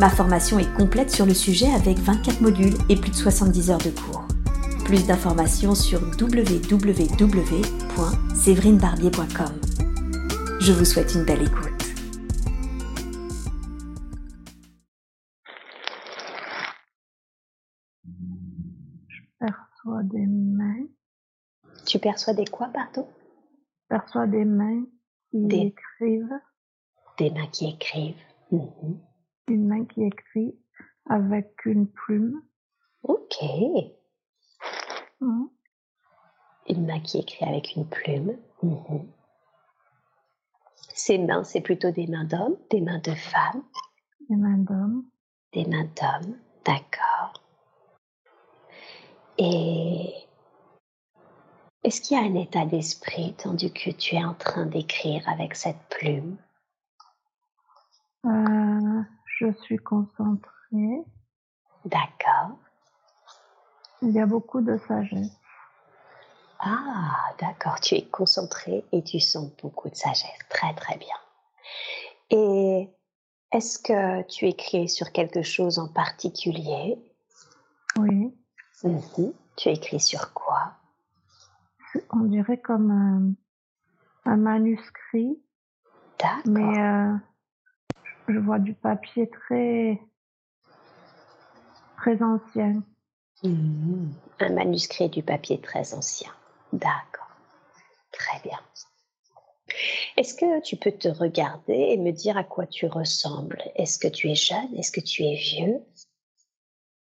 Ma formation est complète sur le sujet avec 24 modules et plus de 70 heures de cours. Plus d'informations sur www.séverinebarbier.com. Je vous souhaite une belle écoute. Je perçois des mains. Tu perçois des quoi, pardon? Je perçois des mains qui écrivent. Des mains qui écrivent. Mhm une main qui écrit avec une plume. Ok. Mmh. Une main qui écrit avec une plume. Mmh. Ces mains, c'est plutôt des mains d'hommes, des mains de femmes. Des mains d'hommes. Des mains d'hommes, d'accord. Et est-ce qu'il y a un état d'esprit tandis que tu es en train d'écrire avec cette plume? Euh, je suis concentrée. D'accord. Il y a beaucoup de sagesse. Ah, d'accord. Tu es concentrée et tu sens beaucoup de sagesse. Très, très bien. Et est-ce que tu écris sur quelque chose en particulier? Oui. Mhm. Tu écris sur quoi? On dirait comme un, manuscrit. D'accord. Mais euh, je vois du papier très, très ancien. Mmh. Un manuscrit du papier très ancien. D'accord. Très bien. Est-ce que tu peux te regarder et me dire à quoi tu ressembles? Est-ce que tu es jeune? Est-ce que tu es vieux?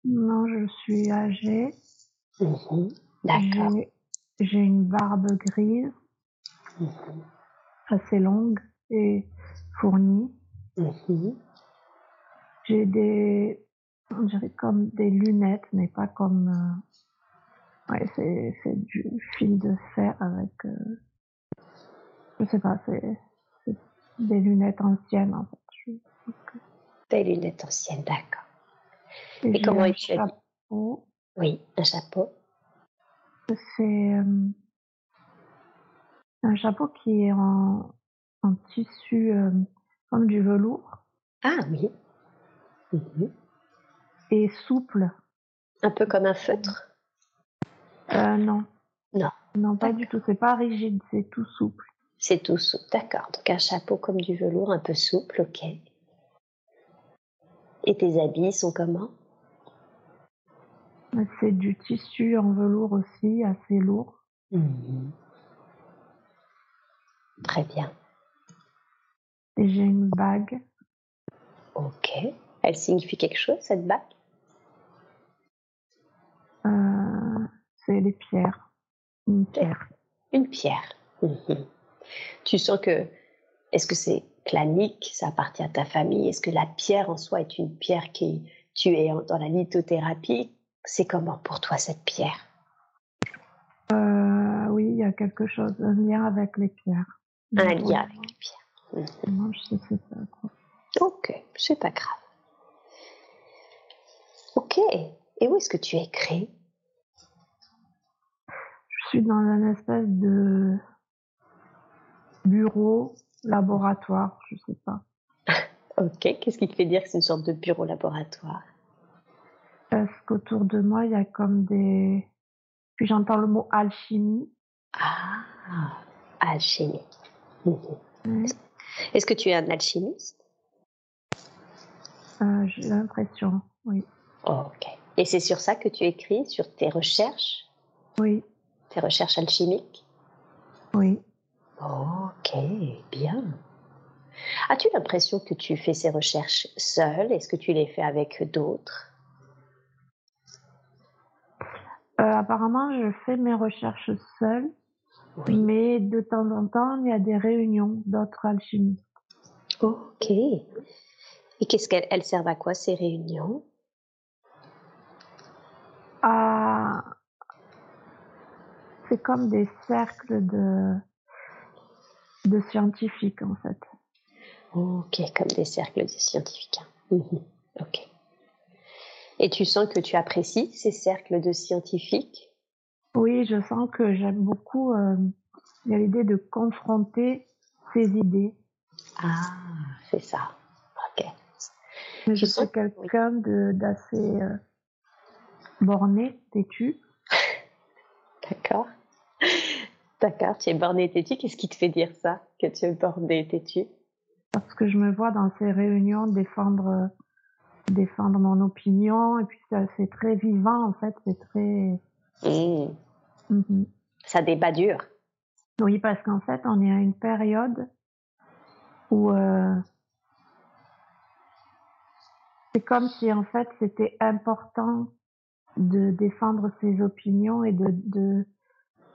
Non, je suis âgée. Mmh. D'accord. J'ai une barbe grise, mmh. assez longue et fournie. J'ai des, comme des lunettes, mais pas comme, euh, ouais, c'est, c'est du fil de fer avec, euh, je sais pas, c'est, c'est des lunettes anciennes en fait. Des lunettes anciennes, d'accord. Et, comment un chapeau. Oui, un chapeau. C'est euh, un chapeau qui est en, en tissu comme du velours. Ah oui. Mhm. Et souple. Un peu comme un feutre euh, Non. Non. Non, pas du tout. C'est pas rigide, c'est tout souple. C'est tout souple, d'accord. Donc un chapeau comme du velours, un peu souple, ok. Et tes habits sont comment? C'est du tissu en velours aussi, assez lourd. Mhm. Très bien. J'ai une bague. Ok. Elle signifie quelque chose, cette bague? Euh, C'est les pierres. Une pierre. Une pierre. Mhm. Tu sens que, est-ce que c'est clanique, ça appartient à ta famille? Est-ce que la pierre en soi est une pierre qui, tu es dans la lithothérapie? C'est comment pour toi cette pierre? Euh, Oui, il y a quelque chose, un lien avec les pierres. Un lien avec les pierres. Non, je sais pas quoi. Ok, c'est pas grave. Ok, et où est-ce que tu écris Je suis dans un espèce de bureau, laboratoire, je sais pas. ok, qu'est-ce qui te fait dire que c'est une sorte de bureau laboratoire? Parce qu'autour de moi, il y a comme des... Puis j'entends le mot alchimie. Ah, alchimie. Mhm. Est-ce que tu es un alchimiste? Euh, J'ai l'impression, oui. ok. Et c'est sur ça que tu écris, sur tes recherches? Oui. Tes recherches alchimiques? Oui. Ok, bien. As-tu l'impression que tu fais ces recherches seule Est-ce que tu les fais avec d'autres? Euh, Apparemment, je fais mes recherches seule. Mais de temps en temps, il y a des réunions d'autres alchimistes. Ok. Et qu'est-ce qu'elles servent à quoi ces réunions? À c'est comme des cercles de, de scientifiques, en fait. Ok, comme des cercles de scientifiques. Mhm. Ok. Et tu sens que tu apprécies ces cercles de scientifiques? Oui, je sens que j'aime beaucoup euh, l'idée de confronter ces idées. Ah, c'est ça. Ok. je suis quelqu'un d'assez euh, borné, têtu. D'accord. D'accord, tu es borné et têtu. Qu'est-ce qui te fait dire ça, que tu es borné et têtu? Parce que je me vois dans ces réunions défendre, défendre mon opinion. Et puis, c'est très vivant, en fait. C'est très. Mmh. Mmh ça débat dur. Oui, parce qu'en fait, on est à une période où. Euh, c'est comme si, en fait, c'était important de défendre ses opinions et de, de,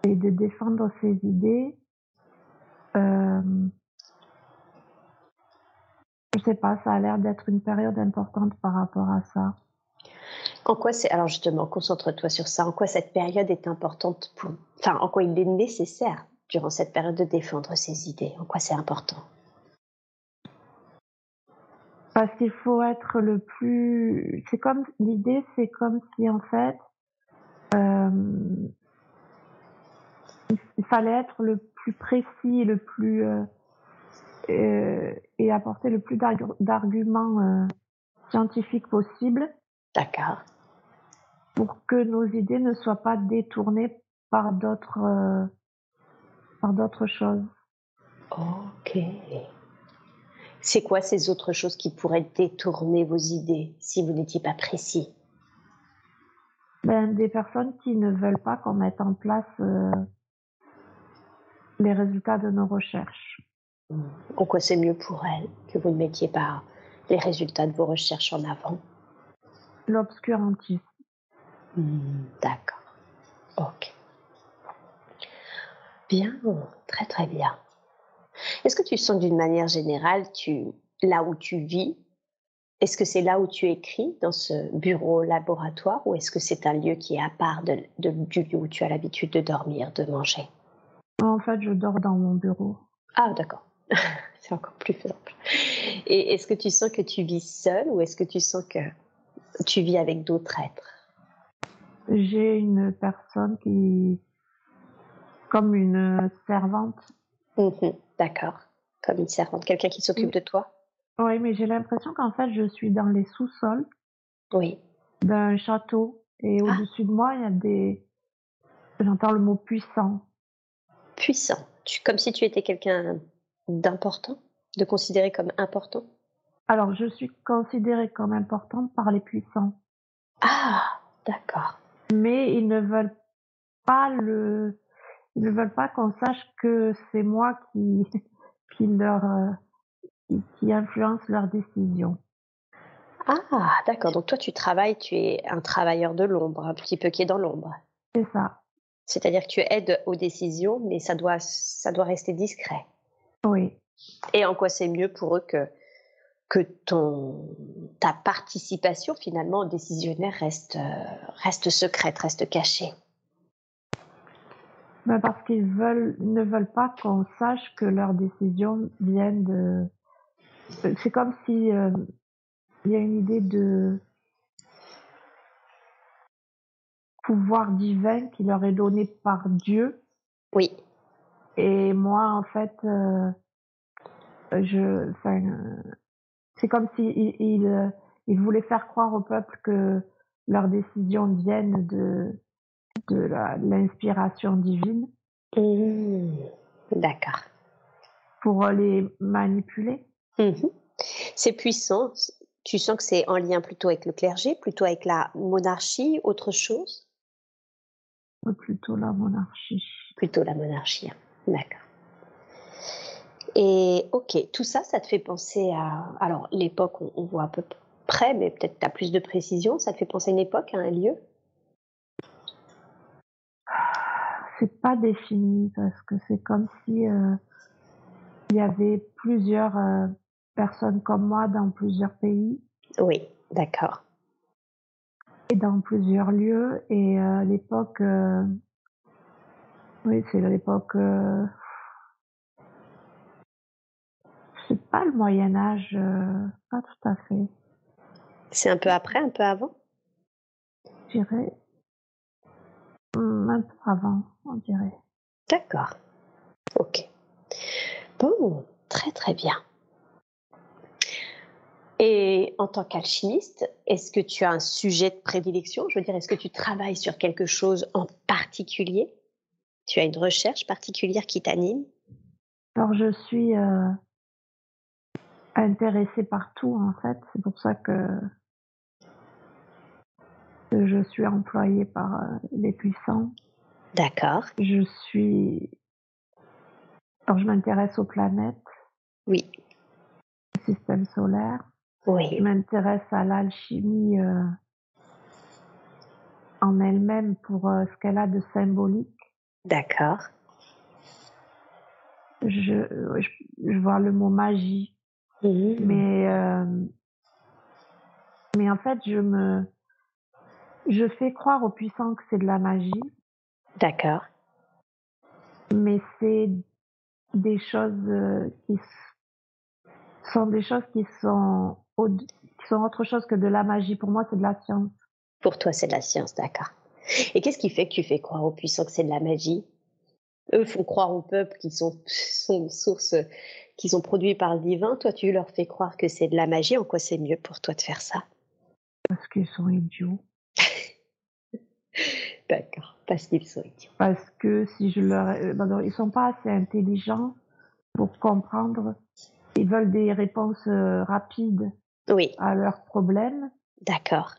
et de défendre ses idées. Euh, je sais pas, ça a l'air d'être une période importante par rapport à ça. En quoi c'est alors justement concentre-toi sur ça. En quoi cette période est importante pour, enfin, en quoi il est nécessaire durant cette période de défendre ses idées? En quoi c'est important? Parce qu'il faut être le plus. C'est comme l'idée, c'est comme si en fait euh, il fallait être le plus précis, le plus euh, euh, et apporter le plus d'arguments scientifiques possible. D'accord. Pour que nos idées ne soient pas détournées par d'autres par d'autres choses. Ok. C'est quoi ces autres choses qui pourraient détourner vos idées si vous n'étiez pas précis? Ben, Des personnes qui ne veulent pas qu'on mette en place euh, les résultats de nos recherches. En quoi c'est mieux pour elles que vous ne mettiez pas les résultats de vos recherches en avant? L'obscurantisme. Hmm, d'accord. Ok. Bien, très très bien. Est-ce que tu sens d'une manière générale, tu, là où tu vis, est-ce que c'est là où tu écris, dans ce bureau laboratoire, ou est-ce que c'est un lieu qui est à part de, du lieu où tu as l'habitude de dormir, de manger? En fait, je dors dans mon bureau. Ah, d'accord. c'est encore plus simple. Et est-ce que tu sens que tu vis seul ou est-ce que tu sens que tu vis avec d'autres êtres? J'ai une personne qui, comme une servante, Mmh d'accord. Comme une servante, quelqu'un qui s'occupe de toi. Oui, mais j'ai l'impression qu'en fait, je suis dans les sous-sols oui. d'un château. Et ah. au-dessus de moi, il y a des. J'entends le mot puissant. Puissant. Tu, comme si tu étais quelqu'un d'important, de considéré comme important Alors, je suis considérée comme importante par les puissants. Ah, d'accord. Mais ils ne veulent pas le ils ne veulent pas qu'on sache que c'est moi qui, qui leur, euh, qui, influence leurs décisions. Ah, d'accord. Donc toi, tu travailles, tu es un travailleur de l'ombre, un petit peu qui est dans l'ombre. C'est ça. C'est-à-dire que tu aides aux décisions, mais ça doit, ça doit rester discret. Oui. Et en quoi c'est mieux pour eux que, que ton, ta participation finalement au décisionnaire reste, euh, reste secrète, reste cachée ben parce qu'ils veulent, ne veulent pas qu'on sache que leurs décisions viennent de. C'est comme si euh, il y a une idée de pouvoir divin qui leur est donné par Dieu. Oui. Et moi, en fait, euh, je, enfin, c'est comme si ils, ils voulaient faire croire au peuple que leurs décisions viennent de de l'inspiration divine. Mmh. D'accord. Pour les manipuler. Mmh. C'est puissant. Tu sens que c'est en lien plutôt avec le clergé, plutôt avec la monarchie, autre chose? Plutôt la monarchie. Plutôt la monarchie, hein. d'accord. Et ok, tout ça, ça te fait penser à... Alors, l'époque, on, on voit à peu près, mais peut-être tu as plus de précision, ça te fait penser à une époque, à un lieu? C'est pas défini parce que c'est comme si euh, il y avait plusieurs euh, personnes comme moi dans plusieurs pays. Oui, d'accord. Et dans plusieurs lieux. Et euh, l'époque, Oui, c'est l'époque. Pas le Moyen Âge, euh, pas tout à fait. C'est un peu après, un peu avant? Je dirais hmm, un peu avant, on dirait. D'accord. Ok. Bon, très très bien. Et en tant qu'alchimiste, est-ce que tu as un sujet de prédilection? Je veux dire, est-ce que tu travailles sur quelque chose en particulier? Tu as une recherche particulière qui t'anime? Alors, je suis euh, intéressée par tout, en fait. C'est pour ça que, je suis employée par euh, les puissants. D'accord. Je suis. Alors, je m'intéresse aux planètes. Oui. Au système solaire. Oui. Je m'intéresse à l'alchimie euh, en elle-même pour euh, ce qu'elle a de symbolique. D'accord. Je, je, vois le mot magie, mmh. mais euh, mais en fait je me je fais croire aux puissants que c'est de la magie. D'accord. Mais c'est des choses qui sont des choses qui sont qui sont autre chose que de la magie. Pour moi, c'est de la science. Pour toi, c'est de la science, d'accord. Et qu'est-ce qui fait que tu fais croire aux puissants que c'est de la magie? Eux font croire au peuple qui sont, sont sources, qui sont produits par le divin. Toi, tu leur fais croire que c'est de la magie. En quoi c'est mieux pour toi de faire ça? Parce qu'ils sont idiots. d'accord, parce qu'ils sont idiots. Parce que si je leur, euh, ils sont pas assez intelligents pour comprendre. Ils veulent des réponses euh, rapides oui. à leurs problèmes. D'accord.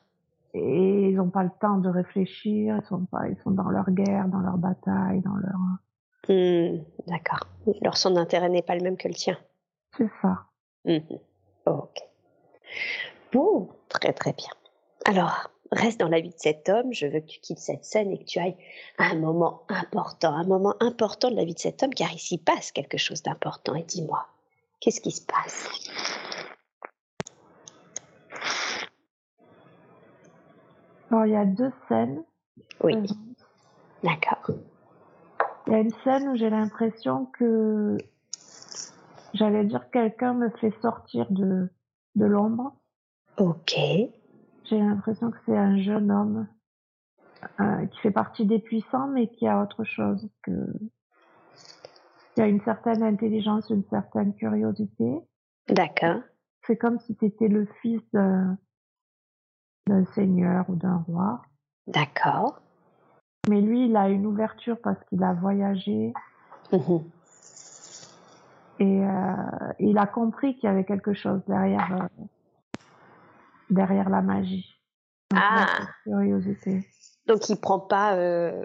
Et ils n'ont pas le temps de réfléchir, ils sont, pas, ils sont dans leur guerre, dans leur bataille, dans leur... Mmh, d'accord. Leur son d'intérêt n'est pas le même que le tien. C'est ça. Mmh. Ok. Bon, très très bien. Alors, reste dans la vie de cet homme, je veux que tu quittes cette scène et que tu ailles à un moment important, un moment important de la vie de cet homme, car ici passe quelque chose d'important. Et dis-moi, qu'est-ce qui se passe? Alors, il y a deux scènes. Oui. D'accord. Il y a une scène où j'ai l'impression que, j'allais dire, quelqu'un me fait sortir de, de l'ombre. Ok. J'ai l'impression que c'est un jeune homme euh, qui fait partie des puissants, mais qui a autre chose que, qui a une certaine intelligence, une certaine curiosité. D'accord. C'est comme si c'était le fils d'un d'un seigneur ou d'un roi. D'accord. Mais lui, il a une ouverture parce qu'il a voyagé. Mhm. Et euh, il a compris qu'il y avait quelque chose derrière, euh, derrière la magie. ah. curiosité. Donc il prend pas euh,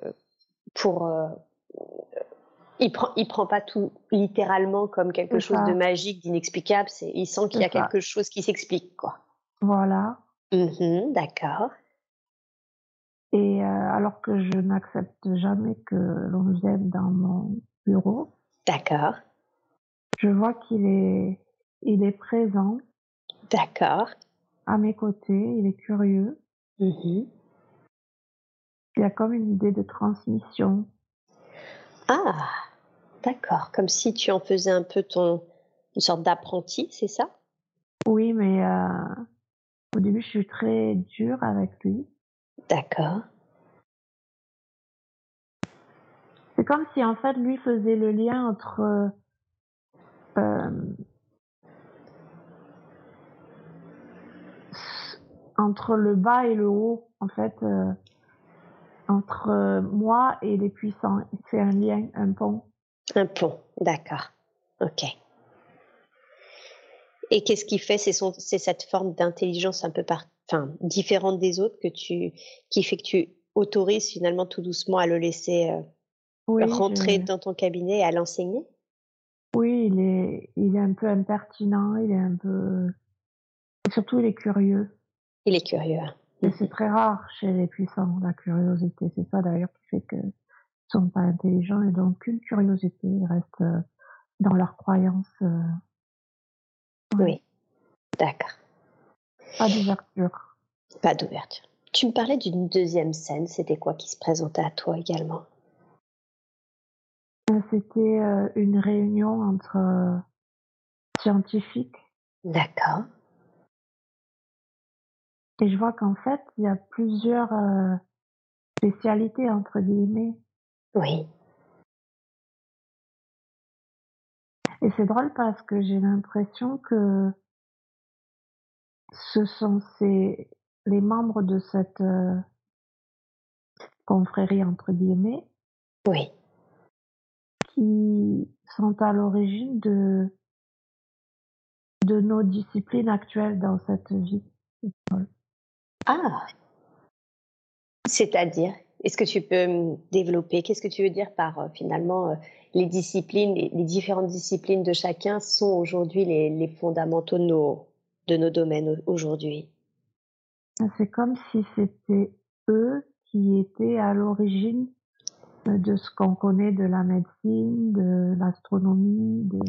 pour. Il prend, il prend pas tout littéralement comme quelque chose de magique, d'inexplicable. C'est, il sent qu'il y a quelque chose qui s'explique, quoi. Voilà. Mmh d'accord. Et euh, alors que je n'accepte jamais que l'on vienne dans mon bureau. D'accord. Je vois qu'il est, il est présent. D'accord. À mes côtés, il est curieux. Mmh il y a comme une idée de transmission. Ah, d'accord. Comme si tu en faisais un peu ton, une sorte d'apprenti, c'est ça? Oui, mais euh, au début, je suis très dure avec lui. D'accord. C'est comme si en fait lui faisait le lien entre euh, entre le bas et le haut, en fait, euh, entre moi et les puissants. C'est un lien, un pont. Un pont, d'accord. Ok. Et qu'est-ce qui fait? C'est cette forme d'intelligence un peu par, enfin, différente des autres que tu, qui fait que tu autorises finalement tout doucement à le laisser euh, rentrer dans ton cabinet et à l'enseigner? Oui, il est, il est un peu impertinent, il est un peu. surtout, il est curieux. Il est curieux. Hein. Et c'est très rare chez les puissants, la curiosité. C'est ça d'ailleurs qui fait qu'ils ne sont pas intelligents et donc une curiosité. Ils restent euh, dans leurs croyances. Euh, oui, d'accord. Pas d'ouverture. Pas d'ouverture. Tu me parlais d'une deuxième scène, c'était quoi qui se présentait à toi également? C'était euh, une réunion entre euh, scientifiques. D'accord. Et je vois qu'en fait, il y a plusieurs euh, spécialités, entre guillemets. Oui. Et c'est drôle parce que j'ai l'impression que ce sont ces, les membres de cette euh, confrérie, entre guillemets, Oui. qui sont à l'origine de, de nos disciplines actuelles dans cette vie. Ah. C'est-à-dire, est-ce que tu peux me développer? Qu'est-ce que tu veux dire par euh, finalement euh, les disciplines, les, les différentes disciplines de chacun sont aujourd'hui les, les fondamentaux de nos, de nos domaines au- aujourd'hui C'est comme si c'était eux qui étaient à l'origine euh, de ce qu'on connaît de la médecine, de l'astronomie, de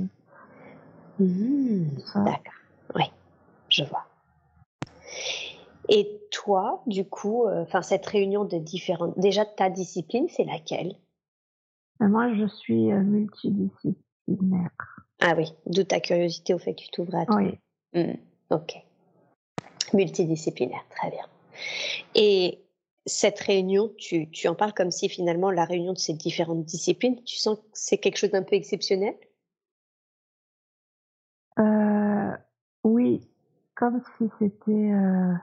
Mmh. D'accord. Oui, je vois. Et toi, du coup, euh, cette réunion de différentes, déjà ta discipline, c'est laquelle? Et moi, je suis euh, multidisciplinaire. Ah oui, d'où ta curiosité au fait que tu t'ouvres à tout. Oui. Hmm, ok. Multidisciplinaire, très bien. Et cette réunion, tu, en parles comme si finalement la réunion de ces différentes disciplines, tu sens que c'est quelque chose d'un peu exceptionnel? Euh, oui, comme si c'était euh,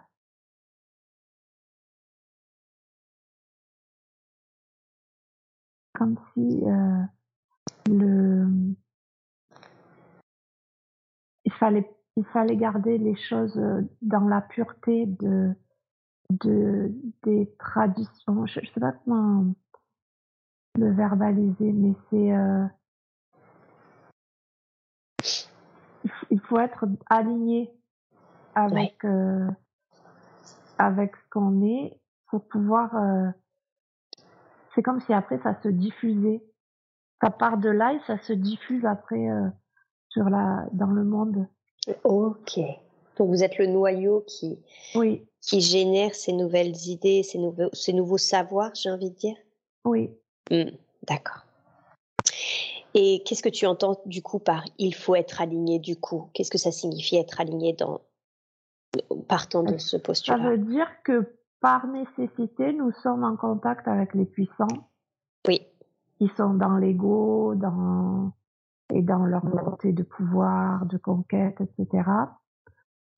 comme si euh, le il fallait il fallait garder les choses euh, dans la pureté de de des traditions. Je, je sais pas comment le verbaliser, mais c'est euh, il faut être aligné avec euh, avec ce qu'on est pour pouvoir euh, c'est comme si après ça se diffusait. Ça part de là et ça se diffuse après euh, sur la dans le monde Ok. Donc vous êtes le noyau qui, oui qui génère ces nouvelles idées, ces nouveaux, ces nouveaux savoirs, j'ai envie de dire? oui Hmm, D'accord. Et qu'est-ce que tu entends du coup par il faut être aligné du coup? Qu'est-ce que ça signifie être aligné dans partant de ce ça postulat? veut dire que par nécessité nous sommes en contact avec les puissants Oui. qui sont dans l'ego dans et dans leur volonté de pouvoir de conquête etc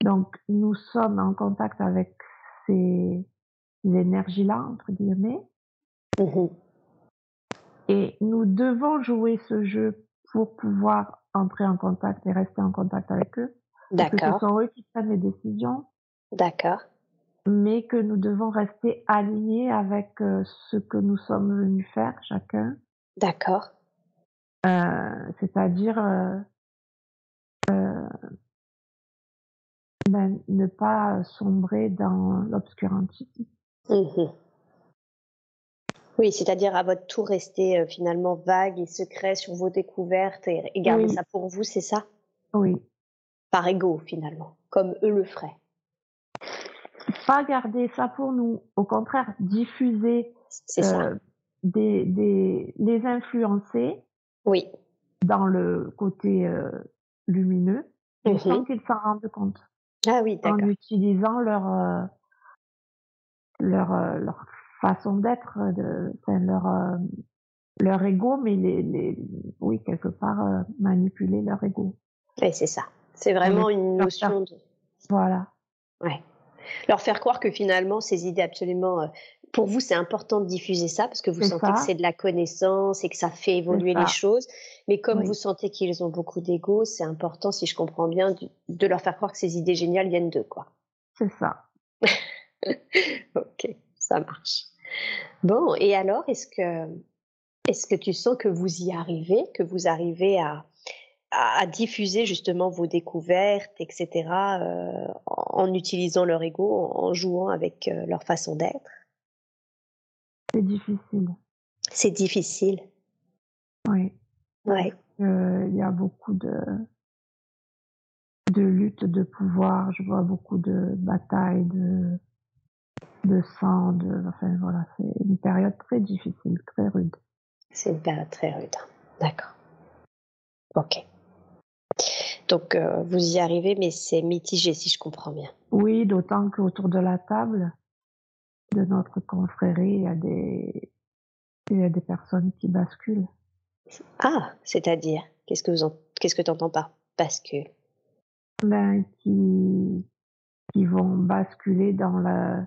donc nous sommes en contact avec ces énergies là entre guillemets Mhm. Et nous devons jouer ce jeu pour pouvoir entrer en contact et rester en contact avec eux. Parce que ce D'accord. sont eux qui prennent les décisions, D'accord. mais que nous devons rester alignés avec euh, ce que nous sommes venus faire chacun. D'accord. Euh, C'est-à-dire euh, euh, ben, ne pas sombrer dans l'obscurantisme. Mhm. Oui, c'est-à-dire à votre tour rester euh, finalement vague et secret sur vos découvertes et, et garder Oui. ça pour vous, c'est ça? Oui. Par ego finalement, comme eux le feraient. Pas garder ça pour nous. Au contraire, diffuser, C'est ça. euh, des, des, les influencer Oui. dans le côté euh, lumineux, mais Mhm. sans qu'ils s'en rendent compte, Ah oui, en d'accord. utilisant leur euh, leur euh, leur façon d'être, enfin, leur leur ego, mais les, les oui quelque part manipuler leur ego. Oui, c'est ça. C'est vraiment une notion de. Voilà. Ouais. Leur faire croire que finalement, ces idées absolument. Pour vous, c'est important de diffuser ça parce que vous sentez ça. que c'est de la connaissance et que ça fait évoluer les choses. Mais comme Oui. vous sentez qu'ils ont beaucoup d'ego, c'est important, si je comprends bien, de, de leur faire croire que ces idées géniales viennent d'eux, quoi. C'est ça. ok, ça marche. Bon, et alors, est-ce que, est-ce que tu sens que vous y arrivez, que vous arrivez à, à, diffuser justement vos découvertes, etc., euh, en, en utilisant leur ego, en, en jouant avec euh, leur façon d'être? C'est difficile. C'est difficile. Oui. Ouais. Euh, Il y a beaucoup de de lutte de pouvoir. Je vois beaucoup de batailles, de de sang, de enfin voilà, c'est une période très difficile, très rude. C'est une période très rude. D'accord. Ok. Donc, euh, vous y arrivez, mais c'est mitigé, si je comprends bien. Oui, d'autant qu'autour de la table de notre confrérie, il y a des, il y a des personnes qui basculent. Ah, c'est-à-dire Qu'est-ce que vous en... qu'est-ce que tu entends par bascule? Ben, qui, qui vont basculer dans le,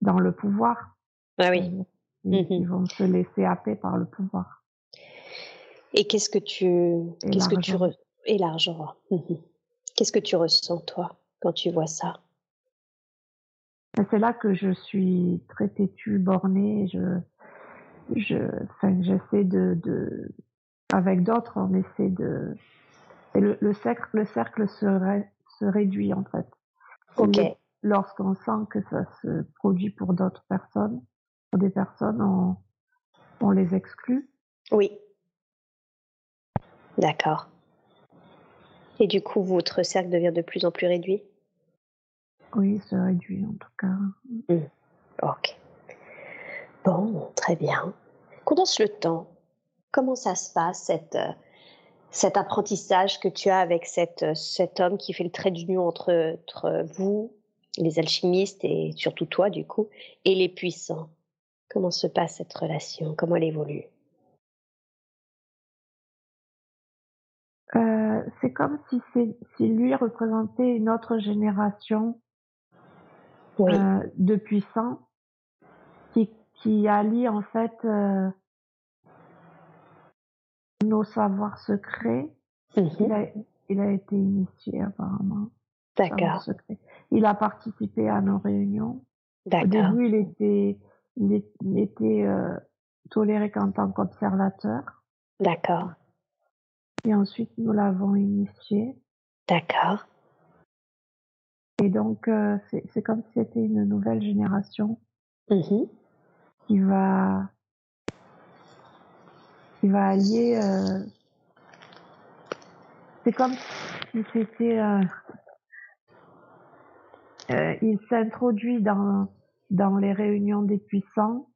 dans le pouvoir. Ah oui. Ils, mmh vont se laisser happer par le pouvoir. Et qu'est-ce que tu, qu'est-ce que tu re... et l'argent. Mmh qu'est-ce que tu ressens toi quand tu vois ça? C'est là que je suis très têtue, bornée. Je, je, enfin, j'essaie de, de, avec d'autres, on essaie de, et le, le cercle, le cercle se, se réduit en fait. Ok. Lorsqu'on sent que ça se produit pour d'autres personnes, pour des personnes, on, on les exclut. Oui. D'accord. Et du coup, votre cercle devient de plus en plus réduit? Oui, se réduit en tout cas. Mmh. Ok. Bon, très bien. Condense le temps. Comment ça se passe, cette, euh, cet apprentissage que tu as avec cette, cet homme qui fait le trait d'union entre, entre vous, les alchimistes, et surtout toi, du coup, et les puissants? Comment se passe cette relation? Comment elle évolue? Euh, C'est comme si, si lui représentait une autre génération euh, de puissants qui, qui allie en fait euh, nos savoirs secrets. Il, a, il, a, été initié apparemment. D'accord. Il a participé à nos réunions. Au début, il était, il, était euh, toléré qu'en tant qu'observateur. D'accord. Et ensuite, nous l'avons initié. D'accord. Et donc, euh, c'est comme si c'était une nouvelle génération mmh qui va qui va allier. Euh, c'est comme si c'était. Euh, il s'introduit dans dans les réunions des puissants.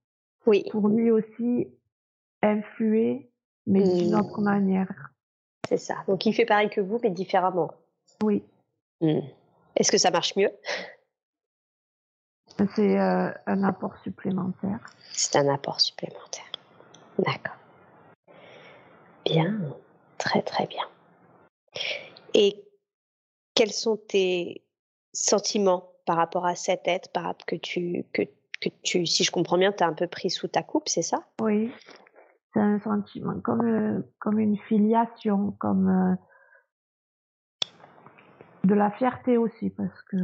Oui. Pour lui aussi influer, mais d'une mmh. autre manière. C'est ça. Donc il fait pareil que vous, mais différemment. Oui. Mmh. Est-ce que ça marche mieux? C'est euh, un apport supplémentaire. C'est un apport supplémentaire. D'accord. Bien, très très bien. Et quels sont tes sentiments par rapport à cette aide, par que tu, que, que tu, si je comprends bien, tu as un peu pris sous ta coupe, c'est ça? Oui, c'est un sentiment comme, euh, comme une filiation, comme euh, de la fierté aussi, parce que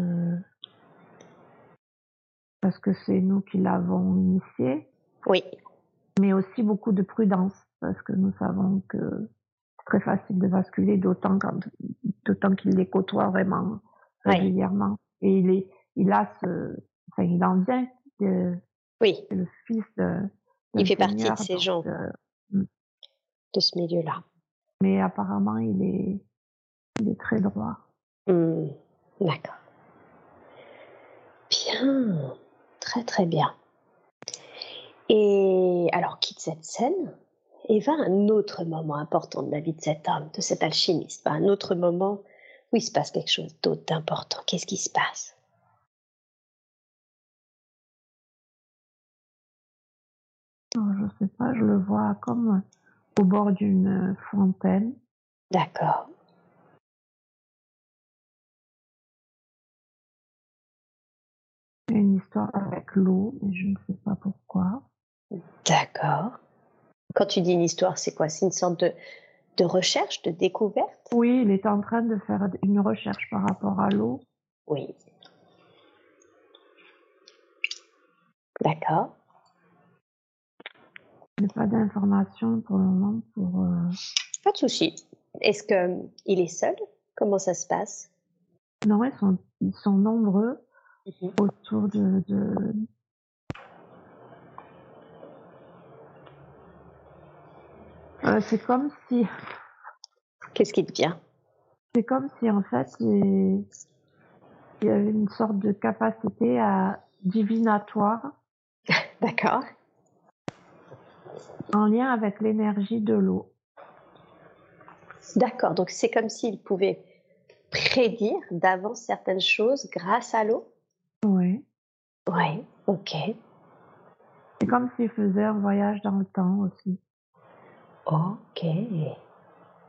parce que c'est nous qui l'avons initié. Oui. Mais aussi beaucoup de prudence parce que nous savons que c'est très facile de basculer, d'autant quand, d'autant qu'il les côtoie vraiment régulièrement. Et il est, il a ce, enfin, il en vient de, oui. le fils de, il fait partie de ces gens, euh, mm. de ce milieu-là. Mais apparemment, il est, il est très droit. Mmh. D'accord. Bien, très très bien. Et alors, quitte cette scène et va un autre moment important de la vie de cet homme, de cet alchimiste, va un autre moment où il se passe quelque chose d'autre d'important. Qu'est-ce qui se passe? Je ne sais pas, je le vois comme au bord d'une fontaine. D'accord. Une histoire avec l'eau, mais je ne sais pas pourquoi. D'accord. Quand tu dis une histoire, c'est quoi? C'est une sorte de, de recherche, de découverte? Oui, il est en train de faire une recherche par rapport à l'eau. Oui. D'accord. Je n'ai pas d'informations pour le moment pour. Euh, pas de souci. Est-ce qu'il est seul? Comment ça se passe? Non, ils sont, ils sont nombreux mhm. autour de, de, Euh, c'est comme si. Qu'est-ce qui te vient? C'est comme si en fait il y avait une sorte de capacité à divinatoire. D'accord. En lien avec l'énergie de l'eau. D'accord, donc c'est comme s'il pouvait prédire d'avance certaines choses grâce à l'eau? Oui. Oui, ok. C'est comme s'il faisait un voyage dans le temps aussi. Ok,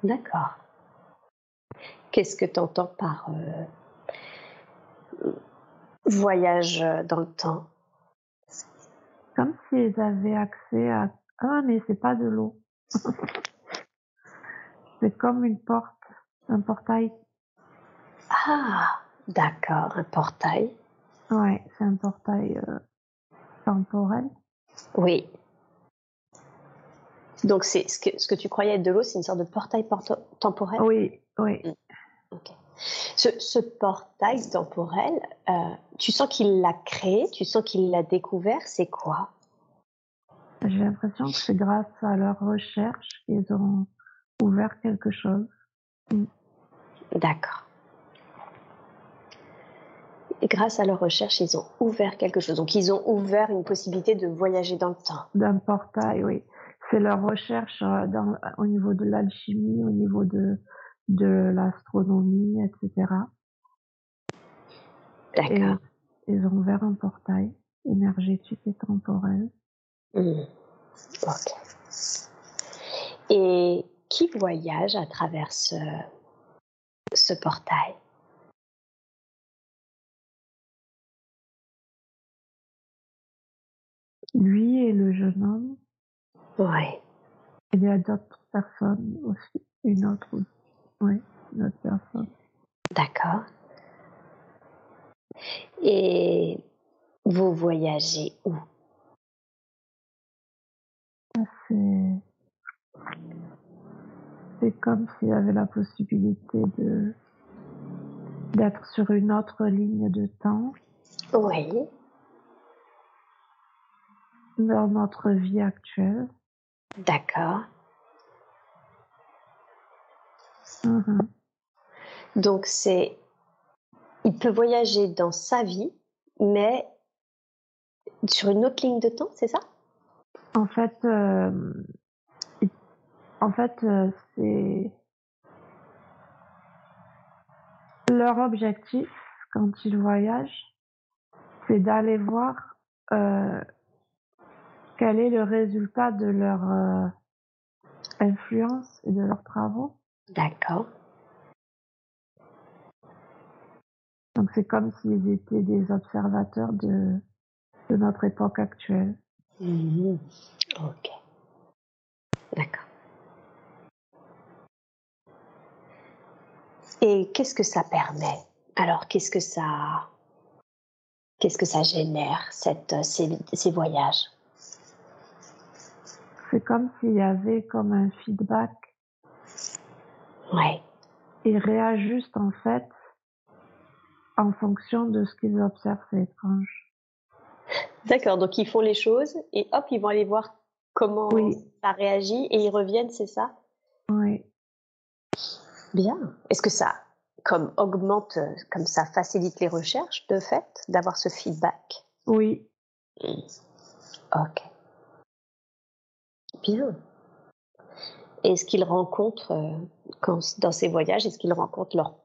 d'accord. Qu'est-ce que tu entends par euh, voyage dans le temps? Comme s'ils avaient accès à... Ah, mais c'est pas de l'eau. c'est comme une porte, un portail. Ah, d'accord, un portail. Ouais, c'est un portail euh, temporel. Oui. Donc, c'est ce que, ce que tu croyais être de l'eau, c'est une sorte de portail temporel? Oui, oui. Mm. Ok. Ce, ce, portail temporel, euh, tu sens qu'il l'a créé, tu sens qu'il l'a découvert, c'est quoi? J'ai l'impression que c'est grâce à leur recherche qu'ils ont ouvert quelque chose. Mm. D'accord. Et grâce à leur recherche, ils ont ouvert quelque chose. Donc, ils ont ouvert une possibilité de voyager dans le temps. D'un portail, oui. C'est leur recherche euh, dans, au niveau de l'alchimie, au niveau de, de l'astronomie, etc. D'accord. Ils ont ouvert un portail énergétique et temporel. Mmh. Ok. Et qui voyage à travers ce, ce portail? Lui et le jeune homme. Oui. Il y a d'autres personnes aussi. Une autre, oui, une autre personne. D'accord. Et vous voyagez où? C'est c'est comme s'il y avait la possibilité de d'être sur une autre ligne de temps. Oui. Dans notre vie actuelle. D'accord. Mmh. Donc c'est, il peut voyager dans sa vie, mais sur une autre ligne de temps, c'est ça? En fait, euh, en fait, euh, c'est leur objectif quand ils voyagent, c'est d'aller voir euh, quel est le résultat de leur euh, influence et de leurs travaux? D'accord. Donc c'est comme s'ils étaient des observateurs de, de notre époque actuelle. Mmh. Ok. D'accord. Et qu'est-ce que ça permet? Alors, qu'est-ce que ça, qu'est-ce que ça génère cette, ces, ces voyages? C'est comme s'il y avait comme un feedback. Ouais. Ils réajustent en fait en fonction de ce qu'ils observent, c'est étrange. D'accord, donc ils font les choses et hop, ils vont aller voir comment Oui. ça réagit et ils reviennent, c'est ça? Oui. Bien. Est-ce que ça, comme augmente, comme ça facilite les recherches de fait, d'avoir ce feedback? Oui. Ok. Bien. Est-ce qu'ils rencontrent, euh, quand, dans ces voyages, est-ce qu'ils rencontrent leur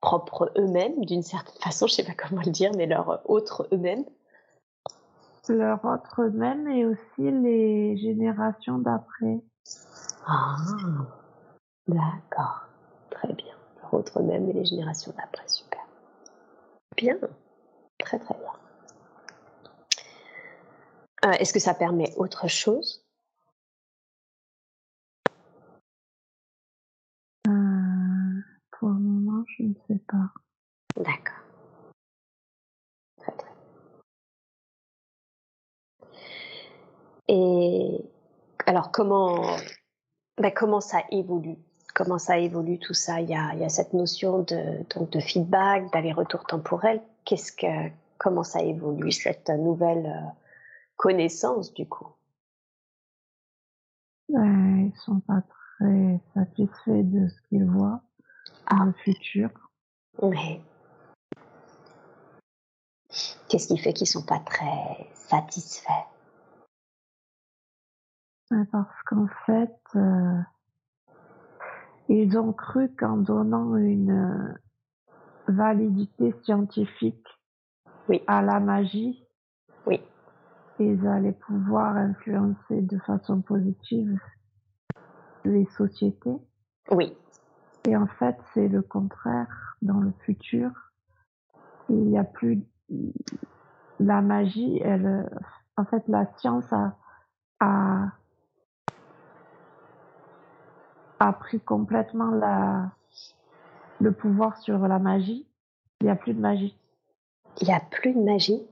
propre eux-mêmes, d'une certaine façon, je sais pas comment le dire, mais leur autre eux-mêmes? Leur autre même et aussi les générations d'après. Ah, d'accord. Très bien. Leur autre même et les générations d'après, super. Bien. Très très bien. Euh, Est-ce que ça permet autre chose Euh, pour le moment, je ne sais pas. D'accord. Très très. Et alors comment, ben, comment ça évolue? Comment ça évolue tout ça? Il y, a, il y a cette notion de, donc de feedback, d'aller-retour temporel. Qu'est-ce que, comment ça évolue cette nouvelle euh, connaissance du coup? Euh, ils sont pas très satisfaits de ce qu'ils voient dans Ah. le futur. Mais qu'est-ce qui fait qu'ils sont pas très satisfaits? Parce qu'en fait, euh, Ils ont cru qu'en donnant une euh, validité scientifique Oui. à la magie, Oui. ils allaient pouvoir influencer de façon positive les sociétés. Oui. Et en fait, c'est le contraire dans le futur. Il n'y a plus la magie, elle, en fait, la science a, a, a pris complètement la, le pouvoir sur la magie. Il n'y a plus de magie. Il n'y a plus de magie.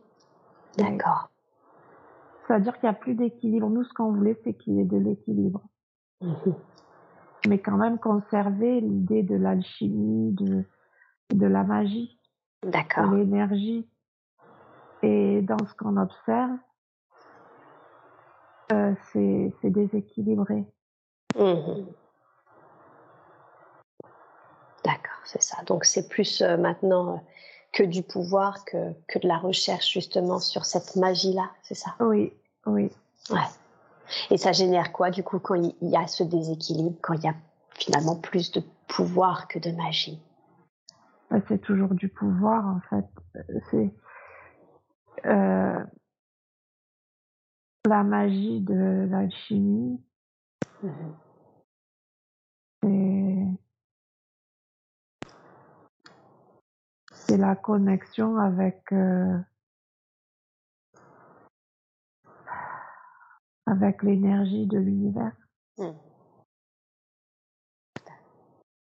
D'accord. C'est-à-dire qu'il n'y a plus d'équilibre. Nous, ce qu'on voulait, c'est qu'il y ait de l'équilibre. Mhm. Mais quand même conserver l'idée de l'alchimie, de, de la magie, de D'accord. l'énergie. Et dans ce qu'on observe, euh, c'est déséquilibré. Mhm. D'accord, c'est ça. Donc c'est plus euh, maintenant euh, que du pouvoir que, que de la recherche justement sur cette magie-là, c'est ça? Oui, oui. Ouais. Et ça génère quoi du coup quand il y a ce déséquilibre, quand il y a finalement plus de pouvoir que de magie? Bah, c'est toujours du pouvoir en fait. Euh, C'est euh, la magie de l'alchimie. Mhm. C'est c'est la connexion avec euh, avec l'énergie de l'univers. Mhm.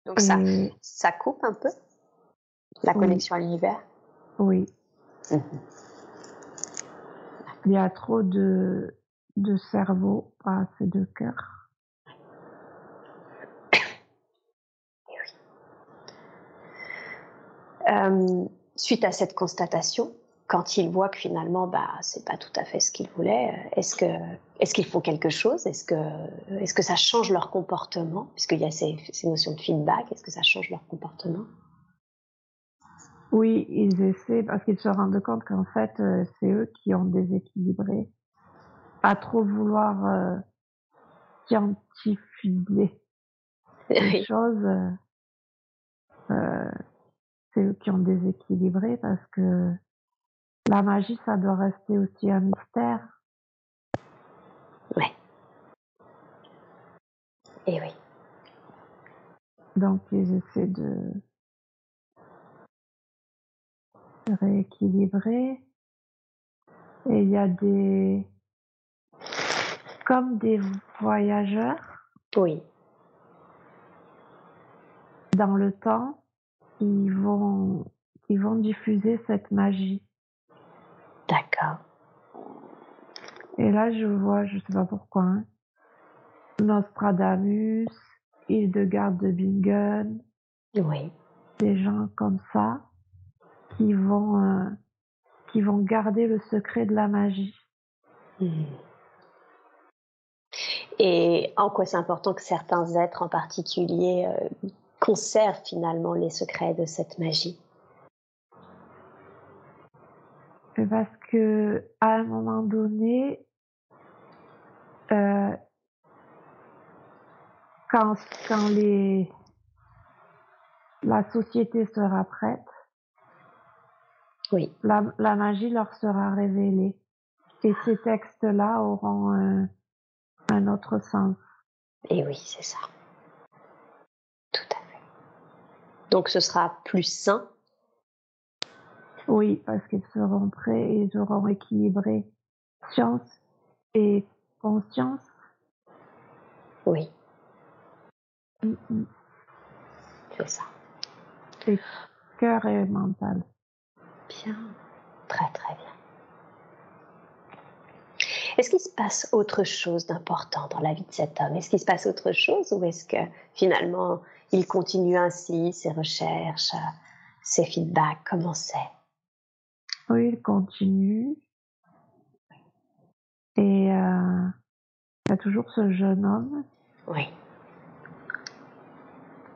Donc ça, Et ça coupe un peu la Oui. connexion à l'univers? Oui, Mhm. il y a trop de de cerveau, pas assez de cœur. Euh, suite à cette constatation, quand ils voient que finalement, bah, c'est pas tout à fait ce qu'ils voulaient, euh, est-ce que, est-ce qu'ils font quelque chose? Est-ce que, est-ce que ça change leur comportement? Puisqu'il y a ces, ces notions de feedback, est-ce que ça change leur comportement? Oui, ils essaient parce qu'ils se rendent compte qu'en fait, euh, c'est eux qui ont déséquilibré. À trop vouloir euh, scientifier les Oui. choses, euh, c'est eux qui ont déséquilibré parce que la magie, ça doit rester aussi un mystère. Ouais. Et oui. Donc, ils essaient de, de rééquilibrer. Et il y a des, comme des voyageurs Oui. dans le temps, ils vont, ils vont diffuser cette magie. D'accord. Et là, je vois, je sais pas pourquoi, hein, Nostradamus, Hildegard de Bingen, Oui. des gens comme ça qui vont, euh, qui vont garder le secret de la magie. Mhm. Et en quoi c'est important que certains êtres en particulier euh, conservent finalement les secrets de cette magie Parce que à un moment donné, euh, quand, quand les, la société sera prête, Oui. la, la magie leur sera révélée. Et ces textes-là auront un, un autre sens. Et oui, c'est ça. Tout à fait. Donc ce sera plus sain. Oui, parce qu'ils seront prêts et ils auront équilibré science et conscience. Oui, Mm, mm. c'est ça. Cœur et mental. Bien. Très très bien. Est-ce qu'il se passe autre chose d'important dans la vie de cet homme? Est-ce qu'il se passe autre chose ou est-ce que finalement il continue ainsi ses recherches, ses feedbacks Comment c'est? Oui, il continue. Et euh, il y a toujours ce jeune homme. Oui.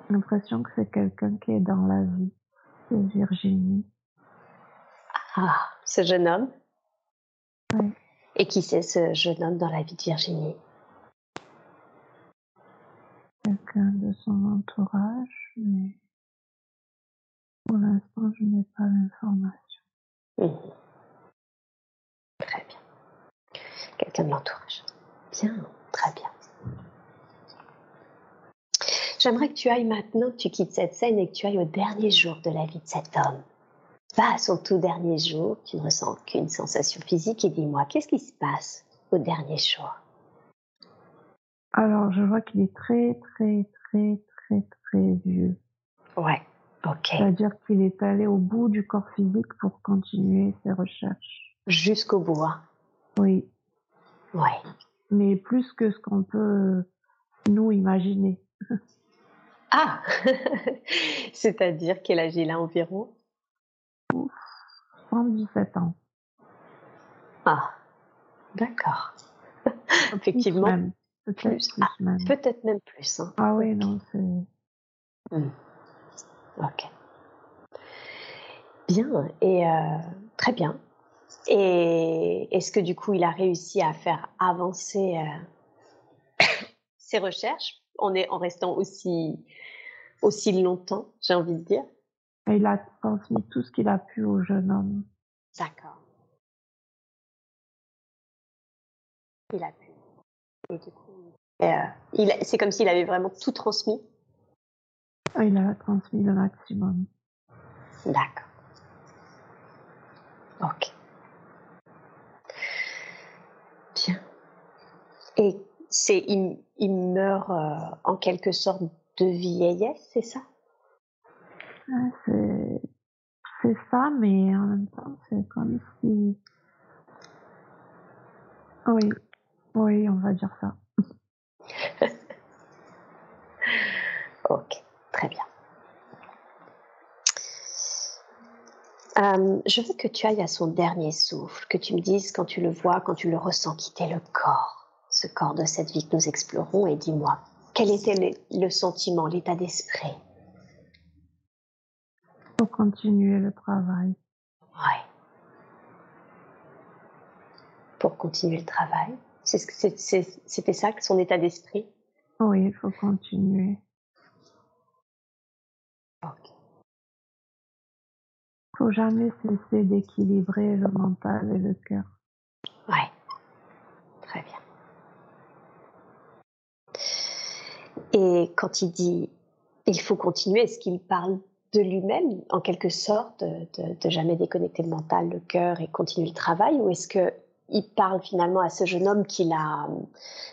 J'ai l'impression que c'est quelqu'un qui est dans la vie de Virginie. Ah, ce jeune homme? Oui. Et qui c'est ce jeune homme dans la vie de Virginie? Quelqu'un de son entourage, mais pour l'instant, je n'ai pas d'informations. Mhm. Très bien. Quelqu'un de l'entourage. Bien, très bien. J'aimerais que tu ailles maintenant, que tu quittes cette scène et que tu ailles au dernier jour de la vie de cet homme. Va à son tout dernier jour, tu ne ressens qu'une sensation physique et dis-moi, qu'est-ce qui se passe au dernier jour? Alors, je vois qu'il est très, très, très, très, très vieux. Ouais, ok. C'est-à-dire qu'il est allé au bout du corps physique pour continuer ses recherches. Jusqu'au bout, hein Oui, Ouais. mais plus que ce qu'on peut nous imaginer. Ah C'est-à-dire quel âge il a environ? 117 ans. Ah, d'accord. Effectivement, même. Peut-être plus. plus Ah, même. peut-être même plus. Hein. Ah oui, non, c'est... Hmm. Ok. Bien, et euh, très bien. Et est-ce que du coup, il a réussi à faire avancer euh, ses recherches en, est, en restant aussi, aussi longtemps, j'ai envie de dire? Il a transmis tout ce qu'il a pu au jeune homme. D'accord. Il a pu. Et du coup, euh, c'est comme s'il avait vraiment tout transmis. Ah, Il a transmis le maximum. D'accord. Ok. Bien. Et c'est il, il meurt euh, en quelque sorte de vieillesse, c'est ça? Ouais, c'est... c'est ça, mais en même temps, c'est comme si... Oui, oui, on va dire ça. Ok, très bien. Euh, je veux que tu ailles à son dernier souffle, que tu me dises quand tu le vois, quand tu le ressens quitter le corps, ce corps de cette vie que nous explorons, et dis-moi, quel était le, le sentiment, l'état d'esprit? Pour continuer le travail. Ouais. Pour continuer le travail. C'était ça, son état d'esprit? Oui, il faut continuer. Ok. faut jamais cesser d'équilibrer le mental et le cœur. Ouais. Très bien. Et quand il dit il faut continuer, est-ce qu'il parle de lui-même, en quelque sorte, de, de- de jamais déconnecter le mental, le cœur et continuer le travail, ou est-ce que il parle finalement à ce jeune homme qu'il a,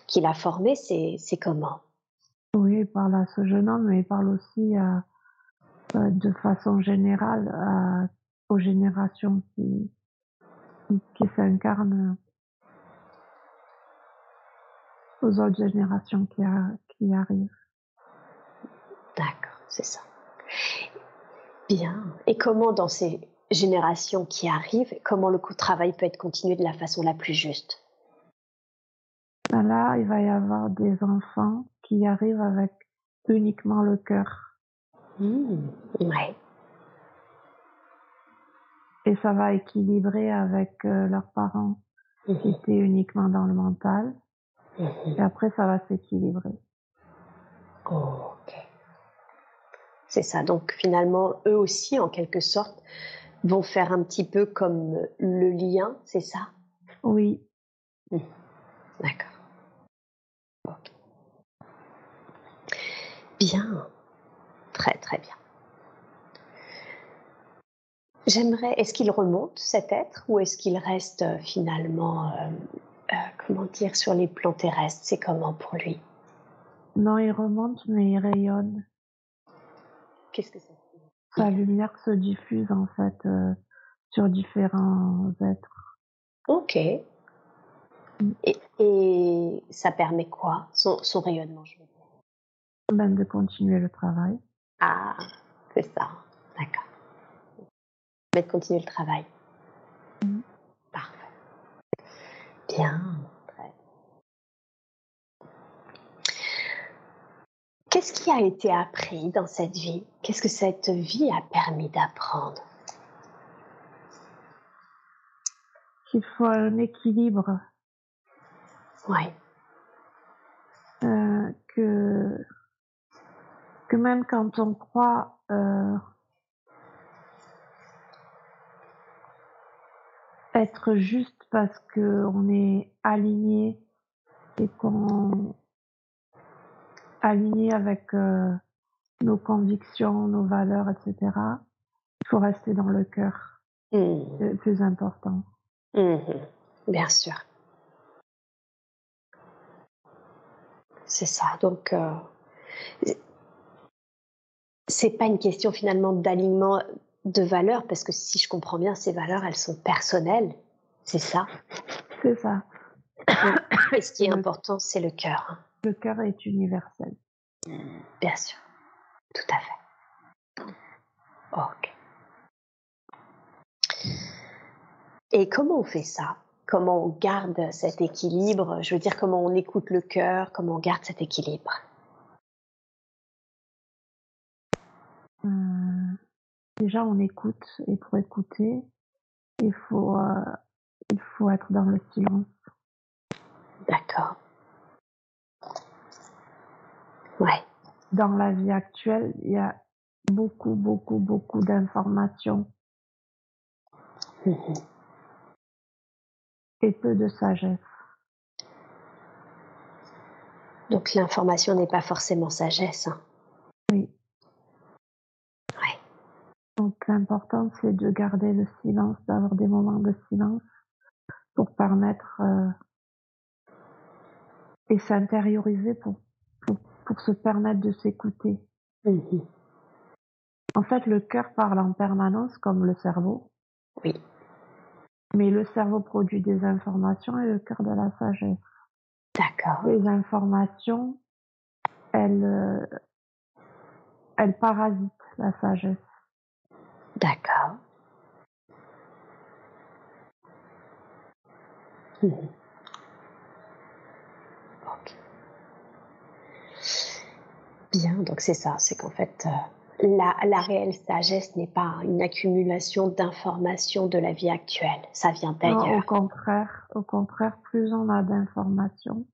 qu'il a formé C'est comment? Oui, il parle à ce jeune homme, mais il parle aussi à, euh, de façon générale à- aux générations qui, qui, qui s'incarnent, aux autres générations qui, a- qui arrivent. D'accord, c'est ça. Bien. Et comment dans ces générations qui arrivent, comment le travail peut être continué de la façon la plus juste? Là, il va y avoir des enfants qui arrivent avec uniquement le cœur. Hmm, Ouais. Et ça va équilibrer avec euh, leurs parents qui Mhm, étaient uniquement dans le mental. mhm. Et après, ça va s'équilibrer. Ok. C'est ça. Donc finalement, eux aussi, en quelque sorte, vont faire un petit peu comme le lien, c'est ça? Oui, D'accord. Ok. Bien. Très très bien. J'aimerais, est-ce qu'il remonte cet être ou est-ce qu'il reste euh, finalement, euh, euh, comment dire, sur les plans terrestres? C'est comment pour lui? Non, il remonte, mais il rayonne. Qu'est-ce que c'est? Sa lumière se diffuse en fait euh, sur différents êtres. Ok. Et, et ça permet quoi? Son, son rayonnement, je veux dire. Ben, de continuer le travail. Ah, c'est ça. D'accord. Mais de continuer le travail. Mhm. Parfait. Bien. Très. Qu'est-ce qui a été appris dans cette vie? Qu'est-ce que cette vie a permis d'apprendre? Qu'il faut un équilibre, Oui. euh, que que même quand on croit euh, être juste parce qu'on est aligné et qu'on aligné avec euh, nos convictions, nos valeurs, etc. Il faut rester dans le cœur. Mmh. C'est le plus important. Mmh. Bien sûr. C'est ça. Donc, euh, c'est pas une question finalement d'alignement de valeurs, parce que si je comprends bien, ces valeurs, elles sont personnelles. C'est ça? C'est ça. Et ce qui est important, c'est le cœur. Le cœur est universel. Bien sûr. Tout à fait. Ok. Et comment on fait ça? Comment on garde cet équilibre? Je veux dire, comment on écoute le cœur? Comment on garde cet équilibre? Hum, déjà, on écoute. Et pour écouter, il faut, euh, il faut être dans le silence. D'accord. Ouais. Dans la vie actuelle, il y a beaucoup, beaucoup, beaucoup d'informations Mhm. et peu de sagesse. Donc l'information n'est pas forcément sagesse. hein. Oui. Ouais. Donc l'important, c'est de garder le silence, d'avoir des moments de silence pour permettre euh, et s'intérioriser pour, pour, se permettre de s'écouter. Mhm. En fait, le cœur parle en permanence comme le cerveau, Oui. mais le cerveau produit des informations et le cœur de la sagesse. D'accord. Les informations, elles, euh, elles parasitent la sagesse. D'accord. Mhm. Bien, donc c'est ça, c'est qu'en fait, euh, la, la réelle sagesse n'est pas une accumulation d'informations de la vie actuelle, ça vient Non, au d'ailleurs. contraire, au contraire, plus on a d'informations,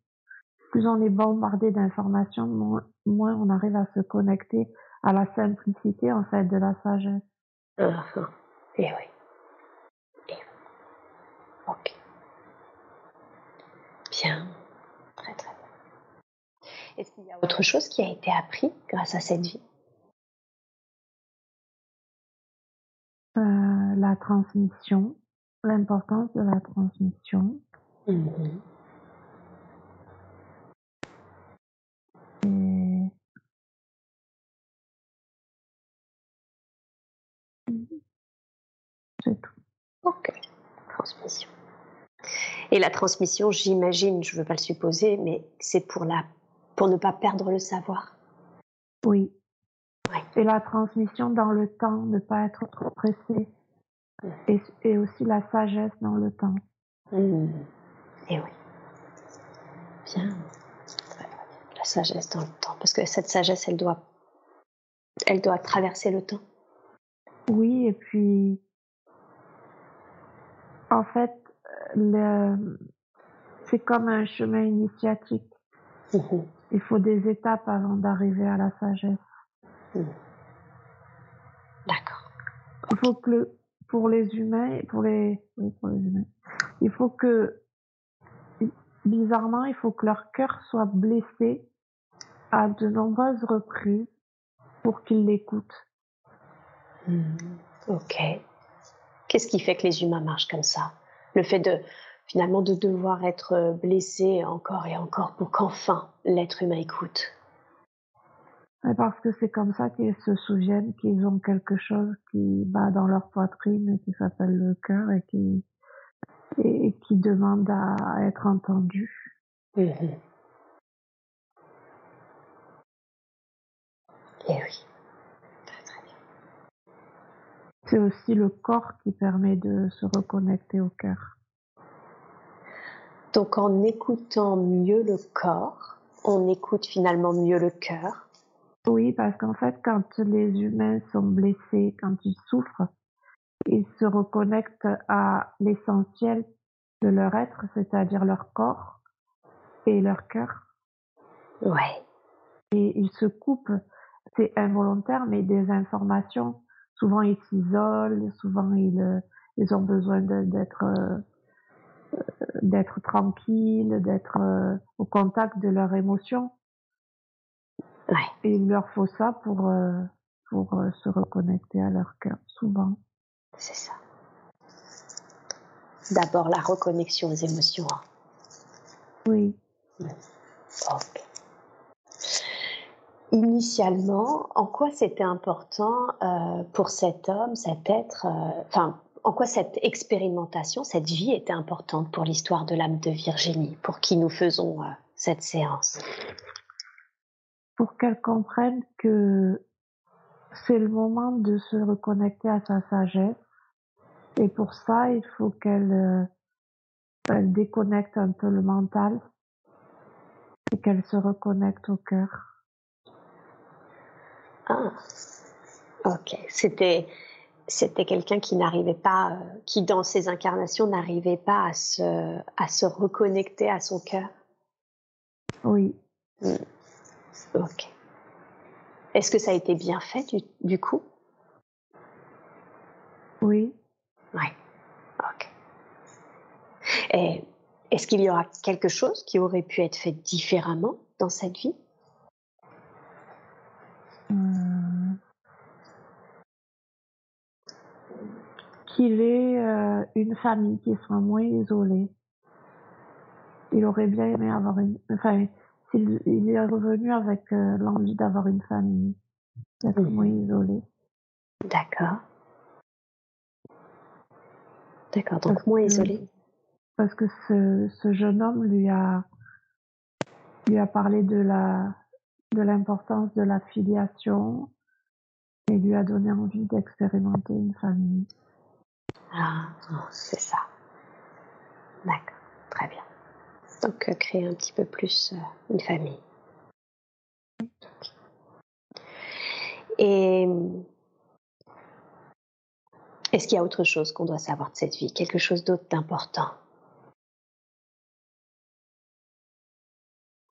plus on est bombardé d'informations, moins, moins on arrive à se connecter à la simplicité en fait de la sagesse. Ah, ah. Eh oui. Eh oui. Ok. Bien. Est-ce qu'il y a autre chose qui a été appris grâce à cette vie? Euh, la transmission, l'importance de la transmission et c'est tout. Ok. Transmission. Et la transmission, j'imagine, je ne veux pas le supposer, mais c'est pour la pour ne pas perdre le savoir. Oui. Et la transmission dans le temps, ne pas être trop pressé. Et, et aussi la sagesse dans le temps. Mhm. Eh oui. Bien. La sagesse dans le temps. Parce que cette sagesse, elle doit, elle doit traverser le temps. Oui, et puis, en fait, le, c'est comme un chemin initiatique. Mhm. Il faut des étapes avant d'arriver à la sagesse. D'accord. Il faut que le, pour les humains, pour les, oui, pour les humains, il faut que, bizarrement, il faut que leur cœur soit blessé à de nombreuses reprises pour qu'ils l'écoutent. Mhm. Ok. Qu'est-ce qui fait que les humains marchent comme ça? Le fait de finalement de devoir être blessé encore et encore pour qu'enfin l'être humain écoute. Et parce que c'est comme ça qu'ils se souviennent qu'ils ont quelque chose qui bat dans leur poitrine et qui s'appelle le cœur et qui, et, et qui demande à être entendu. Mhm. Eh oui. Très très bien. C'est aussi le corps qui permet de se reconnecter au cœur. Donc en écoutant mieux le corps, on écoute finalement mieux le cœur. Oui, parce qu'en fait, quand les humains sont blessés, quand ils souffrent, ils se reconnectent à l'essentiel de leur être, c'est-à-dire leur corps et leur cœur. Ouais. Et ils se coupent c'est involontaire, mais des informations. Souvent, ils s'isolent, souvent, ils, euh, ils ont besoin d'être euh, d'être tranquilles, d'être euh, au contact de leurs émotions. Ouais. Et il leur faut ça pour, pour se reconnecter à leur cœur, souvent. C'est ça. D'abord, la reconnexion aux émotions. Oui. Ok initialement, en quoi c'était important euh, pour cet homme, cet être, euh, enfin, en quoi cette expérimentation, cette vie était importante pour l'histoire de l'âme de Virginie, pour qui nous faisons euh, cette séance? Pour qu'elle comprenne que c'est le moment de se reconnecter à sa sagesse. Et pour ça, il faut qu'elle elle déconnecte un peu le mental et qu'elle se reconnecte au cœur. Ah, ok. C'était c'était quelqu'un qui n'arrivait pas, euh, qui dans ses incarnations n'arrivait pas à se, à se reconnecter à son cœur. Oui. Hmm. Ok. Est-ce que ça a été bien fait du, du coup? Oui. Oui. Ok. Et est-ce qu'il y aura quelque chose qui aurait pu être fait différemment dans cette vie? Qu'il ait euh, une famille qui soit moins isolée. Il aurait bien aimé avoir une, enfin, s'il il est revenu avec euh, l'envie d'avoir une famille, d'être moins isolé. D'accord. D'accord, donc moins isolé. Parce que ce, ce jeune homme lui a, lui a parlé de la, de l'importance de la filiation et lui a donné envie d'expérimenter une famille. Ah, c'est ça. D'accord, très bien. Donc, créer un petit peu plus euh, une famille. Et est-ce qu'il y a autre chose qu'on doit savoir de cette vie? Quelque chose d'autre d'important?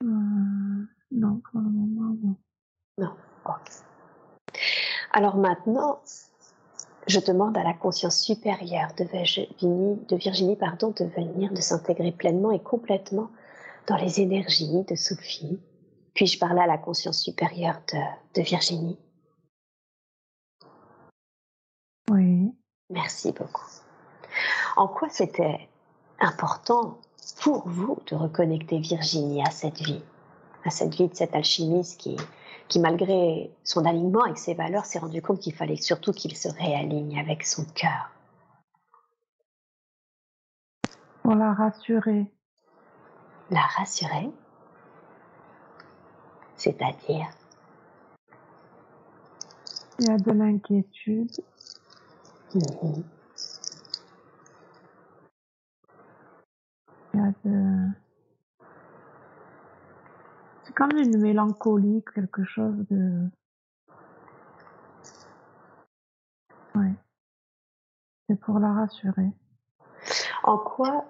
Euh, Non, pour le moment, non. Non, ok. Alors maintenant, je demande à la conscience supérieure de Virginie, de, Virginie pardon, de venir, de s'intégrer pleinement et complètement dans les énergies de Sophie. Puis-je parler à la conscience supérieure de, de Virginie? Oui. Merci beaucoup. En quoi c'était important pour vous de reconnecter Virginie à cette vie, à cette vie de cet alchimiste qui, qui malgré son alignement avec ses valeurs s'est rendu compte qu'il fallait surtout qu'il se réaligne avec son cœur. Pour la rassurer. La rassurer C'est-à-dire Il y a de l'inquiétude. Mhm. Il y a de comme une mélancolie, quelque chose de... Ouais. C'est pour la rassurer. En quoi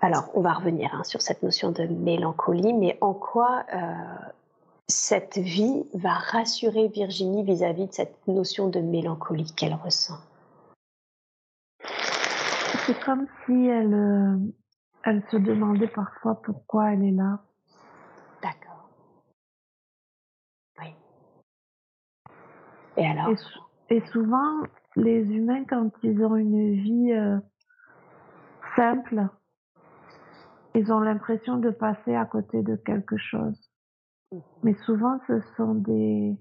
alors, on va revenir hein, sur cette notion de mélancolie, mais en quoi euh, cette vie va rassurer Virginie vis-à-vis de cette notion de mélancolie qu'elle ressent? C'est comme si elle, euh, elle se demandait parfois pourquoi elle est là. Et alors et, souvent, les humains, quand ils ont une vie euh, simple, ils ont l'impression de passer à côté de quelque chose. Mhm. Mais souvent, ce sont des...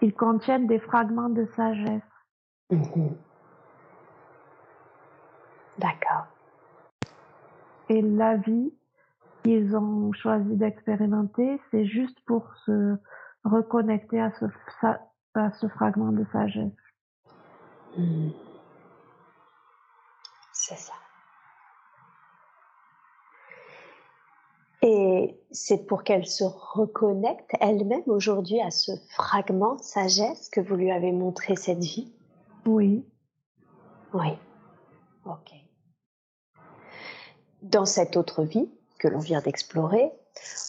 Ils contiennent des fragments de sagesse. Mhm. D'accord. Et la vie qu'ils ont choisi d'expérimenter, c'est juste pour se reconnecter à ce, à ce fragment de sagesse. Hmm. C'est ça. Et c'est pour qu'elle se reconnecte elle-même aujourd'hui à ce fragment de sagesse que vous lui avez montré cette vie? Oui. Oui. Ok. Dans cette autre vie que l'on vient d'explorer,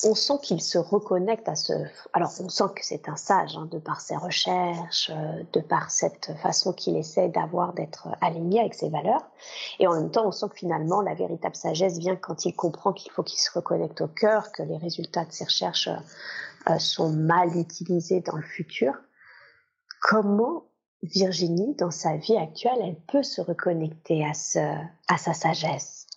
on sent qu'il se reconnecte à ce. Alors, on sent que c'est un sage, hein, de par ses recherches, euh, de par cette façon qu'il essaie d'avoir, d'être aligné avec ses valeurs. Et en même temps, on sent que finalement, la véritable sagesse vient quand il comprend qu'il faut qu'il se reconnecte au cœur, que les résultats de ses recherches euh, sont mal utilisés dans le futur. Comment Virginie, dans sa vie actuelle, elle peut se reconnecter à, ce, à sa sagesse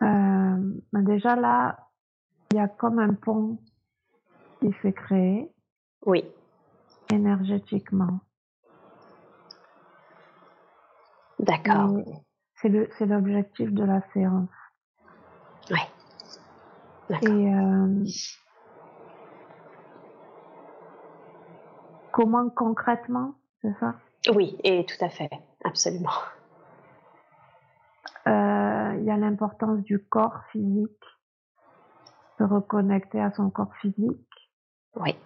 Ben, déjà là, il y a comme un pont qui s'est créé. Oui. Énergétiquement. D'accord. C'est l'objectif de la séance. Oui. Et euh, comment concrètement, c'est ça? Oui, et tout à fait, absolument. Il y a l'importance du corps physique, se reconnecter à son corps physique. Oui.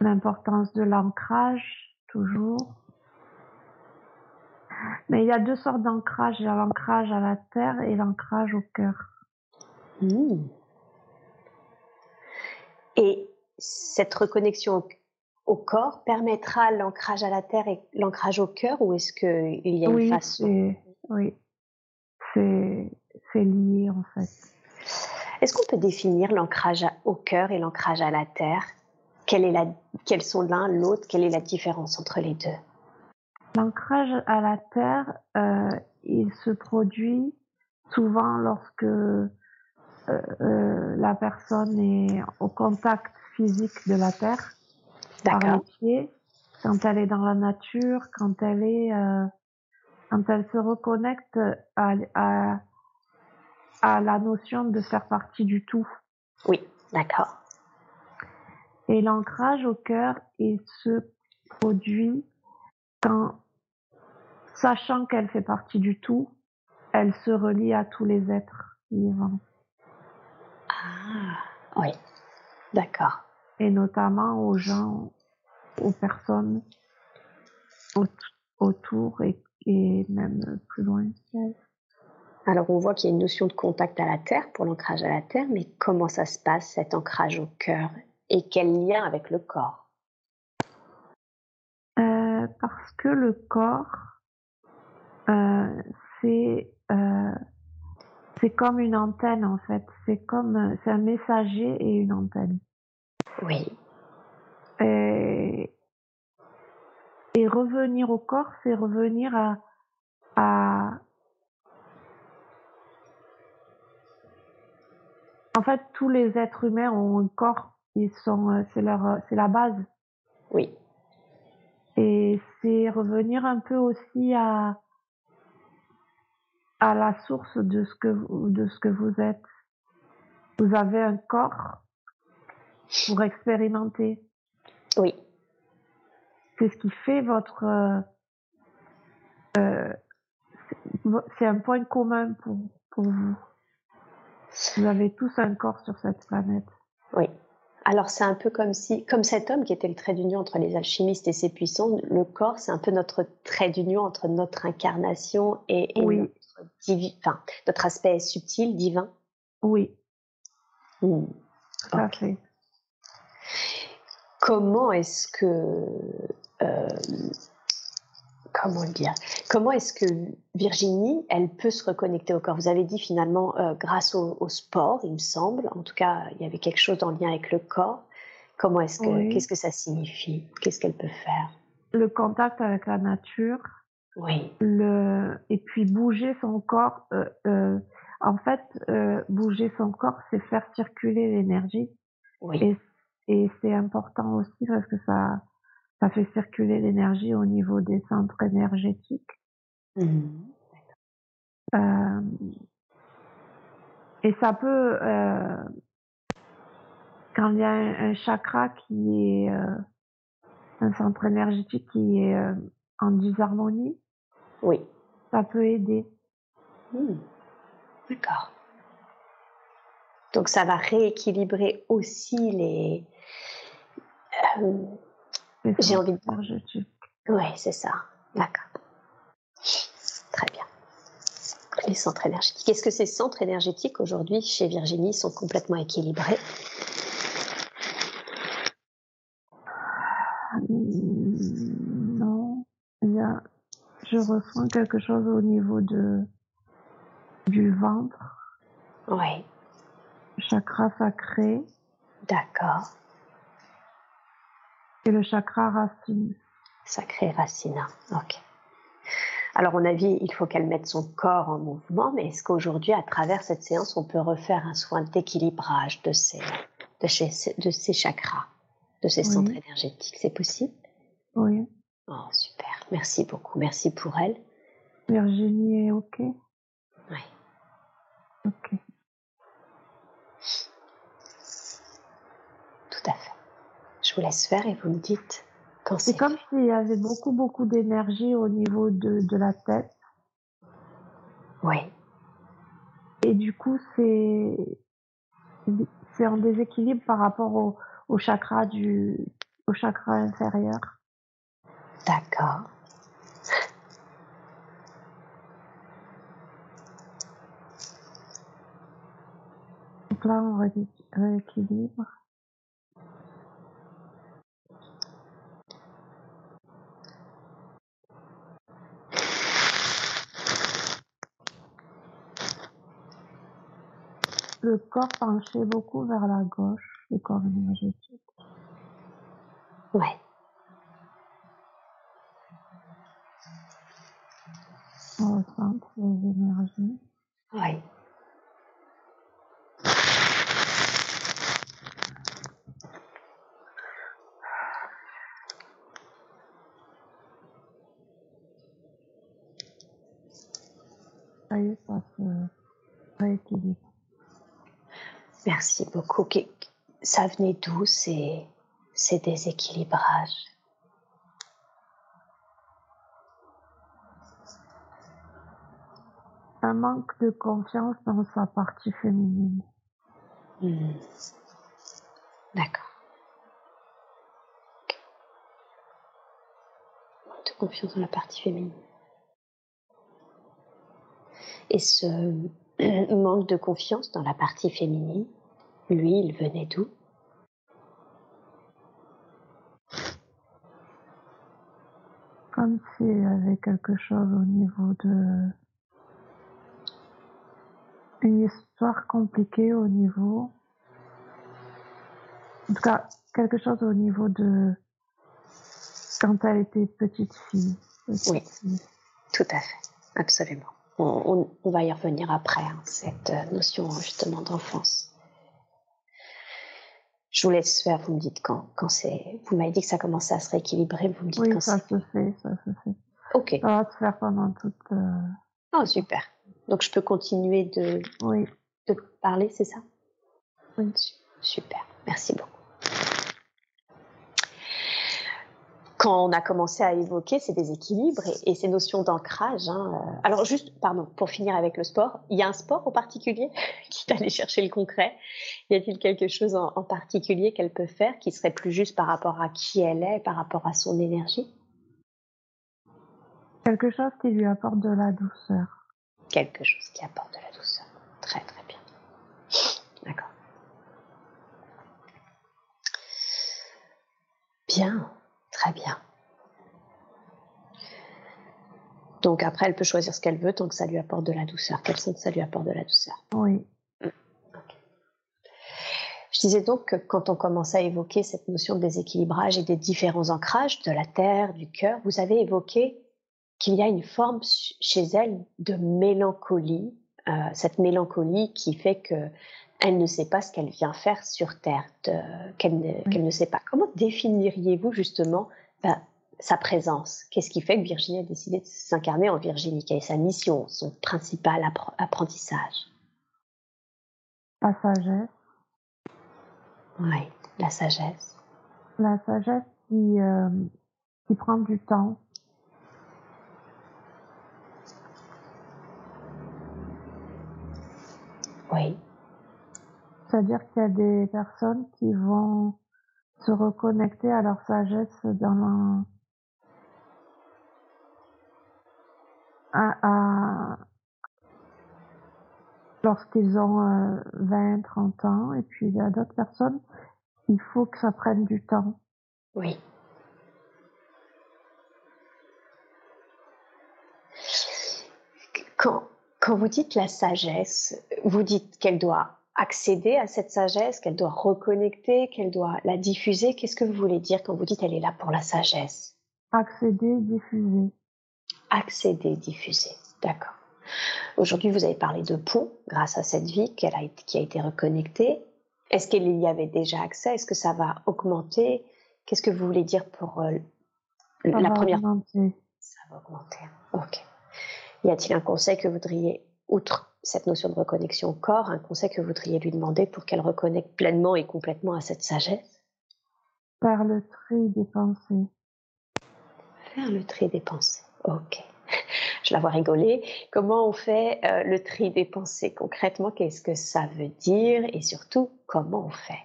L'importance de l'ancrage, toujours. Mais il y a deux sortes d'ancrage. Il y a l'ancrage à la terre et l'ancrage au cœur. Mmh. Et cette reconnexion au corps permettra l'ancrage à la terre et l'ancrage au cœur ou est-ce qu'il y a une façon? Oui, c'est lié en fait. Est-ce qu'on peut définir l'ancrage au cœur et l'ancrage à la terre? Quelle est la, Quels sont l'un l'autre? Quelle est la différence entre les deux? L'ancrage à la terre, euh, il se produit souvent lorsque euh, euh, la personne est au contact physique de la terre, par les pieds, quand elle est dans la nature, quand elle est quand elle se reconnecte à, à, à la notion de faire partie du tout. Oui, d'accord. Et l'ancrage au cœur, il se produit quand, sachant qu'elle fait partie du tout, elle se relie à tous les êtres vivants. Ah, oui, d'accord. Et notamment aux gens, aux personnes autour et et même plus loin. Alors on voit qu'il y a une notion de contact à la terre pour l'ancrage à la terre, mais comment ça se passe cet ancrage au cœur et quel lien avec le corps? Euh, Parce que le corps, euh, c'est euh, c'est comme une antenne en fait. C'est comme c'est un messager et une antenne. Oui. Et, et revenir au corps, c'est revenir à, à... En fait, tous les êtres humains ont un corps. Ils sont, euh, c'est leur, euh, c'est la base. Oui. Et c'est revenir un peu aussi à, à la source de ce que vous, de ce que vous êtes. Vous avez un corps pour expérimenter. Oui c'est ce qui fait votre euh, euh c'est un point commun pour, pour vous. Vous avez tous un corps sur cette planète. Oui. Alors c'est un peu comme si, comme cet homme qui était le trait d'union entre les alchimistes et ses puissants, le corps c'est un peu notre trait d'union entre notre incarnation et, notre, enfin, notre aspect subtil, divin. Oui. Mmh. Tout à fait. Comment est-ce que euh, comment dire Comment est-ce que Virginie, elle peut se reconnecter au corps? Vous avez dit finalement euh, grâce au, sport, il me semble. En tout cas, il y avait quelque chose en lien avec le corps. Comment est-ce que qu'est-ce que ça signifie? Qu'est-ce qu'elle peut faire? Le contact avec la nature. Oui. Le et puis bouger son corps. Euh, en fait, bouger son corps, c'est faire circuler l'énergie. Oui. Et, et c'est important aussi parce que ça ça fait circuler l'énergie au niveau des centres énergétiques. Mmh. Euh, et ça peut, euh, quand il y a un, chakra qui est euh, un centre énergétique qui est en disharmonie, oui, ça peut aider. Mmh. D'accord. Donc ça va rééquilibrer aussi les j'ai envie de dire. Oui, c'est ça. D'accord. les centres énergétiques. Est-ce que ces centres énergétiques aujourd'hui chez Virginie sont complètement équilibrés? Non, il y a, je ressens quelque chose au niveau de du ventre, Oui, chakra sacré d'accord. et le chakra racine. Sacré racine. Ok. Alors, on a vu, il faut qu'elle mette son corps en mouvement, mais est-ce qu'aujourd'hui, à travers cette séance, on peut refaire un soin d'équilibrage de ces, de, chez- de ces chakras, de ces Oui. centres énergétiques? C'est possible? Oui. Oh, super. Merci beaucoup. Merci pour elle. Virginie est ok? Oui. Ok. Tout à fait. Je vous laisse faire et vous me dites quand C'est c'est comme s'il y avait beaucoup beaucoup d'énergie au niveau de, de la tête Oui. et du coup c'est c'est en déséquilibre par rapport au, au chakra du au chakra inférieur. D'accord. Donc là on ré- rééquilibre. Le corps penchait beaucoup vers la gauche, le corps énergétique. Oui. On ressent les énergies. Oui. Ça se rééquilibre. Merci beaucoup. Ça venait d'où ces, ces déséquilibrages? Un manque de confiance dans sa partie féminine. Hmm. D'accord. Manque de confiance dans la partie féminine. Et ce manque de confiance dans la partie féminine, lui, il venait d'où? Comme s'il y avait quelque chose au niveau de... Une histoire compliquée au niveau... En tout cas, quelque chose au niveau de... Quand elle était petite fille. Petite Oui. fille. Tout à fait, absolument. On, va y revenir après, hein, cette euh, notion justement d'enfance. Je vous laisse faire, vous me dites quand, quand c'est. Vous m'avez dit que ça commençait à se rééquilibrer, vous me dites Oui, quand ça se fait, ça se fait. Ok, Ça va se faire pendant toute... euh, oh super. Donc je peux continuer de, Oui, de parler, c'est ça? Oui. Su- Super, merci beaucoup. Quand on a commencé à évoquer ces déséquilibres et, et ces notions d'ancrage, hein, euh, alors juste, pardon, pour finir avec le sport, il y a un sport en particulier qui est allé chercher le concret Y a-t-il quelque chose en, en particulier qu'elle peut faire qui serait plus juste par rapport à qui elle est, par rapport à son énergie? Quelque chose qui lui apporte de la douceur. Quelque chose qui apporte de la douceur. Très très bien. D'accord. Bien, très bien. Donc après, elle peut choisir ce qu'elle veut tant que ça lui apporte de la douceur. Quel sens ça lui apporte de la douceur Oui, Je disais donc que quand on commence à évoquer cette notion de déséquilibrage et des différents ancrages de la terre, du cœur, vous avez évoqué qu'il y a une forme ch- chez elle de mélancolie, euh, cette mélancolie qui fait que elle ne sait pas ce qu'elle vient faire sur terre, qu'elle ne, sait pas. Comment définiriez-vous justement ben, sa présence? Qu'est-ce qui fait que Virginie a décidé de s'incarner en Virginie? Quelle est sa mission, son principal appre- apprentissage? La sagesse. Oui, la sagesse. La sagesse qui, euh, qui prend du temps. Oui, C'est-à-dire qu'il y a des personnes qui vont se reconnecter à leur sagesse dans un- lorsqu'ils ont 20, 30 ans, et puis il y a d'autres personnes, il faut que ça prenne du temps. Oui. Quand, quand vous dites la sagesse, vous dites qu'elle doit accéder à cette sagesse, qu'elle doit reconnecter, qu'elle doit la diffuser. Qu'est-ce que vous voulez dire quand vous dites elle est là pour la sagesse? Accéder, diffuser. Accéder, diffuser. D'accord. Aujourd'hui, vous avez parlé de pont grâce à cette vie qui a été reconnectée. Est-ce qu'il y avait déjà accès? Est-ce que ça va augmenter? Qu'est-ce que vous voulez dire pour euh, la première augmenter. Ça va augmenter. Ok. Y a-t-il un conseil que vous voudriez, outre cette notion de reconnexion au corps, un conseil que vous voudriez lui demander pour qu'elle reconnecte pleinement et complètement à cette sagesse? Faire le tri des pensées. Faire le tri des pensées. Ok. Je la vois rigoler. Comment on fait euh, le tri des pensées concrètement? Qu'est-ce que ça veut dire? Et surtout, comment on fait?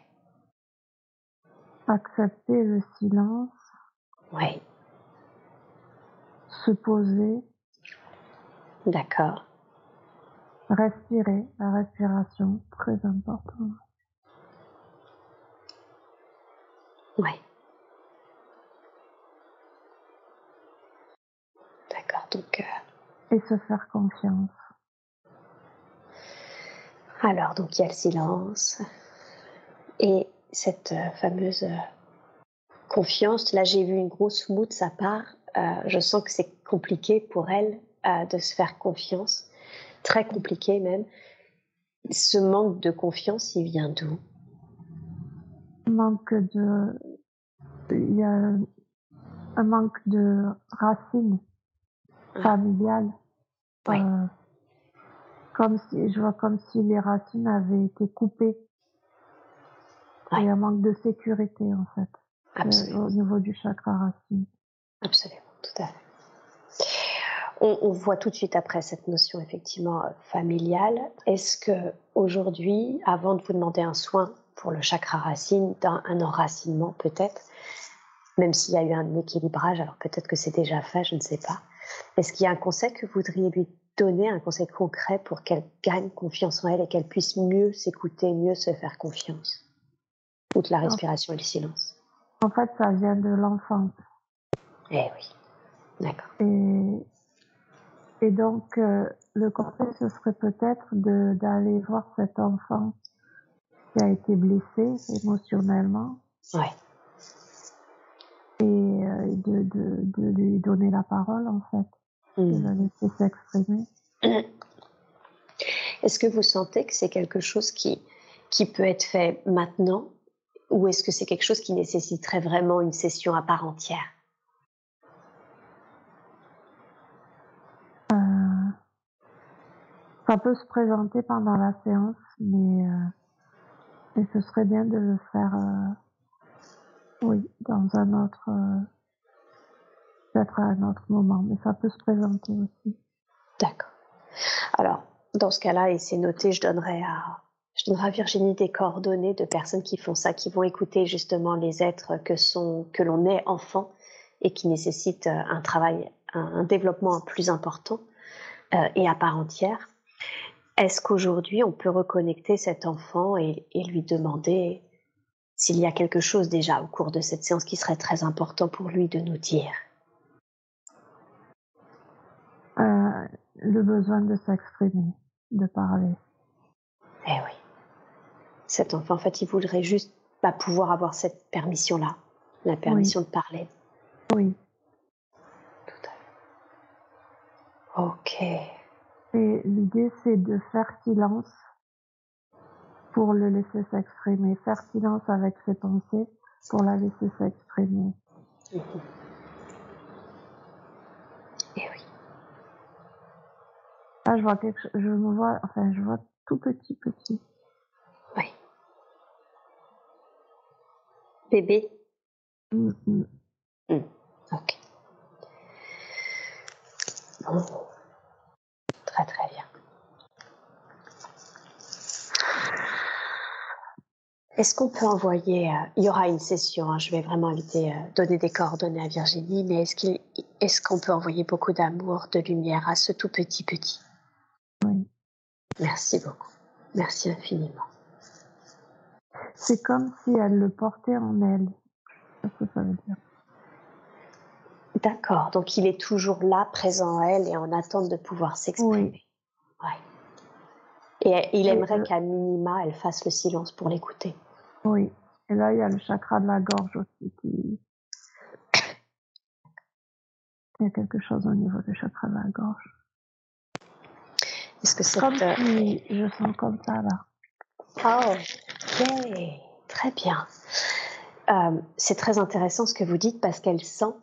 Accepter le silence. Oui. Se poser. D'accord. Respirer, la respiration, très important. Oui. D'accord, donc. Euh, Et se faire confiance. Alors, donc il y a le silence et cette euh, fameuse euh, confiance. Là, j'ai vu une grosse moue de sa part. je sens que c'est compliqué pour elle de se faire confiance très compliqué même. Ce manque de confiance, il vient d'où? Manque de, il y a un manque de racines ah. familiales. Euh, comme si, je vois comme si les racines avaient été coupées. Il y a un manque de sécurité en fait. Absolument. au niveau du chakra racine. Absolument, tout à fait on, voit tout de suite après cette notion effectivement familiale. Est-ce que aujourd'hui, avant de vous demander un soin pour le chakra racine, un, enracinement peut-être, même s'il y a eu un équilibrage, alors peut-être que c'est déjà fait, je ne sais pas. Est-ce qu'il y a un conseil que vous voudriez lui donner, un conseil concret pour qu'elle gagne confiance en elle et qu'elle puisse mieux s'écouter, mieux se faire confiance? Outre la respiration et le silence? En fait, ça vient de l'enfance. Eh oui, d'accord. Et et donc, euh, le conseil, ce serait peut-être d'aller voir cet enfant qui a été blessé émotionnellement. Ouais. Et euh, de, de, de, lui donner la parole, en fait. Mmh. De la laisser s'exprimer. Est-ce que vous sentez que c'est quelque chose qui, qui peut être fait maintenant ou est-ce que c'est quelque chose qui nécessiterait vraiment une session à part entière? Ça peut se présenter pendant la séance, mais, euh, ce serait bien de le faire, euh, oui, dans un autre, euh, peut-être un autre moment, mais ça peut se présenter aussi. D'accord. Alors, dans ce cas-là, et c'est noté, je donnerai à, je donnerai Virginie des coordonnées de personnes qui font ça, qui vont écouter justement les êtres que sont, que l'on est enfant et qui nécessitent un travail, un, développement plus important et à part entière. Est-ce qu'aujourd'hui, on peut reconnecter cet enfant et, lui demander s'il y a quelque chose déjà au cours de cette séance qui serait très important pour lui de nous dire? Euh, Le besoin de s'exprimer, de parler. Eh oui. Cet enfant, en fait, il voudrait juste pas pouvoir avoir cette permission-là, la permission de parler. Oui. Tout à fait. Ok. Et l'idée, c'est de faire silence pour le laisser s'exprimer, faire silence avec ses pensées pour la laisser s'exprimer. Et eh oui. Là, je vois quelque chose, je me vois, enfin, je vois tout petit, petit. Oui. Bébé. Mm. Ok. Bon très bien. Est-ce qu'on peut envoyer, euh, il y aura une session, hein, je vais vraiment inviter, euh, donner des coordonnées à Virginie, mais est-ce qu'on est qu'on peut envoyer beaucoup d'amour, de lumière à ce tout petit petit? Oui. Merci beaucoup. Merci infiniment. C'est comme si elle le portait en elle. Que ça veut dire. D'accord, donc il est toujours là, présent en elle et en attente de pouvoir s'exprimer. Oui. Ouais. Et il aimerait le- qu'à minima, elle fasse le silence pour l'écouter. Oui. Et là, il y a le chakra de la gorge aussi qui. Il y a quelque chose au niveau du chakra de la gorge. Est-ce que cette... Comme euh, si je sens comme ça là. Oh, ok, très bien. Euh, c'est très intéressant ce que vous dites parce qu'elle sent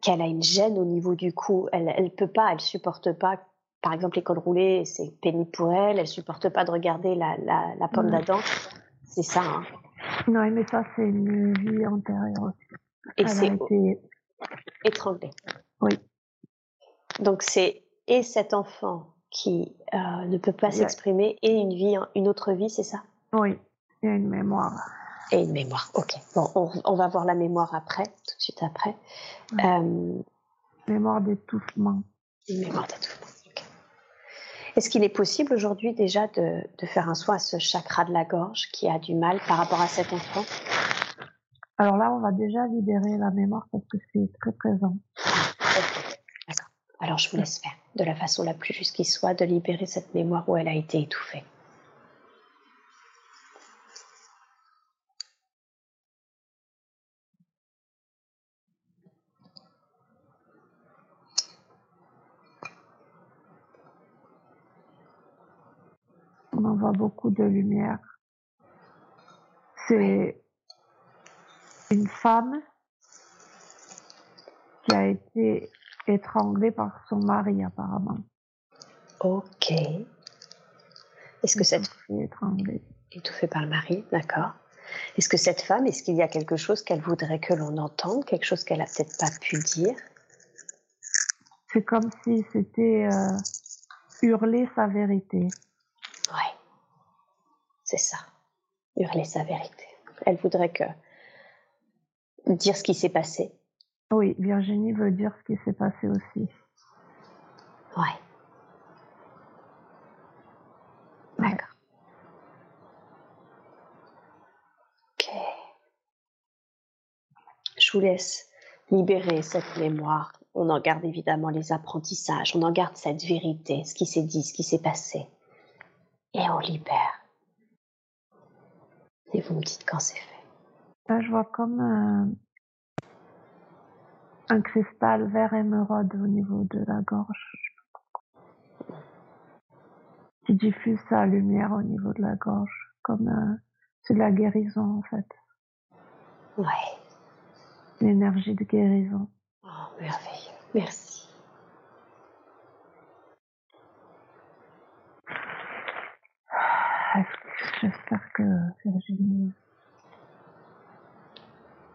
qu'elle a une gêne au niveau du cou. Elle, elle peut pas, elle supporte pas. Par exemple, l'école roulée, c'est pénible pour elle. Elle supporte pas de regarder la, la, la pomme Mm. d'Adam. C'est ça. hein. Non, mais ça, c'est une vie antérieure aussi. Et c'est été. étranglé. Oui. Donc c'est et cet enfant qui euh, ne peut pas Yeah. s'exprimer et une vie, une autre vie, c'est ça? Oui. Il y a une mémoire. Et une mémoire. Ok. Bon, on, on va voir la mémoire après, tout de suite après. Ouais. Euh, Mémoire d'étouffement. une mémoire d'étouffement. ok. Est-ce qu'il est possible aujourd'hui déjà de, de faire un soin à ce chakra de la gorge qui a du mal par rapport à cet enfant? Alors là, on va déjà libérer la mémoire parce que c'est très présent. D'accord. Alors je vous laisse faire de la façon la plus juste qui soit de libérer cette mémoire où elle a été étouffée. On envoie beaucoup de lumière. C'est une femme qui a été étranglée par son mari apparemment. Ok. Est-ce que cette étranglée. étouffée par le mari, d'accord. Est-ce que cette femme, est-ce qu'il y a quelque chose qu'elle voudrait que l'on entende, quelque chose qu'elle a peut-être pas pu dire? C'est comme si c'était euh, hurler sa vérité. C'est ça. Hurler sa vérité. Elle voudrait que dire ce qui s'est passé. Oui, Virginie veut dire ce qui s'est passé aussi. Ouais. D'accord. Ok. Je vous laisse libérer cette mémoire. On en garde évidemment les apprentissages, on en garde cette vérité, ce qui s'est dit, ce qui s'est passé. Et on libère. Et vous me dites quand c'est fait. Là, je vois comme euh, un cristal vert émeraude au niveau de la gorge. Qui diffuse sa lumière au niveau de la gorge. Comme euh, c'est de la guérison en fait. Ouais. L'énergie de guérison. Oh, merveilleux. Merci. Ah, J'espère que Virginie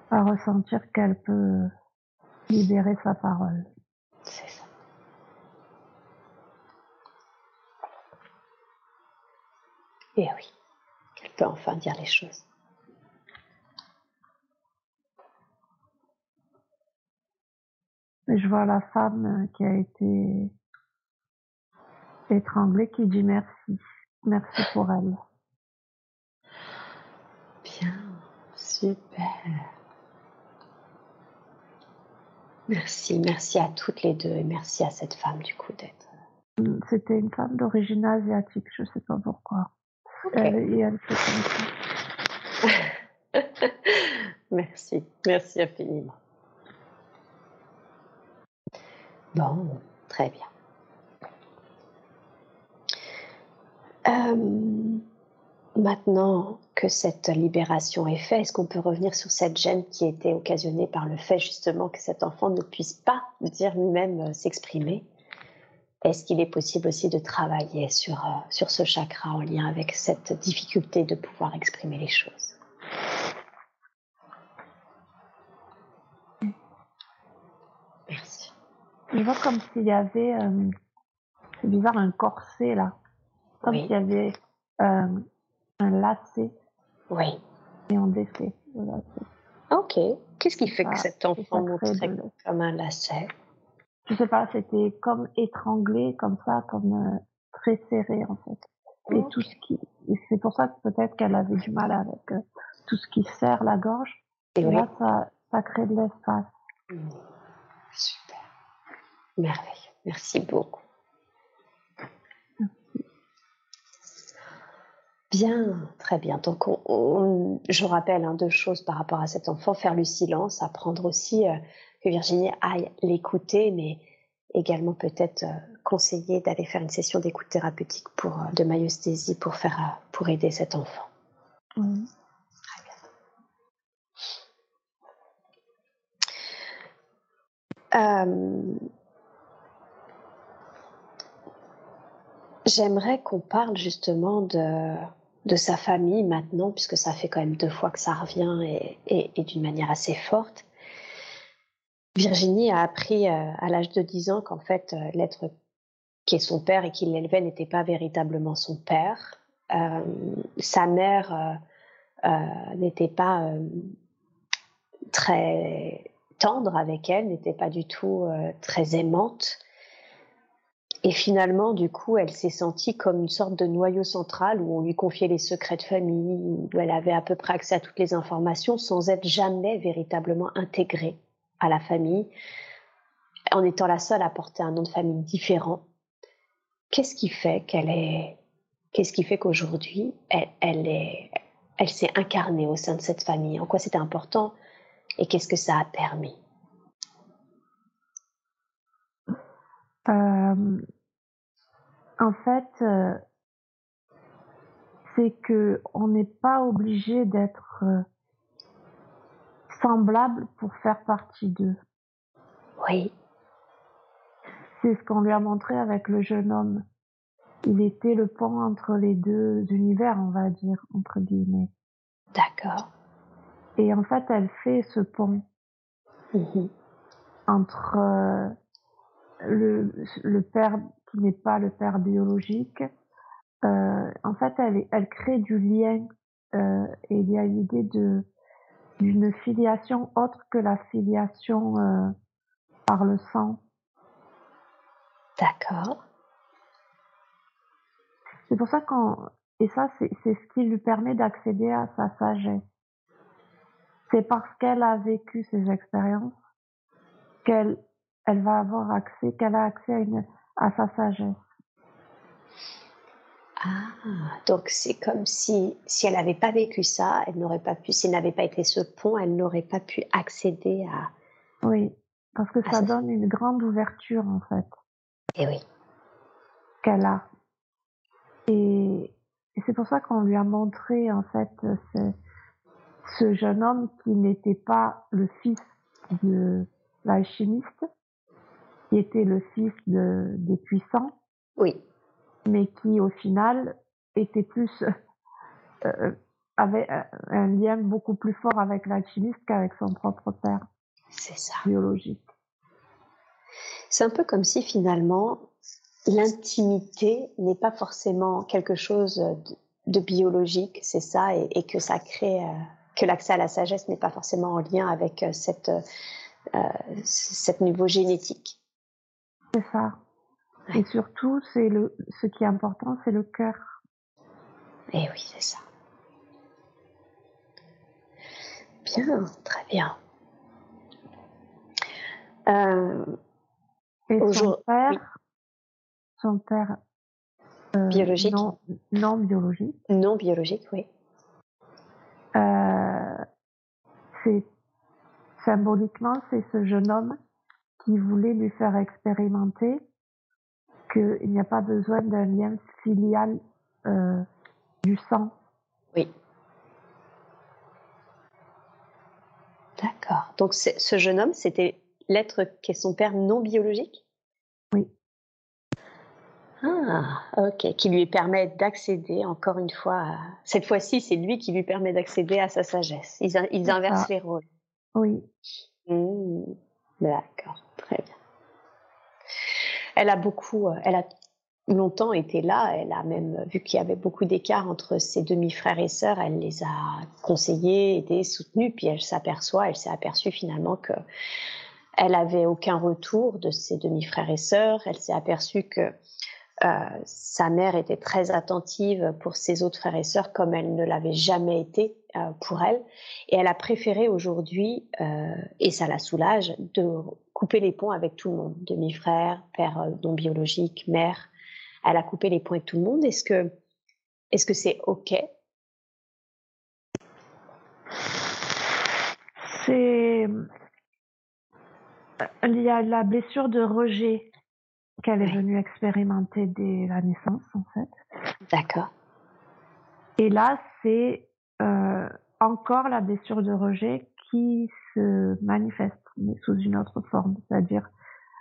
va ressentir qu'elle peut libérer sa parole. C'est ça. Et oui, qu'elle peut enfin dire les choses. Et je vois la femme qui a été étranglée qui dit merci. Merci pour elle. Bien, super. Merci, merci à toutes les deux et merci à cette femme du coup d'être. Mm, C'était une femme d'origine asiatique, je sais pas pourquoi. Et elle fait comme ça. merci, merci infiniment. Bon, très bien. Euh, maintenant que cette libération est faite, est-ce qu'on peut revenir sur cette gêne qui a été occasionnée par le fait justement que cet enfant ne puisse pas dire lui-même euh, s'exprimer? Est-ce qu'il est possible aussi de travailler sur, euh, sur ce chakra en lien avec cette difficulté de pouvoir exprimer les choses? Merci. Je vois comme s'il y avait, euh, c'est bizarre, un corset là. Comme Oui. s'il y avait un lacet Oui. et le lacet. Ok. Qu'est-ce qui fait que Ah, cet et enfant montrait de- comme un lacet? Je sais pas, c'était comme étranglé, comme ça, comme euh, très serré en fait. Et tout ce qui c'est pour ça que peut-être qu'elle avait du mal avec euh, tout ce qui serre la gorge. Et, là, ça, ça crée de l'espace. Mmh. Super. Merveille. Merci beaucoup. Bien, très bien. Donc, je rappelle hein, deux choses par rapport à cet enfant faire le silence, apprendre aussi euh, que Virginie aille l'écouter, mais également peut-être euh, conseiller d'aller faire une session d'écoute thérapeutique pour, euh, de myosthésie pour, faire, pour aider cet enfant. Très bien. J'aimerais qu'on parle justement de, de sa famille maintenant, puisque ça fait quand même deux fois que ça revient et, d'une manière assez forte. Virginie a appris euh, à l'âge de 10 ans qu'en fait, euh, l'être qui est son père et qui l'élevait n'était pas véritablement son père. Euh, sa mère n'était pas très tendre avec elle, n'était pas du tout très aimante. Et finalement, du coup, elle s'est sentie comme une sorte de noyau central où on lui confiait les secrets de famille, où elle avait à peu près accès à toutes les informations sans être jamais véritablement intégrée à la famille, en étant la seule à porter un nom de famille différent. Qu'est-ce qui fait qu'elle est, qu'est-ce qui fait qu'aujourd'hui, elle, elle est, elle s'est incarnée au sein de cette famille? En quoi c'était important? Et qu'est-ce que ça a permis? Euh, en fait, euh, c'est que on n'est pas obligé d'être euh, semblable pour faire partie d'eux. Oui. C'est ce qu'on lui a montré avec le jeune homme. Il était le pont entre les deux univers, on va dire, entre guillemets. D'accord. Et en fait, elle fait ce pont mm-hmm. entre euh, le, le père qui n'est pas le père biologique. Euh, en fait, elle, elle crée du lien euh, et il y a l'idée de d'une filiation autre que la filiation euh, par le sang. D'accord. C'est pour ça qu'on et ça c'est ce qui lui permet d'accéder à sa sagesse. C'est parce qu'elle a vécu ces expériences qu'elle elle va avoir accès, qu'elle a accès à une à sa sagesse. Ah, donc c'est comme si, si elle n'avait pas vécu ça, elle n'aurait pas pu, s'il n'avait pas été ce pont, elle n'aurait pas pu accéder à. Oui, parce que ça donne une grande ouverture en fait. Et eh oui. Qu'elle a. Et, c'est pour ça qu'on lui a montré en fait ce, ce jeune homme qui n'était pas le fils de l'alchimiste, qui était le fils de, des puissants. Oui. Mais qui, au final, était plus, euh, avait un lien beaucoup plus fort avec l'alchimiste qu'avec son propre père. C'est ça. Biologique. C'est un peu comme si finalement, l'intimité n'est pas forcément quelque chose de, biologique, c'est ça, et, que ça crée, euh, que l'accès à la sagesse n'est pas forcément en lien avec euh, cette, euh, cette niveau génétique. C'est ça. Et surtout, c'est le, ce qui est important, c'est le cœur. Eh oui, c'est ça. Bien, très bien. Euh, et son père, son père euh, biologique, non, non, biologique, non biologique, oui. Euh, c'est symboliquement, c'est ce jeune homme qui voulait lui faire expérimenter qu'il n'y a pas besoin d'un lien filial euh, du sang. Oui. D'accord. Donc ce jeune homme, c'était l'être qui est son père non biologique? Oui. Ah, ok. Qui lui permet d'accéder, encore une fois, cette fois-ci, c'est lui qui lui permet d'accéder à sa sagesse. Ils, inversent les rôles. Oui. Mmh. D'accord. Elle a beaucoup, euh, elle a longtemps été là. Elle a même vu qu'il y avait beaucoup d'écart entre ses demi-frères et sœurs. Elle les a conseillés, aidés, soutenus. Puis elle s'aperçoit, elle s'est aperçue finalement que elle avait aucun retour de ses demi-frères et sœurs. Elle s'est aperçue que sa mère était très attentive pour ses autres frères et sœurs comme elle ne l'avait jamais été pour elle. Et elle a préféré aujourd'hui, et ça la soulage, de couper les ponts avec tout le monde, demi-frère, père non biologique, mère. Elle a coupé les ponts avec tout le monde. Est-ce que est-ce que c'est ok? C'est il y a la blessure de rejet qu'elle est venue expérimenter dès la naissance, en fait. D'accord. Et là, c'est euh, encore la blessure de rejet qui se manifeste, mais sous une autre forme. C'est-à-dire,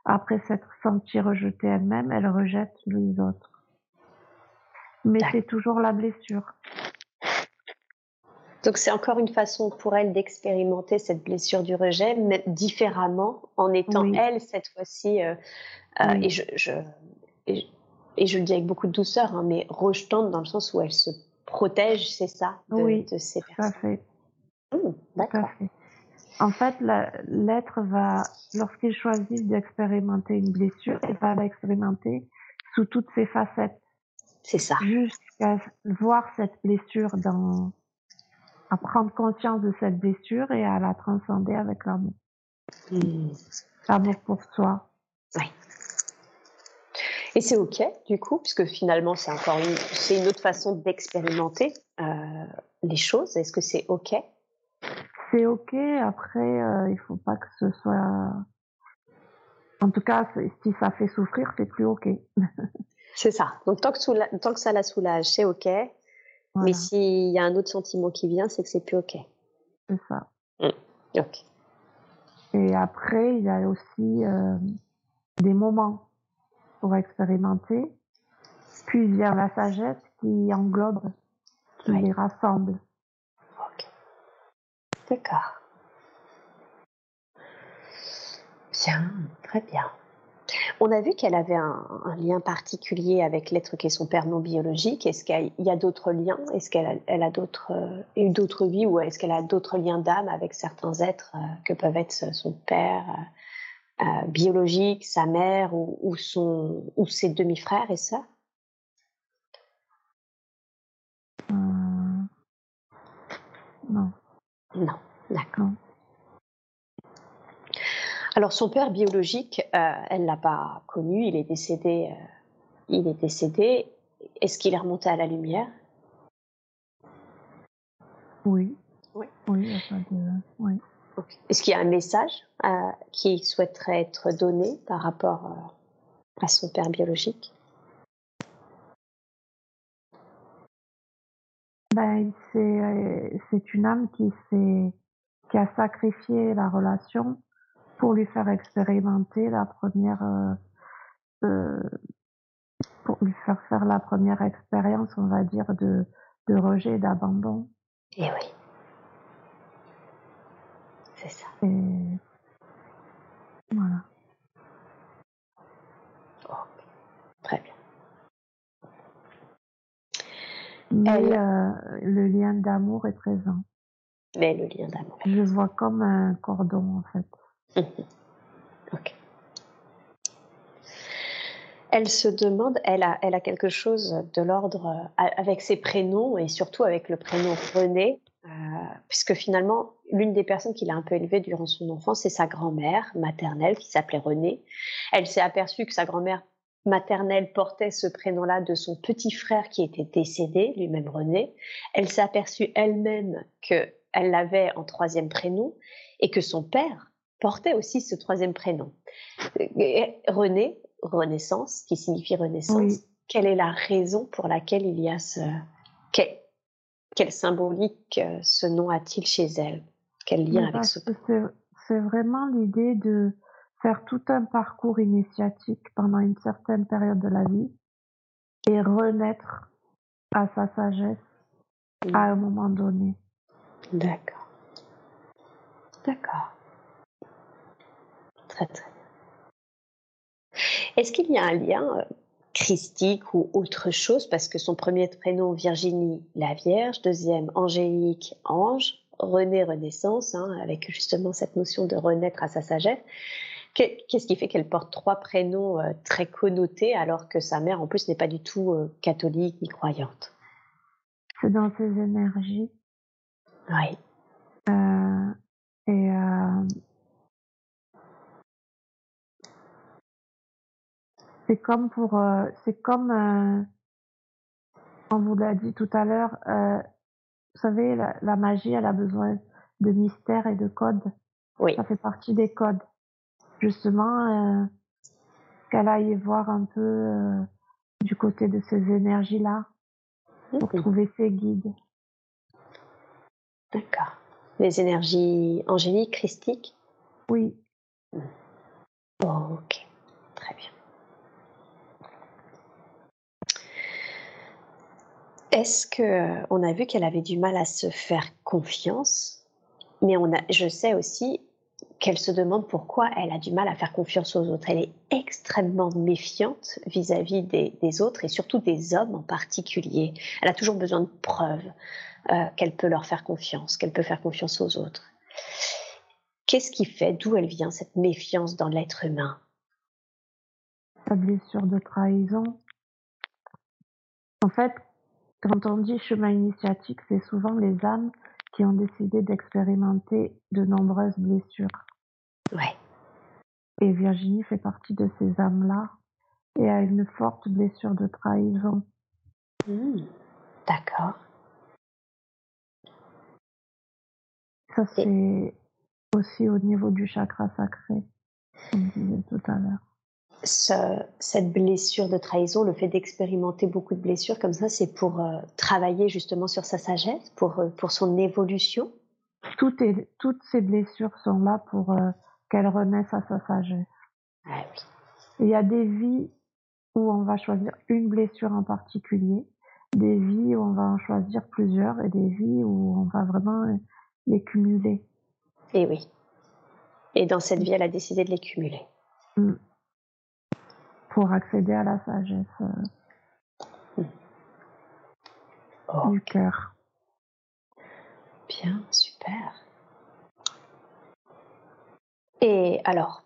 après s'être sentie rejetée elle-même, elle rejette les autres. Mais c'est toujours la blessure. Donc c'est encore une façon pour elle d'expérimenter cette blessure du rejet, mais différemment, en étant elle cette fois-ci, euh, euh, et, je, je et, je le dis avec beaucoup de douceur, hein, mais rejetante dans le sens où elle se protège, c'est ça, de, oui, de ces personnes. Fait. Mmh, D'accord. En fait, l'être va, lorsqu'il choisit d'expérimenter une blessure, il va l'expérimenter sous toutes ses facettes. C'est ça. Jusqu'à voir cette blessure dans, à prendre conscience de cette blessure et à la transcender avec l'amour. Mmh. L'amour pour soi. Oui. Et c'est ok, du coup, puisque finalement, c'est encore une, c'est une autre façon d'expérimenter euh, les choses. Est-ce que c'est ok? C'est ok. Après, euh, il faut pas que ce soit. En tout cas, si ça fait souffrir, c'est plus ok. c'est ça. Donc tant que, tant que ça la soulage, c'est ok. Mais s'il y a un autre sentiment qui vient, c'est que c'est plus OK. C'est ça. Mmh. OK. Et après, il y a aussi euh, des moments pour expérimenter. Puis il y a la sagesse qui englobe, qui les rassemble. D'accord. Bien, très bien. On a vu qu'elle avait un, lien particulier avec l'être qui est son père non biologique. Est-ce qu'il y a, d'autres liens? Est-ce qu'elle a, d'autres, euh, eu d'autres vies ou est-ce qu'elle a d'autres liens d'âme avec certains êtres euh, que peuvent être son père euh, biologique, sa mère ou, ou ses demi-frères et sœurs Non. Non, d'accord. Alors son père biologique, euh, elle l'a pas connu, il est décédé. Euh, il est décédé. Est-ce qu'il est remonté à la lumière? Oui. Oui. Oui. oui. Est-ce qu'il y a un message euh, qui souhaiterait être donné par rapport euh, à son père biologique? Ben, c'est une âme qui, qui a sacrifié la relation pour lui faire expérimenter la première, euh, euh, pour lui faire faire la première expérience, on va dire, de, de rejet, d'abandon. Et eh oui. C'est ça. Et voilà. Oh, très bien. Mais euh, le lien d'amour est présent. Mais le lien d'amour. Je vois comme un cordon en fait. ok. Elle se demande, elle a, elle a quelque chose de l'ordre euh, avec ses prénoms et surtout avec le prénom René, euh, puisque finalement, l'une des personnes qui l'a un peu élevée durant son enfance, c'est sa grand-mère maternelle qui s'appelait René. Elle s'est aperçue que sa grand-mère maternelle portait ce prénom-là de son petit frère qui était décédé, lui-même René. Elle s'est aperçue elle-même qu'elle l'avait en troisième prénom et que son père portait aussi ce troisième prénom. René, Renaissance, qui signifie Renaissance. Quelle est la raison pour laquelle il y a ce... Quelle, symbolique euh, ce nom a-t-il chez elle? Quel lien avec ce C'est vraiment l'idée de faire tout un parcours initiatique pendant une certaine période de la vie et renaître à sa sagesse à un moment donné. D'accord. D'accord. Très très bien. Est-ce qu'il y a un lien euh, christique ou autre chose? Parce que son premier prénom, Virginie, la Vierge, deuxième, Angélique, Ange, René, Renaissance, hein, avec justement cette notion de renaître à sa sagesse. Qu'est-ce qui fait qu'elle porte trois prénoms euh, très connotés alors que sa mère en plus n'est pas du tout euh, catholique ni croyante? C'est dans ses énergies. Oui. Euh, et c'est comme pour, c'est comme, on vous l'a dit tout à l'heure, vous savez, la, la, magie, elle a besoin de mystère et de codes. Oui. Ça fait partie des codes. Justement, euh, qu'elle aille voir un peu euh, du côté de ces énergies-là pour trouver ses guides. D'accord. Les énergies angéliques, christiques? Oui. ok, très bien. Est-ce que on a vu qu'elle avait du mal à se faire confiance, mais on a, je sais aussi qu'elle se demande pourquoi elle a du mal à faire confiance aux autres. Elle est extrêmement méfiante vis-à-vis des, autres et surtout des hommes en particulier. Elle a toujours besoin de preuves euh, qu'elle peut leur faire confiance, qu'elle peut faire confiance aux autres. Qu'est-ce qui fait, d'où elle vient cette méfiance dans l'être humain? Sa blessure de trahison. En fait, quand on dit chemin initiatique, c'est souvent les âmes qui ont décidé d'expérimenter de nombreuses blessures. Ouais. Et Virginie fait partie de ces âmes-là et a une forte blessure de trahison. Mmh. D'accord. Ça, c'est aussi au niveau du chakra sacré, comme je disais tout à l'heure cette blessure de trahison, le fait d'expérimenter beaucoup de blessures comme ça, c'est pour euh, travailler justement sur sa sagesse, pour, euh, pour son évolution Tout est, Toutes ces blessures sont là pour euh, qu'elle renaisse à sa sagesse. Ah Il y a des vies où on va choisir une blessure en particulier, des vies où on va en choisir plusieurs et des vies où on va vraiment les cumuler. Et oui. Et dans cette vie, elle a décidé de les cumuler. Mm pour accéder à la sagesse euh, du cœur. Bien, super. Et alors,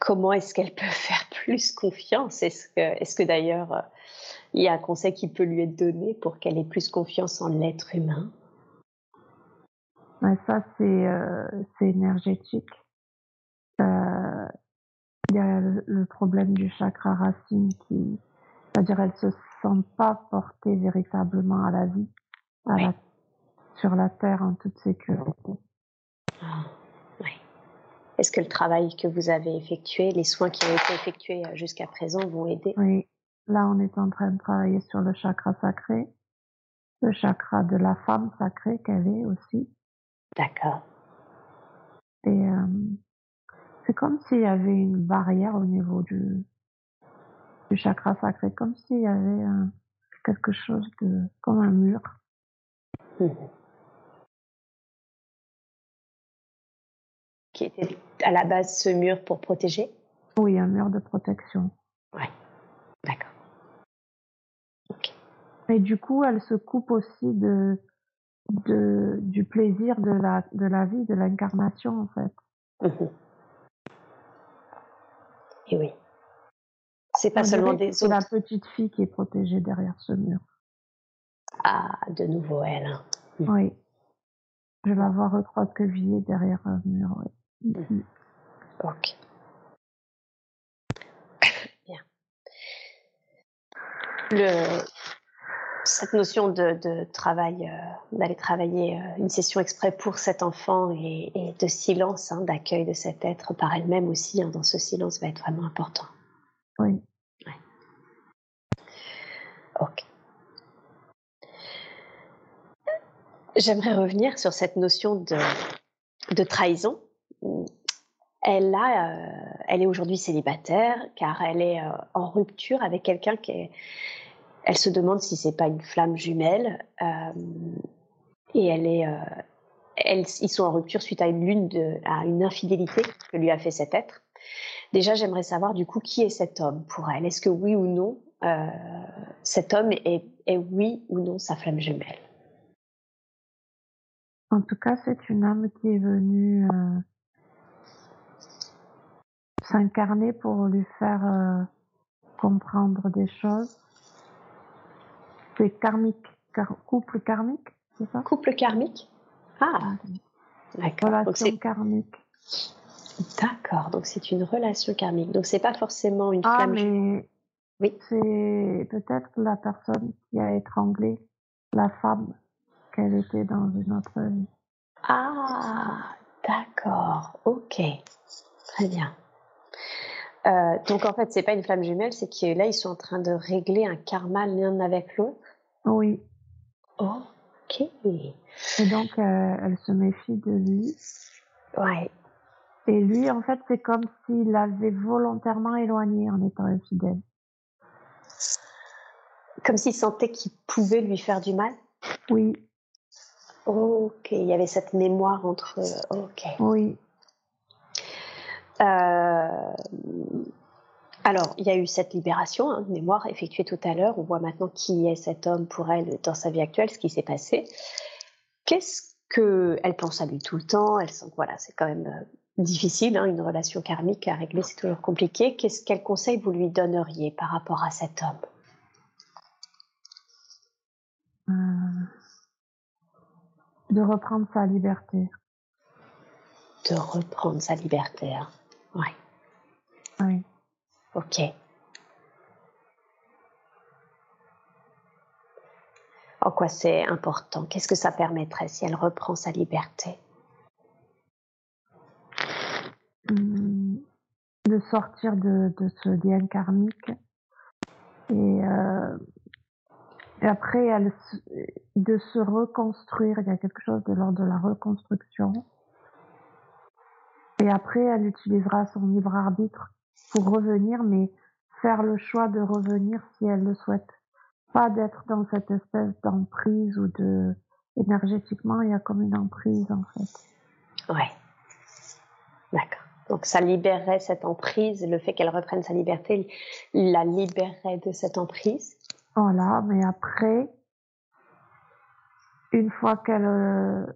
comment est-ce qu'elle peut faire plus confiance? Est-ce que, est que d'ailleurs, euh, il y a un conseil qui peut lui être donné pour qu'elle ait plus confiance en l'être humain? Ça, c'est euh, énergétique. Il y a le problème du chakra racine qui, c'est-à-dire elle se sent pas portée véritablement à la vie, sur la terre en toute sécurité. Ah, oui. Est-ce que le travail que vous avez effectué, les soins qui ont été effectués euh, jusqu'à présent vont aider? Oui. Là, on est en train de travailler sur le chakra sacré, le chakra de la femme sacrée qu'elle est aussi. D'accord. Et euh, c'est comme s'il y avait une barrière au niveau du, du chakra sacré, comme s'il y avait quelque chose de, comme un mur. Qui était à la base ce mur pour protéger? Oui, un mur de protection. Oui, d'accord. Et du coup, elle se coupe aussi de, de, du plaisir de la, de la vie, de l'incarnation, en fait. Mmh et oui. C'est pas seulement des C'est la petite fille qui est protégée derrière ce mur. Ah, de nouveau elle. Hein. Mm. Oui. Je la vois recroquevillée derrière un mur, oui. Mm. Mm. Ok. Bien. Le, cette notion de, travail, euh, d'aller travailler euh, une session exprès pour cet enfant et, de silence, hein, d'accueil de cet être par elle-même aussi, hein, dans ce silence va être vraiment important. Oui. Ok. J'aimerais revenir sur cette notion de, trahison. Elle, a, euh, elle est aujourd'hui célibataire car elle est en rupture avec quelqu'un qui est, elle se demande si c'est pas une flamme jumelle. Euh, et elle est, euh, ils sont en rupture suite à une lune de, à une infidélité que lui a fait cet être. Déjà, j'aimerais savoir du coup qui est cet homme pour elle? Est-ce que oui ou non, euh, cet homme est, est, oui ou non sa flamme jumelle? En tout cas, c'est une âme qui est venue s'incarner pour lui faire comprendre des choses. C'est karmique, couple karmique, c'est ça? Couple karmique Ah, d'accord. Relation karmique. D'accord, donc c'est une relation karmique. Donc c'est pas forcément une ah, flamme. Mais oui. C'est peut-être la personne qui a étranglé la femme qu'elle était dans une autre vie. Ah, d'accord, ok, très bien. Euh, donc en fait, c'est pas une flamme jumelle, c'est que là ils sont en train de régler un karma l'un avec l'autre. Oui. Ok. Et donc euh, elle se méfie de lui. Ouais. Et lui, en fait, c'est comme s'il l'avait volontairement éloigné en étant infidèle. Comme s'il sentait qu'il pouvait lui faire du mal? Oui. Ok, il y avait cette mémoire entre. Ok. Oui. Euh, alors, il y a eu cette libération hein, de mémoire effectuée tout à l'heure. On voit maintenant qui est cet homme pour elle dans sa vie actuelle, ce qui s'est passé. Qu'est-ce qu'elle pense à lui tout le temps? Elle sent voilà, c'est quand même euh, difficile, hein, une relation karmique à régler, c'est toujours compliqué. Qu'est-ce quel conseil vous lui donneriez par rapport à cet homme? Euh, De reprendre sa liberté. De reprendre sa liberté. Hein. Oui. Oui. Ok. En quoi c'est important? Qu'est-ce que ça permettrait si elle reprend sa liberté? Hmm, De sortir de, ce lien karmique et, euh, après elle, de se reconstruire. Il y a quelque chose de l'ordre de la reconstruction et après, elle utilisera son libre arbitre pour revenir, mais faire le choix de revenir si elle le souhaite. Pas d'être dans cette espèce d'emprise ou de énergétiquement, il y a comme une emprise en fait. Ouais. D'accord. Donc ça libérerait cette emprise, le fait qu'elle reprenne sa liberté la libérerait de cette emprise. Voilà, mais après, une fois qu'elle, euh,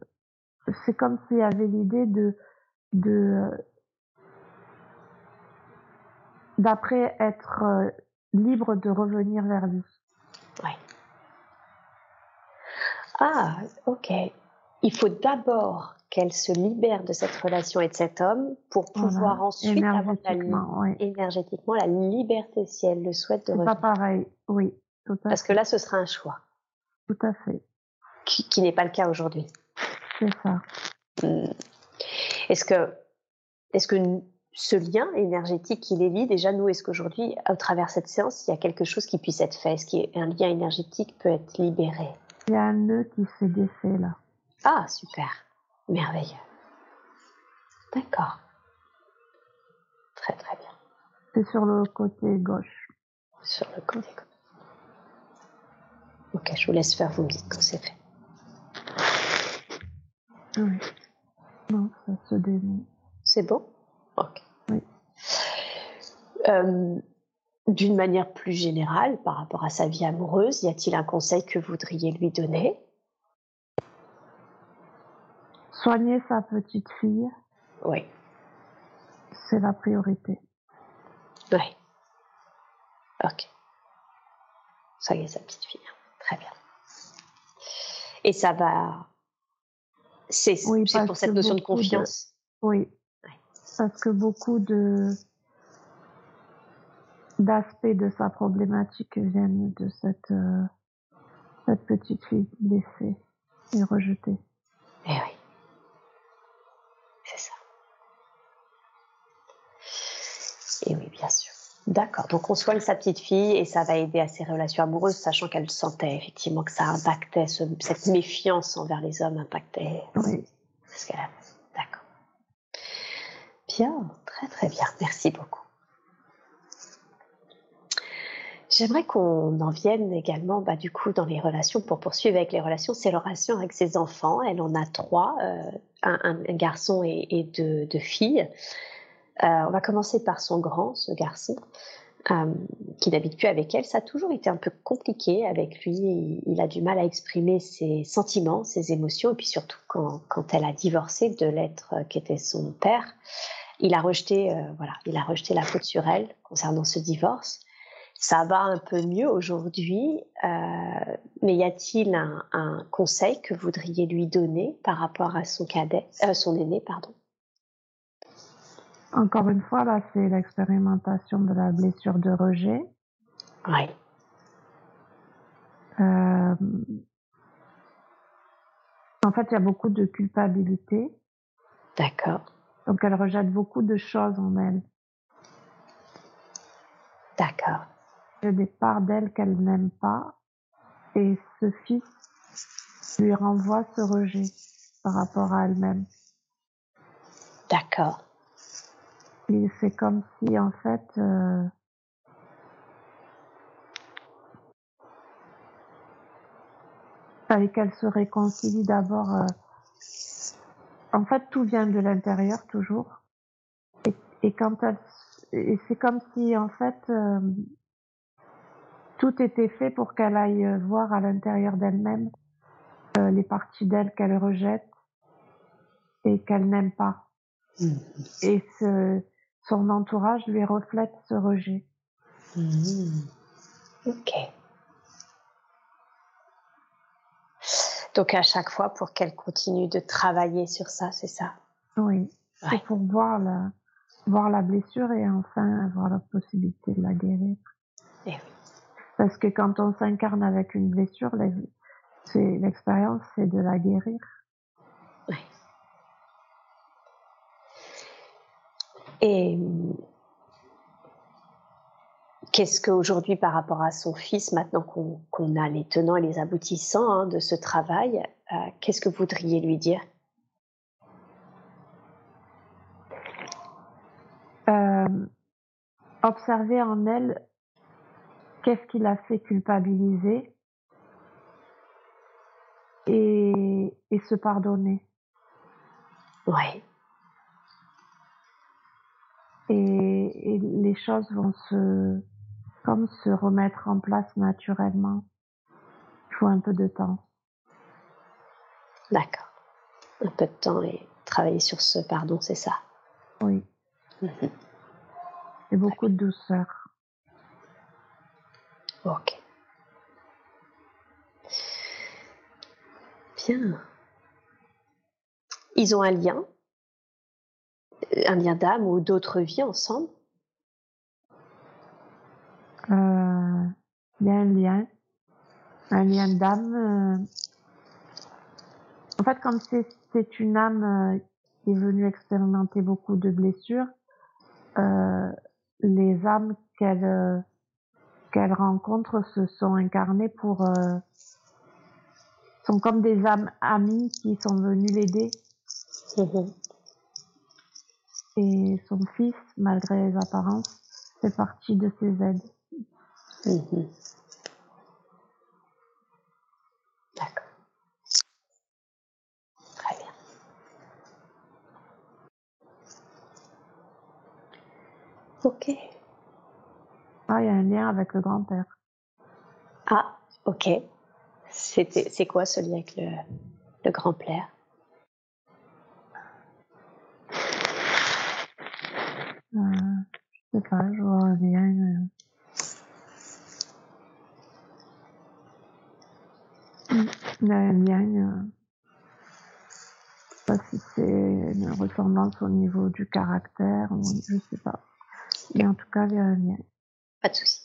c'est comme s'il y avait l'idée de de d'après être euh, libre de revenir vers lui. Oui. Ah, ok. Il faut d'abord qu'elle se libère de cette relation et de cet homme pour pouvoir ensuite avoir la, énergétiquement la liberté, si elle le souhaite, de revenir. pas pareil, oui. Parce que là, ce sera un choix. Tout à fait. Qui, n'est pas le cas aujourd'hui. C'est ça. Hmm. Est-ce que, est-ce que ce lien énergétique qui les lie, déjà nous, est-ce qu'aujourd'hui, à travers cette séance, il y a quelque chose qui puisse être fait? Est-ce qu'un lien énergétique peut être libéré? Il y a un nœud qui s'est défait là. Ah, super. Merveilleux. D'accord. Très très bien. C'est sur le côté gauche. Sur le côté gauche. Ok, je vous laisse faire vos guides quand c'est fait. Oui. Non, ça se dénouer. C'est bon? Ok. Oui. Euh, d'une manière plus générale, par rapport à sa vie amoureuse, y a-t-il un conseil que vous voudriez lui donner? Soigner sa petite fille. Oui. C'est la priorité. Oui. Ok. Soigner sa petite fille. Très bien. Et ça va c'est pour cette notion de confiance? Oui. Parce que beaucoup de d'aspects de sa problématique viennent de cette, euh, cette petite fille laissée et rejetée. Eh oui. C'est ça. Et oui, bien sûr. D'accord. Donc on soigne sa petite fille et ça va aider à ses relations amoureuses, sachant qu'elle sentait effectivement que ça impactait, cette méfiance envers les hommes impactait oui. ce qu'elle D'accord. Très très bien. Merci beaucoup. J'aimerais qu'on en vienne également, bah, du coup, dans les relations, pour poursuivre avec les relations, c'est la relation avec ses enfants. Elle en a trois, euh, un, garçon et, deux filles. Euh, on va commencer par son grand, ce garçon, euh, qui n'habite plus avec elle. Ça a toujours été un peu compliqué avec lui. Il, a du mal à exprimer ses sentiments, ses émotions, et puis surtout quand, elle a divorcé de l'être qui était son père, il a rejeté, euh, voilà, il a rejeté la faute sur elle concernant ce divorce. Ça va un peu mieux aujourd'hui, euh, mais y a-t-il un, conseil que vous voudriez lui donner par rapport à son cadet, euh, son aîné, pardon? Encore une fois, là, c'est l'expérimentation de la blessure de rejet. Oui. Euh, en fait, il y a beaucoup de culpabilité. D'accord. Donc, elle rejette beaucoup de choses en elle. D'accord. Il y a des parts d'elle qu'elle n'aime pas. Et ce fils lui renvoie ce rejet par rapport à elle-même. D'accord. Et c'est comme si, en fait, euh, fallait qu'elle se réconcilie d'abord. Euh, en fait, tout vient de l'intérieur toujours. Et, et quand elle, et c'est comme si en fait euh, tout était fait pour qu'elle aille voir à l'intérieur d'elle-même euh, les parties d'elle qu'elle rejette et qu'elle n'aime pas. Mmh. Et ce, son entourage lui reflète ce rejet. Mmh. Ok. Donc à chaque fois pour qu'elle continue de travailler sur ça, c'est ça Oui, c'est pour voir la, voir la blessure et enfin avoir la possibilité de la guérir. Eh oui. Parce que quand on s'incarne avec une blessure, l'expérience, c'est de la guérir. Oui. Et Qu'est-ce qu'aujourd'hui, par rapport à son fils, maintenant qu'on a les tenants et les aboutissants hein, de ce travail, euh, qu'est-ce que vous voudriez lui dire? Euh, Observer en elle qu'est-ce qui l'a fait culpabiliser et, et se pardonner. Oui. Et, et les choses vont se comme se remettre en place naturellement. Il faut un peu de temps. D'accord. Un peu de temps et travailler sur ce pardon, c'est ça Oui. Mhm. Et beaucoup de douceur. Ok. Bien. Ils ont un lien Un lien d'âme ou d'autres vies ensemble euh, il y a un lien, un lien d'âme. Euh. En fait, comme c'est une âme euh, qui est venue expérimenter beaucoup de blessures, euh, les âmes qu'elle qu'elle rencontre se sont incarnées pour sont comme des âmes amies qui sont venues l'aider. Mhm. Et son fils, malgré les apparences, fait partie de ses aides. Mhm. D'accord. Très bien. Ok. Ah, il y a un lien avec le grand-père. Ah, ok. C'est quoi ce lien avec le, le grand-père? Euh, Je sais pas, je vois un lien. Euh, Il y a un lien. sais pas si c'est une ressemblance au niveau du caractère, je sais pas. Mais en tout cas, il y a un lien. Pas de souci.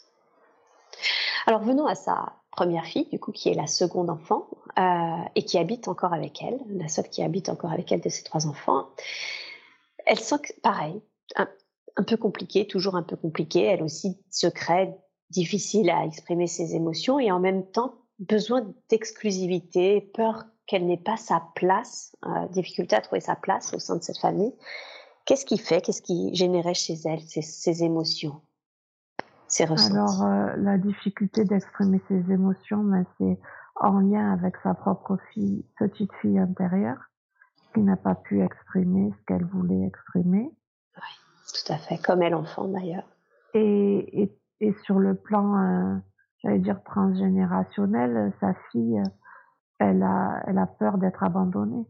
Alors venons à sa première fille, du coup, qui est la seconde enfant euh, et qui habite encore avec elle, la seule qui habite encore avec elle de ses trois enfants. Elle sent que, pareil, un, un peu compliqué, toujours un peu compliqué. Elle aussi secret, difficile à exprimer ses émotions et en même temps besoin d'exclusivité, peur qu'elle n'ait pas sa place, euh, difficulté à trouver sa place au sein de cette famille. Qu'est-ce qui fait, qu'est-ce qui générait chez elle ces, émotions, ces ressentis? Alors, euh, la difficulté d'exprimer ses émotions, mais c'est en lien avec sa propre fille, petite fille intérieure, qui n'a pas pu exprimer ce qu'elle voulait exprimer. Oui, tout à fait, comme elle enfant d'ailleurs. Et, et, et, sur le plan euh, j'allais dire transgénérationnel, sa fille, elle a, elle a peur d'être abandonnée.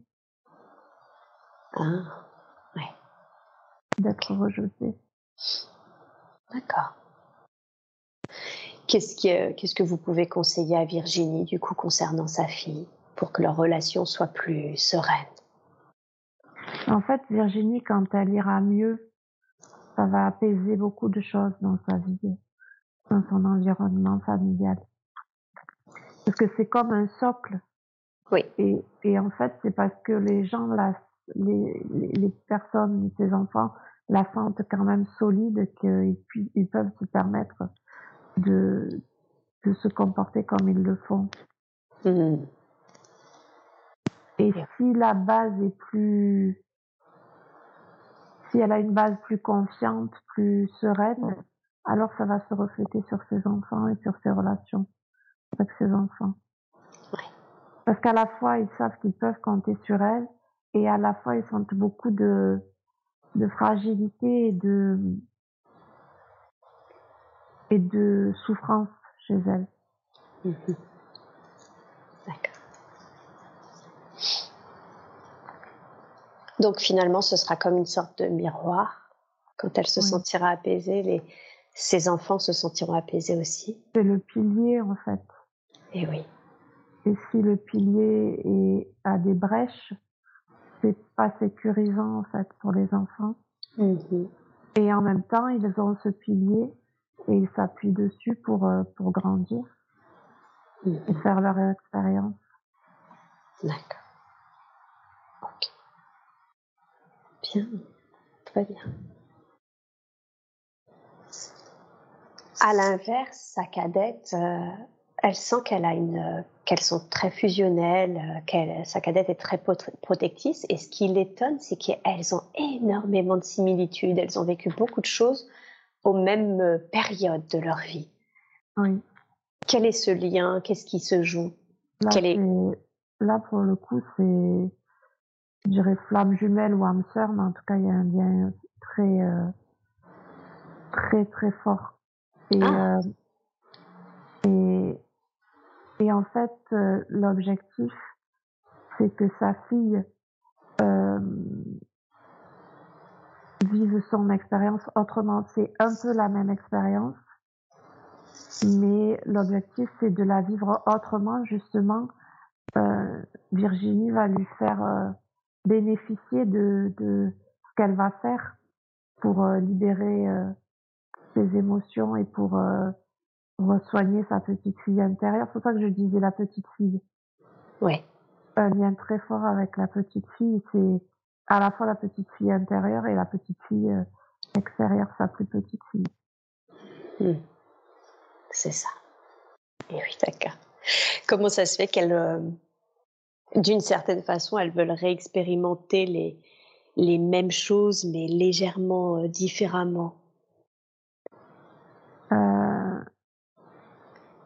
Ah, ouais. d'être rejeté. D'accord. Qu'est-ce que, qu'est-ce que vous pouvez conseiller à Virginie, du coup, concernant sa fille, pour que leur relation soit plus sereine? En fait, Virginie, quand elle ira mieux, ça va apaiser beaucoup de choses dans sa vie, dans son environnement familial. Parce que c'est comme un socle. Oui. Et, et en fait, c'est parce que les gens, la, les, les personnes, ses enfants, la sentent quand même solide qu'ils ils peuvent se permettre de, de se comporter comme ils le font. Mmh. Et si la base est plus, si elle a une base plus confiante, plus sereine, alors ça va se refléter sur ses enfants et sur ses relations avec ses enfants. Parce qu'à la fois, ils savent qu'ils peuvent compter sur elle et à la fois, ils sentent beaucoup de, de fragilité et de, et de souffrance chez elle. Mmh D'accord. Donc finalement, ce sera comme une sorte de miroir. Quand elle se Oui. sentira apaisée, les... ses enfants se sentiront apaisés aussi. C'est le pilier, en fait. Et oui. Et si le pilier est, a des brèches, c'est pas sécurisant, en fait, pour les enfants. Mhm. Et en même temps, ils ont ce pilier et ils s'appuient dessus pour, euh, pour grandir et Mhm. faire leur expérience. D'accord. Ok. Bien. Très bien. À l'inverse, sa cadette, euh, elle sent qu'elle a une, euh, qu'elles sont très fusionnelles, euh, qu'elle, sa cadette est très protectrice. Et ce qui l'étonne, c'est qu'elles ont énormément de similitudes. Elles ont vécu beaucoup de choses aux mêmes euh, périodes de leur vie. Oui. Quel est ce lien? Qu'est-ce qui se joue? Là, Quel est- c'est- là, pour le coup, c'est, je dirais flamme jumelle ou âme sœur, mais en tout cas, il y a un lien très, euh, très, très fort. Et, Ah. euh, et, et en fait, euh, l'objectif, c'est que sa fille euh, vive son expérience autrement. C'est un peu la même expérience, mais l'objectif, c'est de la vivre autrement, justement. Euh, Virginie va lui faire euh, bénéficier de, de ce qu'elle va faire pour euh, libérer euh, ses émotions et pour euh, soigner sa petite fille intérieure. C'est pour ça que je disais la petite fille. Oui. Un lien très fort avec la petite fille, c'est à la fois la petite fille intérieure et la petite fille euh, extérieure, sa plus petite fille. Hmm. C'est ça. Et oui, d'accord. Comment ça se fait qu'elles, euh, d'une certaine façon, elles veulent réexpérimenter les, les mêmes choses, mais légèrement euh, différemment?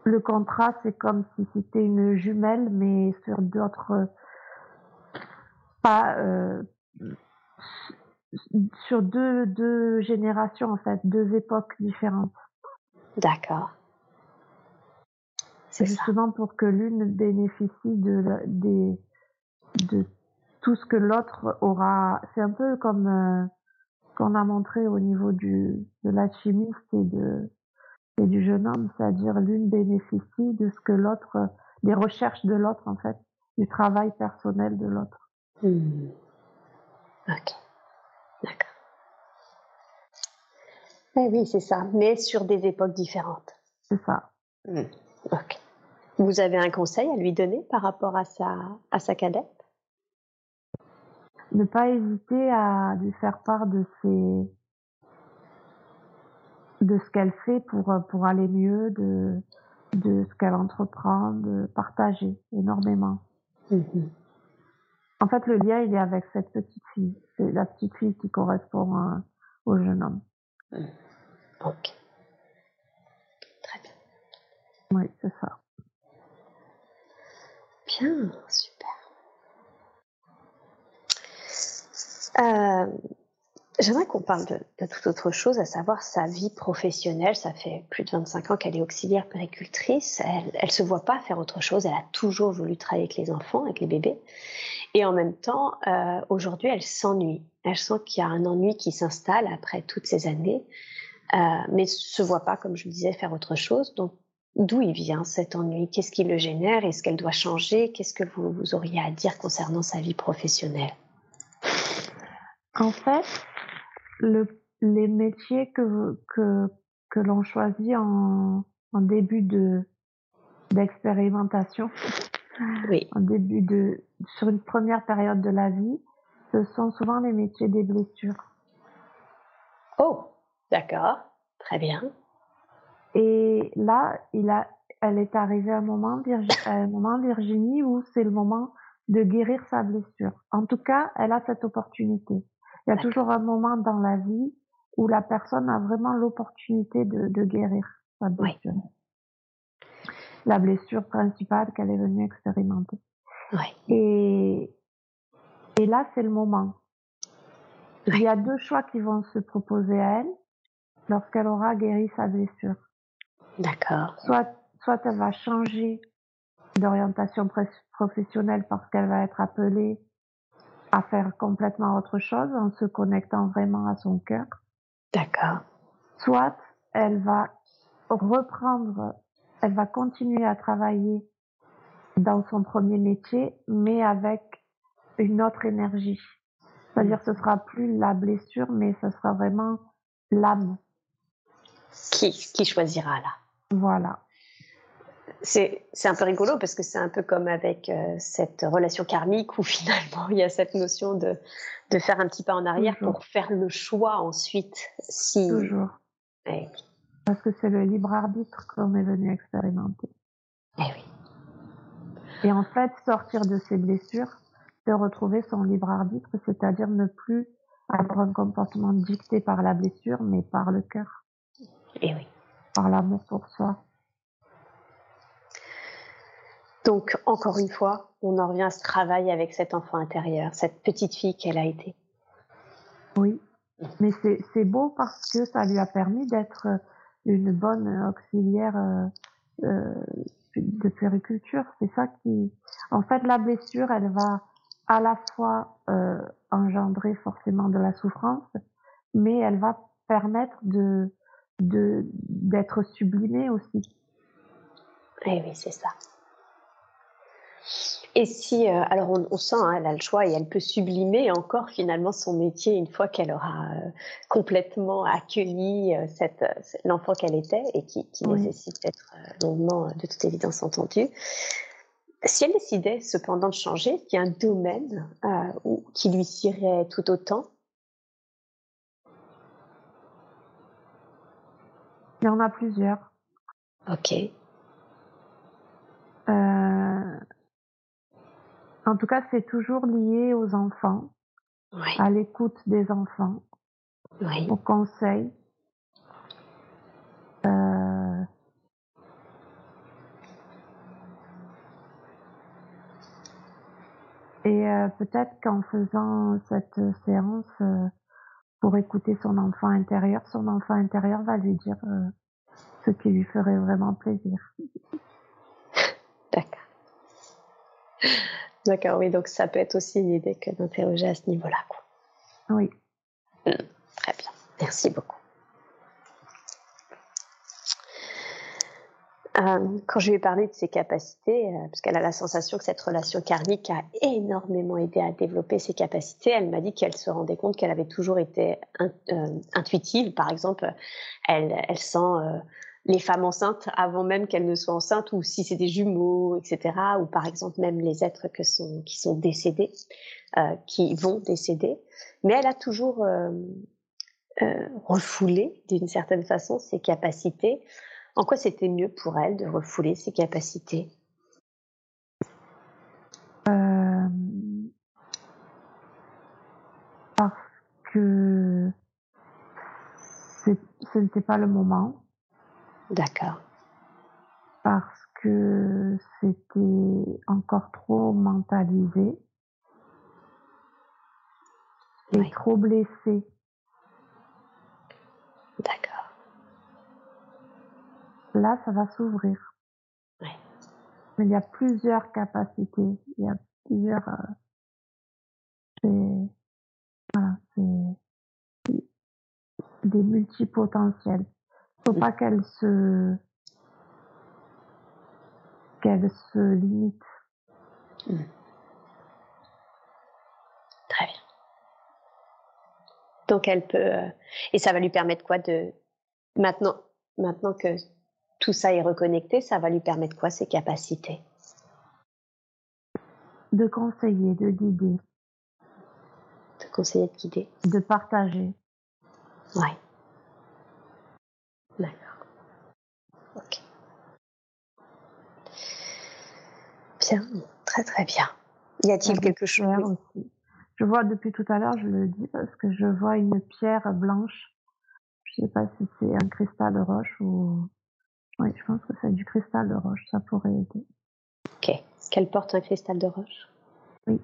Le contrat, c'est comme si c'était une jumelle, mais sur d'autres, pas euh, sur deux, deux générations en fait, deux époques différentes. D'accord. C'est ça. Justement pour que l'une bénéficie de, la- des, de tout ce que l'autre aura. C'est un peu comme euh, qu'on a montré au niveau du, de l'alchimiste et de et du jeune homme, c'est-à-dire l'une bénéficie de ce que l'autre, des recherches de l'autre en fait, du travail personnel de l'autre. Hmm. Ok. D'accord. Eh oui, c'est ça, mais sur des époques différentes. C'est ça. Hmm. Ok. Vous avez un conseil à lui donner par rapport à sa, à sa cadette? Ne pas hésiter à lui faire part de ses de ce qu'elle fait pour pour aller mieux, de de ce qu'elle entreprend, de partager énormément. En fait, le lien, il est avec cette petite fille. C'est la petite fille qui correspond à- au jeune homme. Ok. Très bien. Oui, c'est ça. Bien, super. Euh, J'aimerais qu'on parle de, de, toute autre chose, à savoir sa vie professionnelle. Ça fait plus de 25 ans qu'elle est auxiliaire péricultrice. Elle ne se voit pas faire autre chose. Elle a toujours voulu travailler avec les enfants, avec les bébés. Et en même temps, euh, aujourd'hui, elle s'ennuie. Elle sent qu'il y a un ennui qui s'installe après toutes ces années, euh, mais se voit pas, comme je le disais, faire autre chose. Donc, d'où il vient cet ennui? Qu'est-ce qui le génère? Est-ce qu'elle doit changer? Qu'est-ce que vous auriez à dire concernant sa vie professionnelle? En fait, le, les métiers que, que, que l'on choisit en, en début de d'expérimentation, oui. en début de, sur une première période de la vie, ce sont souvent les métiers des blessures. Oh, d'accord, très bien. Et là, il a, elle est arrivée à un moment, à un moment Virginie où c'est le moment de guérir sa blessure. En tout cas, elle a cette opportunité. Il y a toujours un moment dans la vie où la personne a vraiment l'opportunité de, de, guérir sa blessure. Oui. La blessure principale qu'elle est venue expérimenter. Oui. Et, et là, c'est le moment. Oui. Il y a deux choix qui vont se proposer à elle lorsqu'elle aura guéri sa blessure. D'accord. Soit, soit elle va changer d'orientation professionnelle parce qu'elle va être appelée à faire complètement autre chose en se connectant vraiment à son cœur. D'accord. Soit elle va reprendre, elle va continuer à travailler dans son premier métier, mais avec une autre énergie. C'est-à-dire ce sera plus la blessure, mais ce sera vraiment l'âme. Qui, qui choisira là Voilà. C'est un peu rigolo parce que c'est un peu comme avec euh, cette relation karmique où finalement il y a cette notion de, de faire un petit pas en arrière Toujours. pour faire le choix ensuite. Si... Toujours. Parce que c'est le libre arbitre qu'on est venu expérimenter. Eh oui. Et en fait, sortir de ses blessures, de retrouver son libre arbitre, c'est-à-dire ne plus avoir un comportement dicté par la blessure, mais par le cœur. Eh oui. Par l'amour pour soi. Donc, encore une fois, on en revient à ce travail avec cet enfant intérieur, cette petite fille qu'elle a été. Oui, mais c'est beau parce que ça lui a permis d'être une bonne auxiliaire euh, euh, de périculture. C'est ça qui... En fait, la blessure, elle va à la fois euh, engendrer forcément de la souffrance, mais elle va permettre de d'être sublimée aussi. Eh oui, c'est ça. Et si, euh, alors on, on sent, hein, elle a le choix et elle peut sublimer encore finalement son métier une fois qu'elle aura euh, complètement accueilli euh, cette, l'enfant qu'elle était et qui, qui oui. nécessite d'être longuement, de toute évidence, entendu. Si elle décidait cependant de changer, qu'il y a un domaine où, qui lui sirait tout autant? Il y en a plusieurs. Ok. Euh, en tout cas, c'est toujours lié aux enfants, oui. à l'écoute des enfants, oui. au conseil. Euh, et euh, peut-être qu'en faisant cette séance euh, pour écouter son enfant intérieur, son enfant intérieur va lui dire ce qui lui ferait vraiment plaisir. D'accord. D'accord, oui, donc ça peut être aussi une idée que d'interroger à ce niveau-là. Oui. Mmh, très bien, merci beaucoup. Euh, quand je lui ai parlé de ses capacités, euh, parce qu'elle a la sensation que cette relation karmique a énormément aidé à développer ses capacités, elle m'a dit qu'elle se rendait compte qu'elle avait toujours été in, euh, intuitive. Par exemple, elle, elle sent euh, les femmes enceintes avant même qu'elles ne soient enceintes, ou si c'est des jumeaux, etc. Ou par exemple même les êtres qui sont décédés, euh, qui vont décéder. Mais elle a toujours euh, euh, refoulé d'une certaine façon ses capacités. En quoi c'était mieux pour elle de refouler ses capacités? Parce que ce n'était pas le moment. D'accord. Parce que c'était encore trop mentalisé et trop blessé. D'accord. Là, ça va s'ouvrir. Oui. Il y a plusieurs capacités. Il y a plusieurs. Euh, voilà, c'est des multipotentiels. Faut pas qu'elle se qu'elle se limite. Mm. Très bien. Donc elle peut euh, et ça va lui permettre quoi de maintenant maintenant que tout ça est reconnecté, ça va lui permettre quoi ses capacités? De conseiller, de guider. De conseiller, de guider. De partager. Oui. D'accord. Ok. Bien, très très bien. Y a-t-il quelque chose aussi. Je vois depuis tout à l'heure, je le dis parce que je vois une pierre blanche. Je sais pas si c'est un cristal de roche ou. Oui, je pense que c'est du cristal de roche. Ça pourrait aider. Ok. Qu'elle porte un cristal de roche? Oui.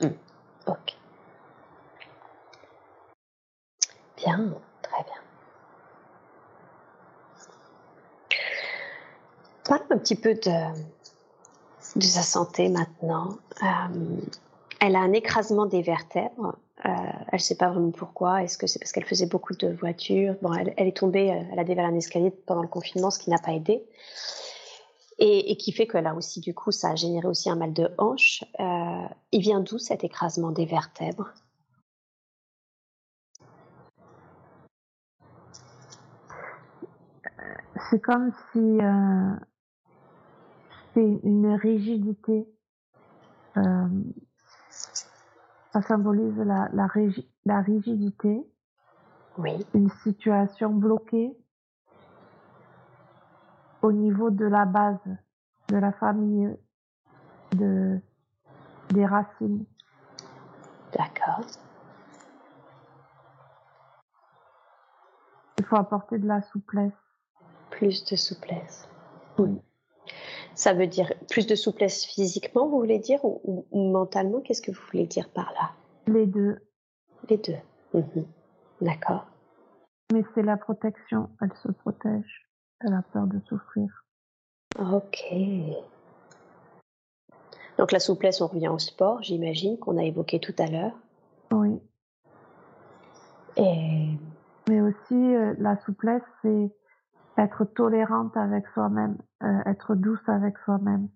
Hmm. Ok. Bien, très bien. Parle un petit peu de, de sa santé maintenant. Euh, elle a un écrasement des vertèbres. Euh, elle ne sait pas vraiment pourquoi. Est-ce que c'est parce qu'elle faisait beaucoup de voitures? Bon, elle, est tombée, euh, elle a dévalé un escalier pendant le confinement, ce qui n'a pas aidé. Et, qui fait qu'elle a aussi, du coup, ça a généré aussi un mal de hanche. Il vient d'où cet écrasement des vertèbres? C'est comme si c'est une rigidité ça symbolise la, la, la rigidité, oui. une situation bloquée au niveau de la base, de la famille, de, des racines. D'accord. Il faut apporter de la souplesse. Plus de souplesse. Oui. Ça veut dire plus de souplesse physiquement, vous voulez dire, ou, mentalement Qu'est-ce que vous voulez dire par là? Les deux. Les deux. Mhm. D'accord. Mais c'est la protection. Elle se protège. Elle a peur de souffrir. Ok. Donc la souplesse, on revient au sport, j'imagine, qu'on a évoqué tout à l'heure. Oui. Et... Mais aussi, euh, la souplesse, c'est être tolérante avec soi-même, euh, être douce avec soi-même,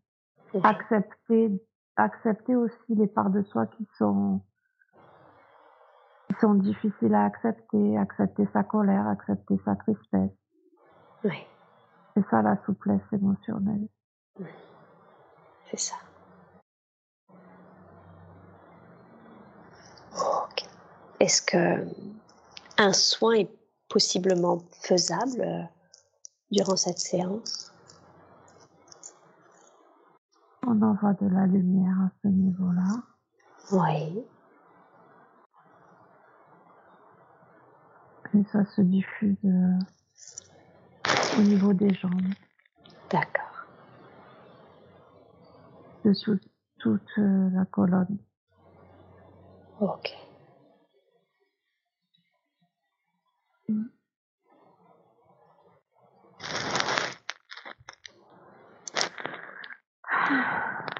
accepter, accepter aussi les parts de soi qui sont qui sont difficiles à accepter, accepter sa colère, accepter sa tristesse. Oui. C'est ça la souplesse émotionnelle. C'est ça. Ok. Est-ce que un soin est possiblement faisable durant cette séance On envoie de la lumière à ce niveau-là. Oui. Et ça se diffuse euh, au niveau des jambes. D'accord. Dessous toute euh, la colonne. Ok. Mm.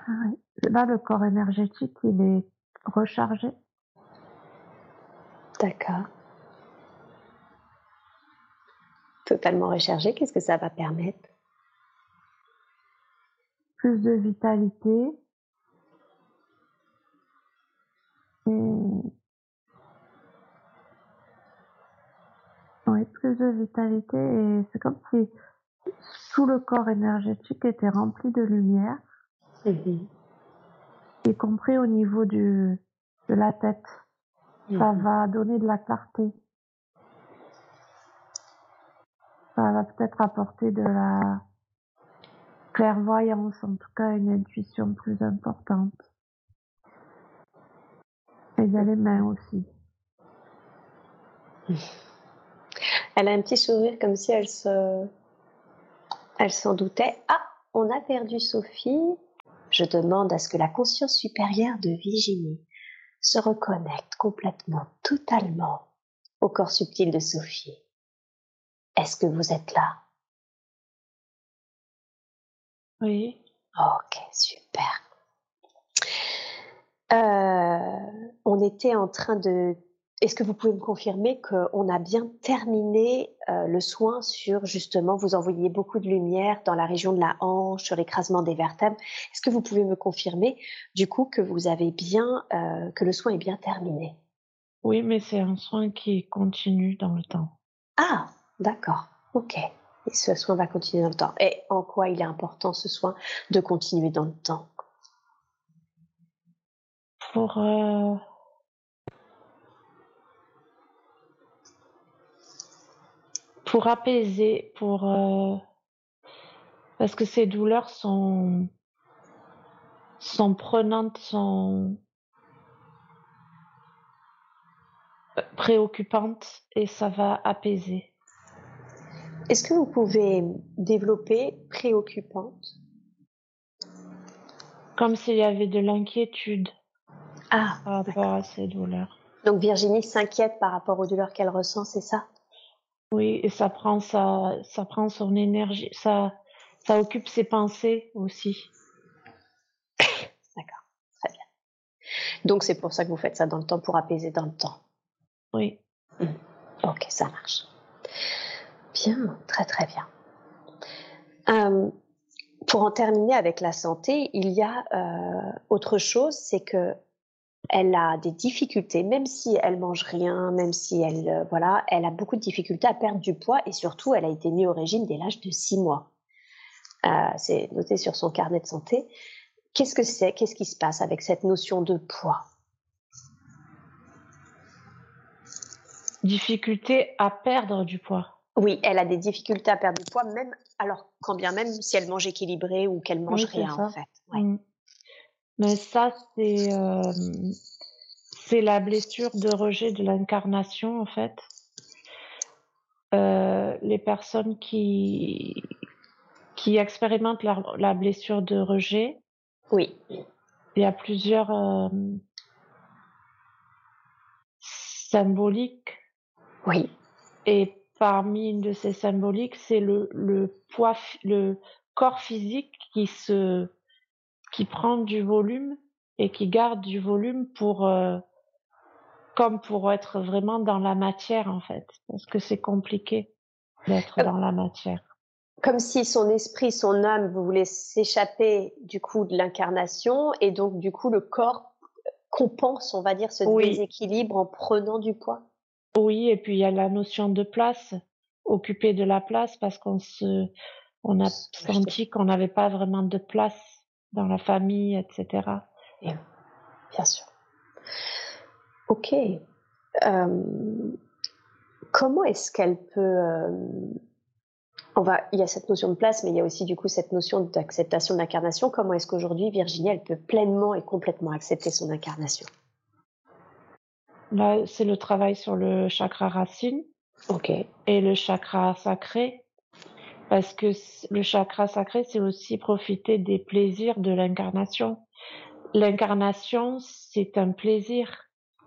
Là, le corps énergétique, il est rechargé. D'accord. Totalement rechargé, qu'est-ce que ça va permettre? Plus de vitalité. Oui, plus de vitalité et c'est comme si tout le corps énergétique était rempli de lumière. Y compris au niveau du, de la tête. Ça Mhm. va donner de la clarté. Ça va peut-être apporter de la clairvoyance, en tout cas une intuition plus importante. Et il y a les mains aussi. Elle a un petit sourire comme si elle se, elle s'en doutait. Ah, on a perdu Sophie. Je demande à ce que la conscience supérieure de Virginie se reconnecte complètement, totalement au corps subtil de Sophie. Est-ce que vous êtes là? Oui. Ok, super. Euh, on était en train de est-ce que vous pouvez me confirmer qu'on a bien terminé euh, le soin sur justement, vous envoyez beaucoup de lumière dans la région de la hanche, sur l'écrasement des vertèbres? Est-ce que vous pouvez me confirmer du coup que vous avez bien, euh, que le soin est bien terminé? Oui, mais c'est un soin qui continue dans le temps. Ah, d'accord, ok. Et ce soin va continuer dans le temps. Et en quoi il est important ce soin de continuer dans le temps? Pour euh, pour apaiser, pour euh, parce que ces douleurs sont sont prenantes, sont préoccupantes et ça va apaiser. Est-ce que vous pouvez développer préoccupante? Comme s'il y avait de l'inquiétude ah, par rapport à ces douleurs. Donc Virginie s'inquiète par rapport aux douleurs qu'elle ressent, c'est ça? Oui, et ça prend sa, ça prend son énergie, ça, ça occupe ses pensées aussi. D'accord, très bien. Donc c'est pour ça que vous faites ça dans le temps, pour apaiser dans le temps. Oui. Mmh. Ok, ça marche. Bien, très très bien. Euh, pour en terminer avec la santé, il y a euh, autre chose, c'est que elle a des difficultés, même si elle mange rien, même si elle, euh, voilà, elle a beaucoup de difficultés à perdre du poids et surtout, elle a été mise au régime dès l'âge de 6 mois. Euh, c'est noté sur son carnet de santé. Qu'est-ce que c'est? Qu'est-ce qui se passe avec cette notion de poids? Difficulté à perdre du poids. Oui, elle a des difficultés à perdre du poids, même alors quand bien même si elle mange équilibré ou qu'elle mange rien en fait. Mmh. Mais ça, c'est euh, c'est la blessure de rejet de l'incarnation, en fait. Euh, les personnes qui qui expérimentent la, la, blessure de rejet. Oui. Il y a plusieurs euh, symboliques. Oui. Et parmi une de ces symboliques, c'est le, le poids, le corps physique qui se qui prend du volume et qui garde du volume pour euh, comme pour être vraiment dans la matière en fait. Parce que c'est compliqué d'être dans la matière. comme si son esprit son âme voulait s'échapper du coup de l'incarnation et donc du coup le corps compense on va dire ce déséquilibre en prenant du poids. Oui et puis il y a la notion de place occuper de la place parce qu'on se on a senti qu'on n'avait pas vraiment de place dans la famille, etc. bien sûr. Ok. Euh, comment est-ce qu'elle peut... Euh, on va, il y a cette notion de place, mais il y a aussi du coup cette notion d'acceptation d'incarnation. Comment est-ce qu'aujourd'hui, Virginie, elle peut pleinement et complètement accepter son incarnation? Là, c'est le travail sur le chakra racine. Ok. Et le chakra sacré parce que le chakra sacré, c'est aussi profiter des plaisirs de l'incarnation. L'incarnation, c'est un plaisir,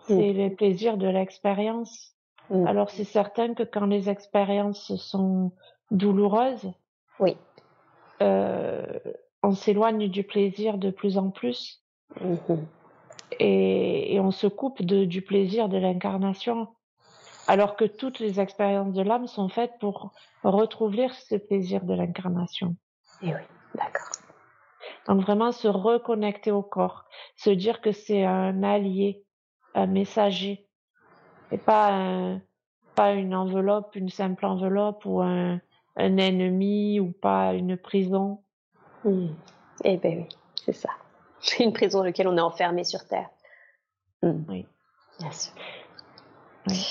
c'est mm. le plaisir de l'expérience. Mm. Alors c'est certain que quand les expériences sont douloureuses, oui, euh, on s'éloigne du plaisir de plus en plus, mm-hmm. et, et, on se coupe de, du plaisir de l'incarnation alors que toutes les expériences de l'âme sont faites pour retrouver ce plaisir de l'incarnation. Et eh oui, d'accord. Donc vraiment se reconnecter au corps, se dire que c'est un allié, un messager, et pas pas une enveloppe, une simple enveloppe ou un, un ennemi ou pas une prison. Hmm. Eh ben oui, c'est ça. C'est une prison dans laquelle on est enfermé sur Terre. Hmm. Oui. Bien sûr. Oui.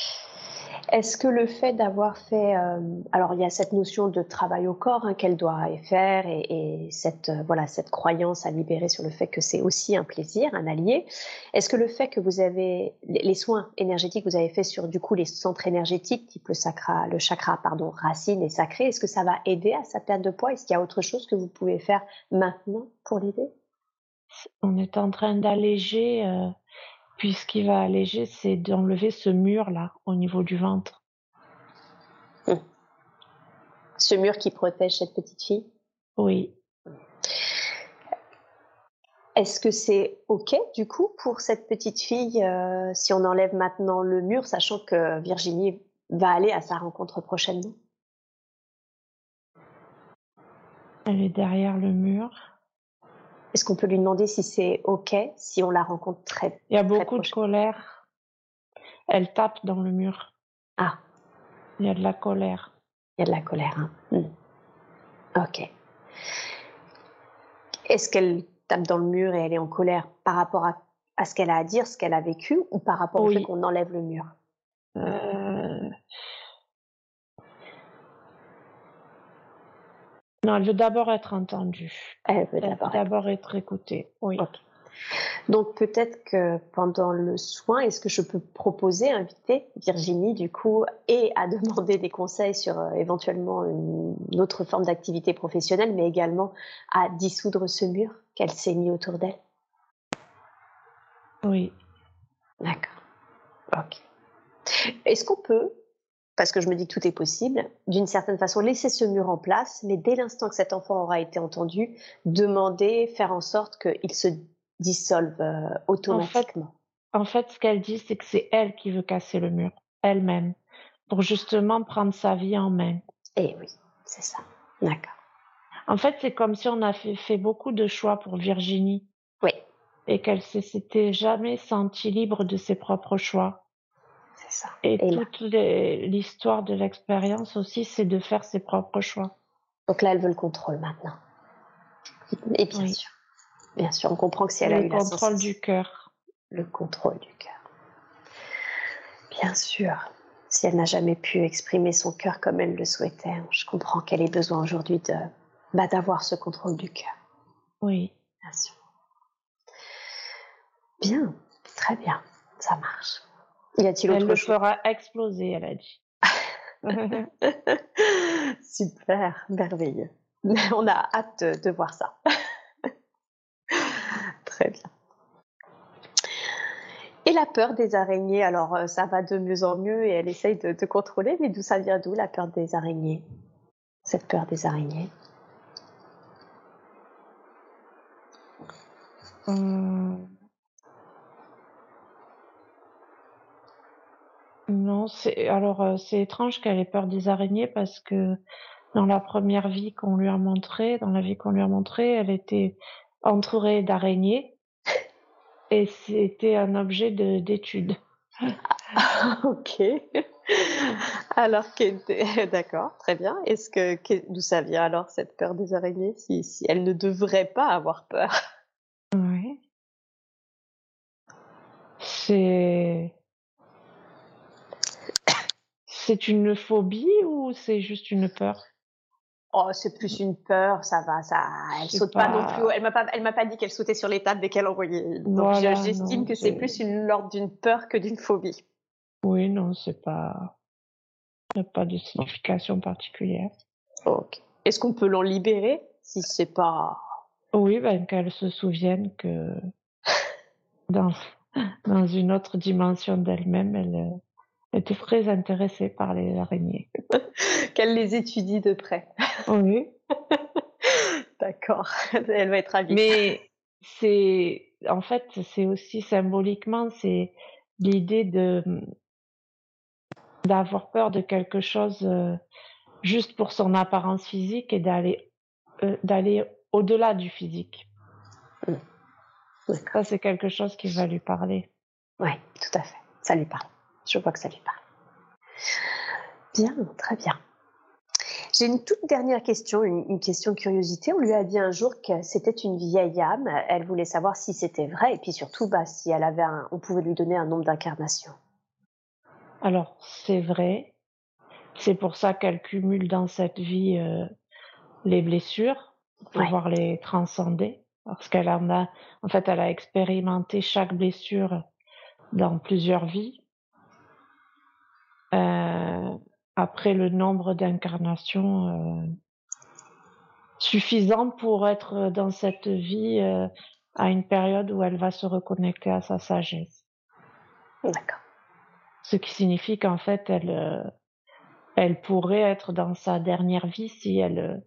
Est-ce que le fait d'avoir fait, euh, alors il y a cette notion de travail au corps hein, qu'elle doit faire et, et cette euh, voilà cette croyance à libérer sur le fait que c'est aussi un plaisir, un allié. Est-ce que le fait que vous avez les, soins énergétiques que vous avez fait sur du coup les centres énergétiques type le chakra, le chakra pardon racine et sacré, est-ce que ça va aider à sa perte de poids? Est-ce qu'il y a autre chose que vous pouvez faire maintenant pour l'aider? On est en train d'alléger. Euh puis ce qui va alléger, c'est d'enlever ce mur-là au niveau du ventre. Hum. Ce mur qui protège cette petite fille? Oui. est-ce que c'est OK du coup pour cette petite fille euh, si on enlève maintenant le mur, sachant que Virginie va aller à sa rencontre prochainement? Elle est derrière le mur. Est-ce qu'on peut lui demander si c'est OK si on la rencontre très Il y a beaucoup de colère. Elle tape dans le mur. Ah. Il y a de la colère. Il y a de la colère. Hein. Hmm. OK. Est-ce qu'elle tape dans le mur et elle est en colère par rapport à, ce qu'elle a à dire, ce qu'elle a vécu, ou par rapport au fait qu'on enlève le mur? Euh... Non, elle veut d'abord être entendue. Elle veut d'abord être... écoutée. Oui. Donc peut-être que pendant le soin, est-ce que je peux proposer, inviter Virginie du coup, et à demander des conseils sur euh, éventuellement une, autre forme d'activité professionnelle, mais également à dissoudre ce mur qu'elle s'est mis autour d'elle? Oui. D'accord. Ok. Est-ce qu'on peut, parce que je me dis que tout est possible, d'une certaine façon laisser ce mur en place, mais dès l'instant que cet enfant aura été entendu, demander, faire en sorte qu'il se dissolvent euh, automatiquement. En fait, ce qu'elle dit, c'est que c'est elle qui veut casser le mur, elle-même, pour justement prendre sa vie en main. Eh oui, c'est ça. D'accord. En fait, c'est comme si on a fait, beaucoup de choix pour Virginie. Oui. Et qu'elle s'était jamais sentie libre de ses propres choix. Ça. Et, toute l'histoire de l'expérience aussi, c'est de faire ses propres choix. Donc là, elle veut le contrôle maintenant. Et bien sûr. Bien sûr, on comprend que si elle a eu le contrôle du cœur. Le contrôle du cœur. Bien sûr. Si elle n'a jamais pu exprimer son cœur comme elle le souhaitait, je comprends qu'elle ait besoin aujourd'hui de bah, d'avoir ce contrôle du cœur. Oui. Bien sûr. Bien, très bien, ça marche. Y a-t-il autre chose Elle le fera exploser, elle a dit. Super, merveilleux. On a hâte de voir ça. Très bien. Et la peur des araignées, alors euh, ça va de mieux en mieux et elle essaye de, contrôler, mais d'où ça vient d'où la peur des araignées? Cette peur des araignées? Hum. Non, c'est alors euh, c'est étrange qu'elle ait peur des araignées parce que dans la première vie qu'on lui a montrée, dans la vie qu'on lui a montrée, elle était entourée d'araignées et c'était un objet d'étude. ok. Alors, d'accord, très bien. Est-ce que, d'où ça vient alors cette peur des araignées si, si elle ne devrait pas avoir peur? Oui. C'est. C'est une phobie ou c'est juste une peur? Oh, c'est plus une peur, ça va, ça. Elle saute pas... non plus. Elle m'a pas, elle m'a pas dit qu'elle sautait sur les tables dès qu'elle envoyait. Donc j'estime que c'est plus une l'ordre d'une peur que d'une phobie. Oui, non, c'est pas. Il n'y a pas de signification particulière. Ok. Est-ce qu'on peut l'en libérer si c'est pas. Oui, ben, qu'elle se souvienne que dans, dans une autre dimension d'elle-même, elle, était très intéressée par les araignées. Qu'elle les étudie de près. Oui. D'accord. Elle va être ravie. Mais c'est, en fait, c'est aussi symboliquement, c'est l'idée de d'avoir peur de quelque chose euh, juste pour son apparence physique et d'aller euh, d'aller au-delà du physique. Mmh. Ça, c'est quelque chose qui va lui parler. Oui, tout à fait. Ça lui parle. Je vois que ça lui parle. Bien, très bien. J'ai une toute dernière question, une, question de curiosité. On lui a dit un jour que c'était une vieille âme. Elle voulait savoir si c'était vrai et puis surtout bah, si elle avait on pouvait lui donner un nombre d'incarnations. Alors, c'est vrai. C'est pour ça qu'elle cumule dans cette vie euh, les blessures pour pouvoir les transcender. Parce qu'elle en a, en fait, elle a expérimenté chaque blessure dans plusieurs vies. Euh, après le nombre d'incarnations euh, suffisant pour être dans cette vie euh, à une période où elle va se reconnecter à sa sagesse. D'accord. Ce qui signifie qu'en fait, elle, elle pourrait être dans sa dernière vie si elle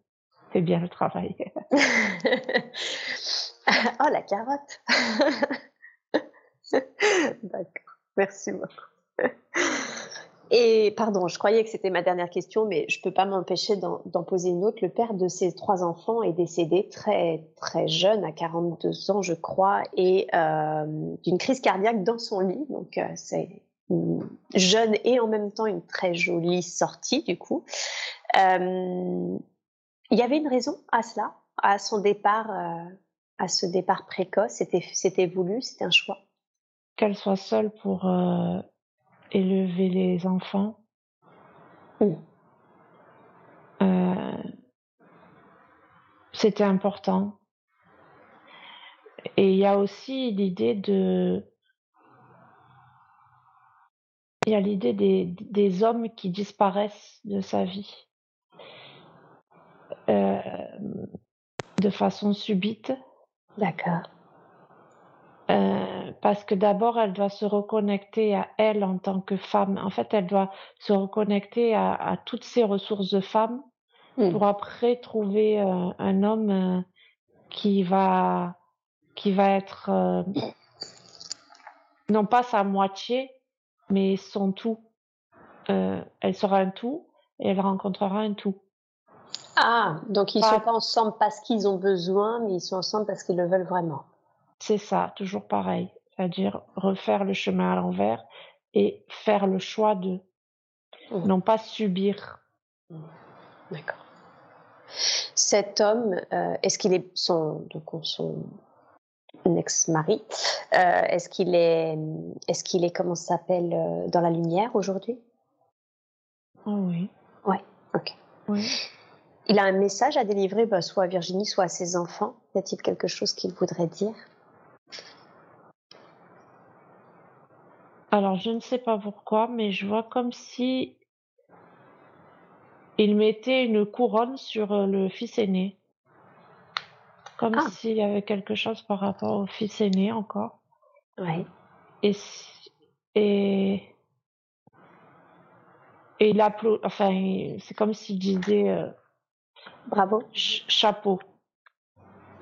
fait bien le travail. oh, la carotte D'accord, merci beaucoup. Et pardon, je croyais que c'était ma dernière question, mais je ne peux pas m'empêcher d'en poser une autre. Le père de ces trois enfants est décédé très très jeune, à 42 ans, je crois, et euh, d'une crise cardiaque dans son lit. Donc euh, c'est jeune et en même temps une très jolie sortie du coup. Euh, il y avait une raison à cela, à son départ, à ce départ précoce. C'était voulu, c'était un choix. Qu'elle soit seule pour élever les enfants. Euh, c'était important. Et il y a aussi l'idée de... Il y a l'idée des, des, hommes qui disparaissent de sa vie euh, de façon subite. D'accord. Euh, parce que d'abord, elle doit se reconnecter à elle en tant que femme. En fait, elle doit se reconnecter à, à toutes ses ressources de femme mmh. pour après trouver euh, un homme euh, qui va qui va être non pas sa moitié, mais son tout. elle sera un tout et elle rencontrera un tout. Ah, donc ils ne sont pas ensemble parce qu'ils ont besoin, mais ils sont ensemble parce qu'ils le veulent vraiment. C'est ça, toujours pareil. C'est-à-dire refaire le chemin à l'envers et faire le choix de mmh. non pas subir. Mmh. D'accord. Cet homme, euh, est-ce qu'il est son, donc son ex-mari, euh, est-ce qu'il est, est-ce qu'il est, comment ça s'appelle, euh, dans la lumière aujourd'hui? Oh Oui. Ouais, ok. Oui. Il a un message à délivrer, bah, soit à Virginie, soit à ses enfants. Y a-t-il quelque chose qu'il voudrait dire? Alors, je ne sais pas pourquoi, mais je vois comme si il mettait une couronne sur euh, le fils aîné. Comme ah. s'il y avait quelque chose par rapport au fils aîné encore. Oui. Et, et, et il applaudit, enfin, c'est comme s'il disait euh, Bravo. chapeau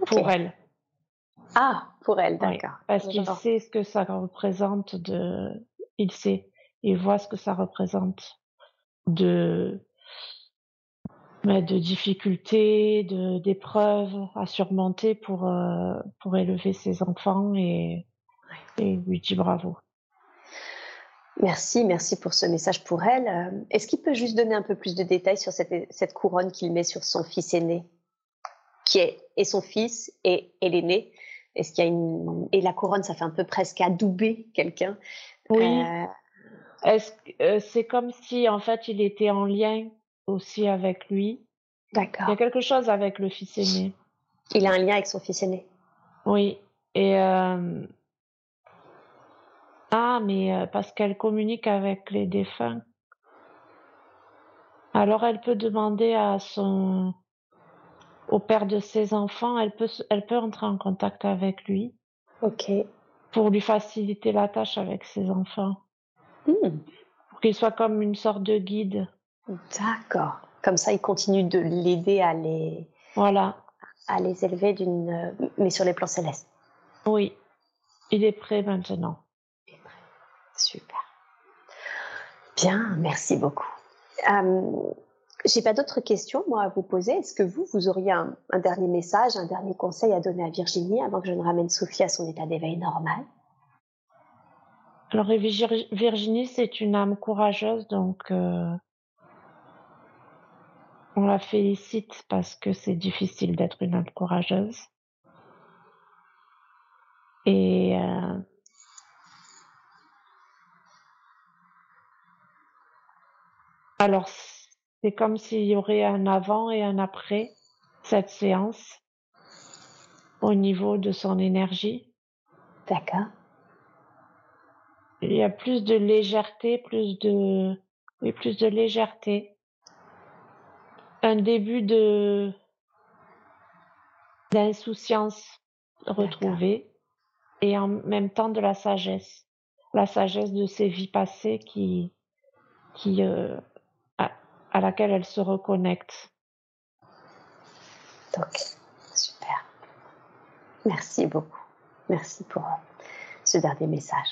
pour elle. Ah, pour elle, d'accord. parce qu'il sait ce que ça représente de, il sait, il voit ce que ça représente de, mais de difficultés, de d'épreuves à surmonter pour euh, pour élever ses enfants et et lui dit bravo. Merci, merci pour ce message pour elle. Euh, est-ce qu'il peut juste donner un peu plus de détails sur cette, cette couronne qu'il met sur son fils aîné, qui est et son fils et, et l'aîné? Est-ce qu'il y a une et la couronne, ça fait un peu presque adouber quelqu'un. Oui. Euh, Est-ce euh, c'est comme si en fait il était en lien aussi avec lui. D'accord. Il y a quelque chose avec le fils aîné. Il a un lien avec son fils aîné. Oui. Et euh... ah, mais parce qu'elle communique avec les défunts. Alors elle peut demander à son au père de ses enfants, elle peut, elle peut entrer en contact avec lui. Ok. Pour lui faciliter la tâche avec ses enfants. Hmm. Pour qu'il soit comme une sorte de guide. D'accord. Comme ça, il continue de l'aider à les. Voilà. À les élever d'une, mais sur les plans célestes. Oui. Il est prêt maintenant. Il est prêt. Super. Bien, merci beaucoup. Euh, j'ai pas d'autres questions, moi, à vous poser. Est-ce que vous, vous auriez un, dernier message, un dernier conseil à donner à Virginie avant que je ne ramène Sophie à son état d'éveil normal? Alors, Virginie, c'est une âme courageuse, donc euh, on la félicite parce que c'est difficile d'être une âme courageuse. Et euh, alors, c'est comme s'il y aurait un avant et un après cette séance au niveau de son énergie. D'accord. Il y a plus de légèreté, plus de, oui, plus de légèreté. Un début de, d'insouciance retrouvée et en même temps de la sagesse. La sagesse de ses vies passées qui, qui, euh, à laquelle elle se reconnecte. Ok, super. Merci beaucoup. Merci pour ce dernier message.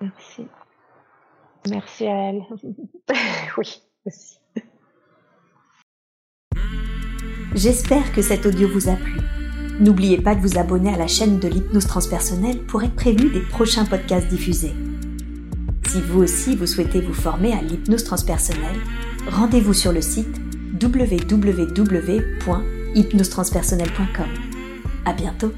Merci. Merci à elle. oui, aussi. J'espère que cet audio vous a plu. N'oubliez pas de vous abonner à la chaîne de l'hypnose transpersonnelle pour être prévenu des prochains podcasts diffusés. Si vous aussi vous souhaitez vous former à l'hypnose transpersonnelle, rendez-vous sur le site www.hypnosetranspersonnelle.com. À bientôt!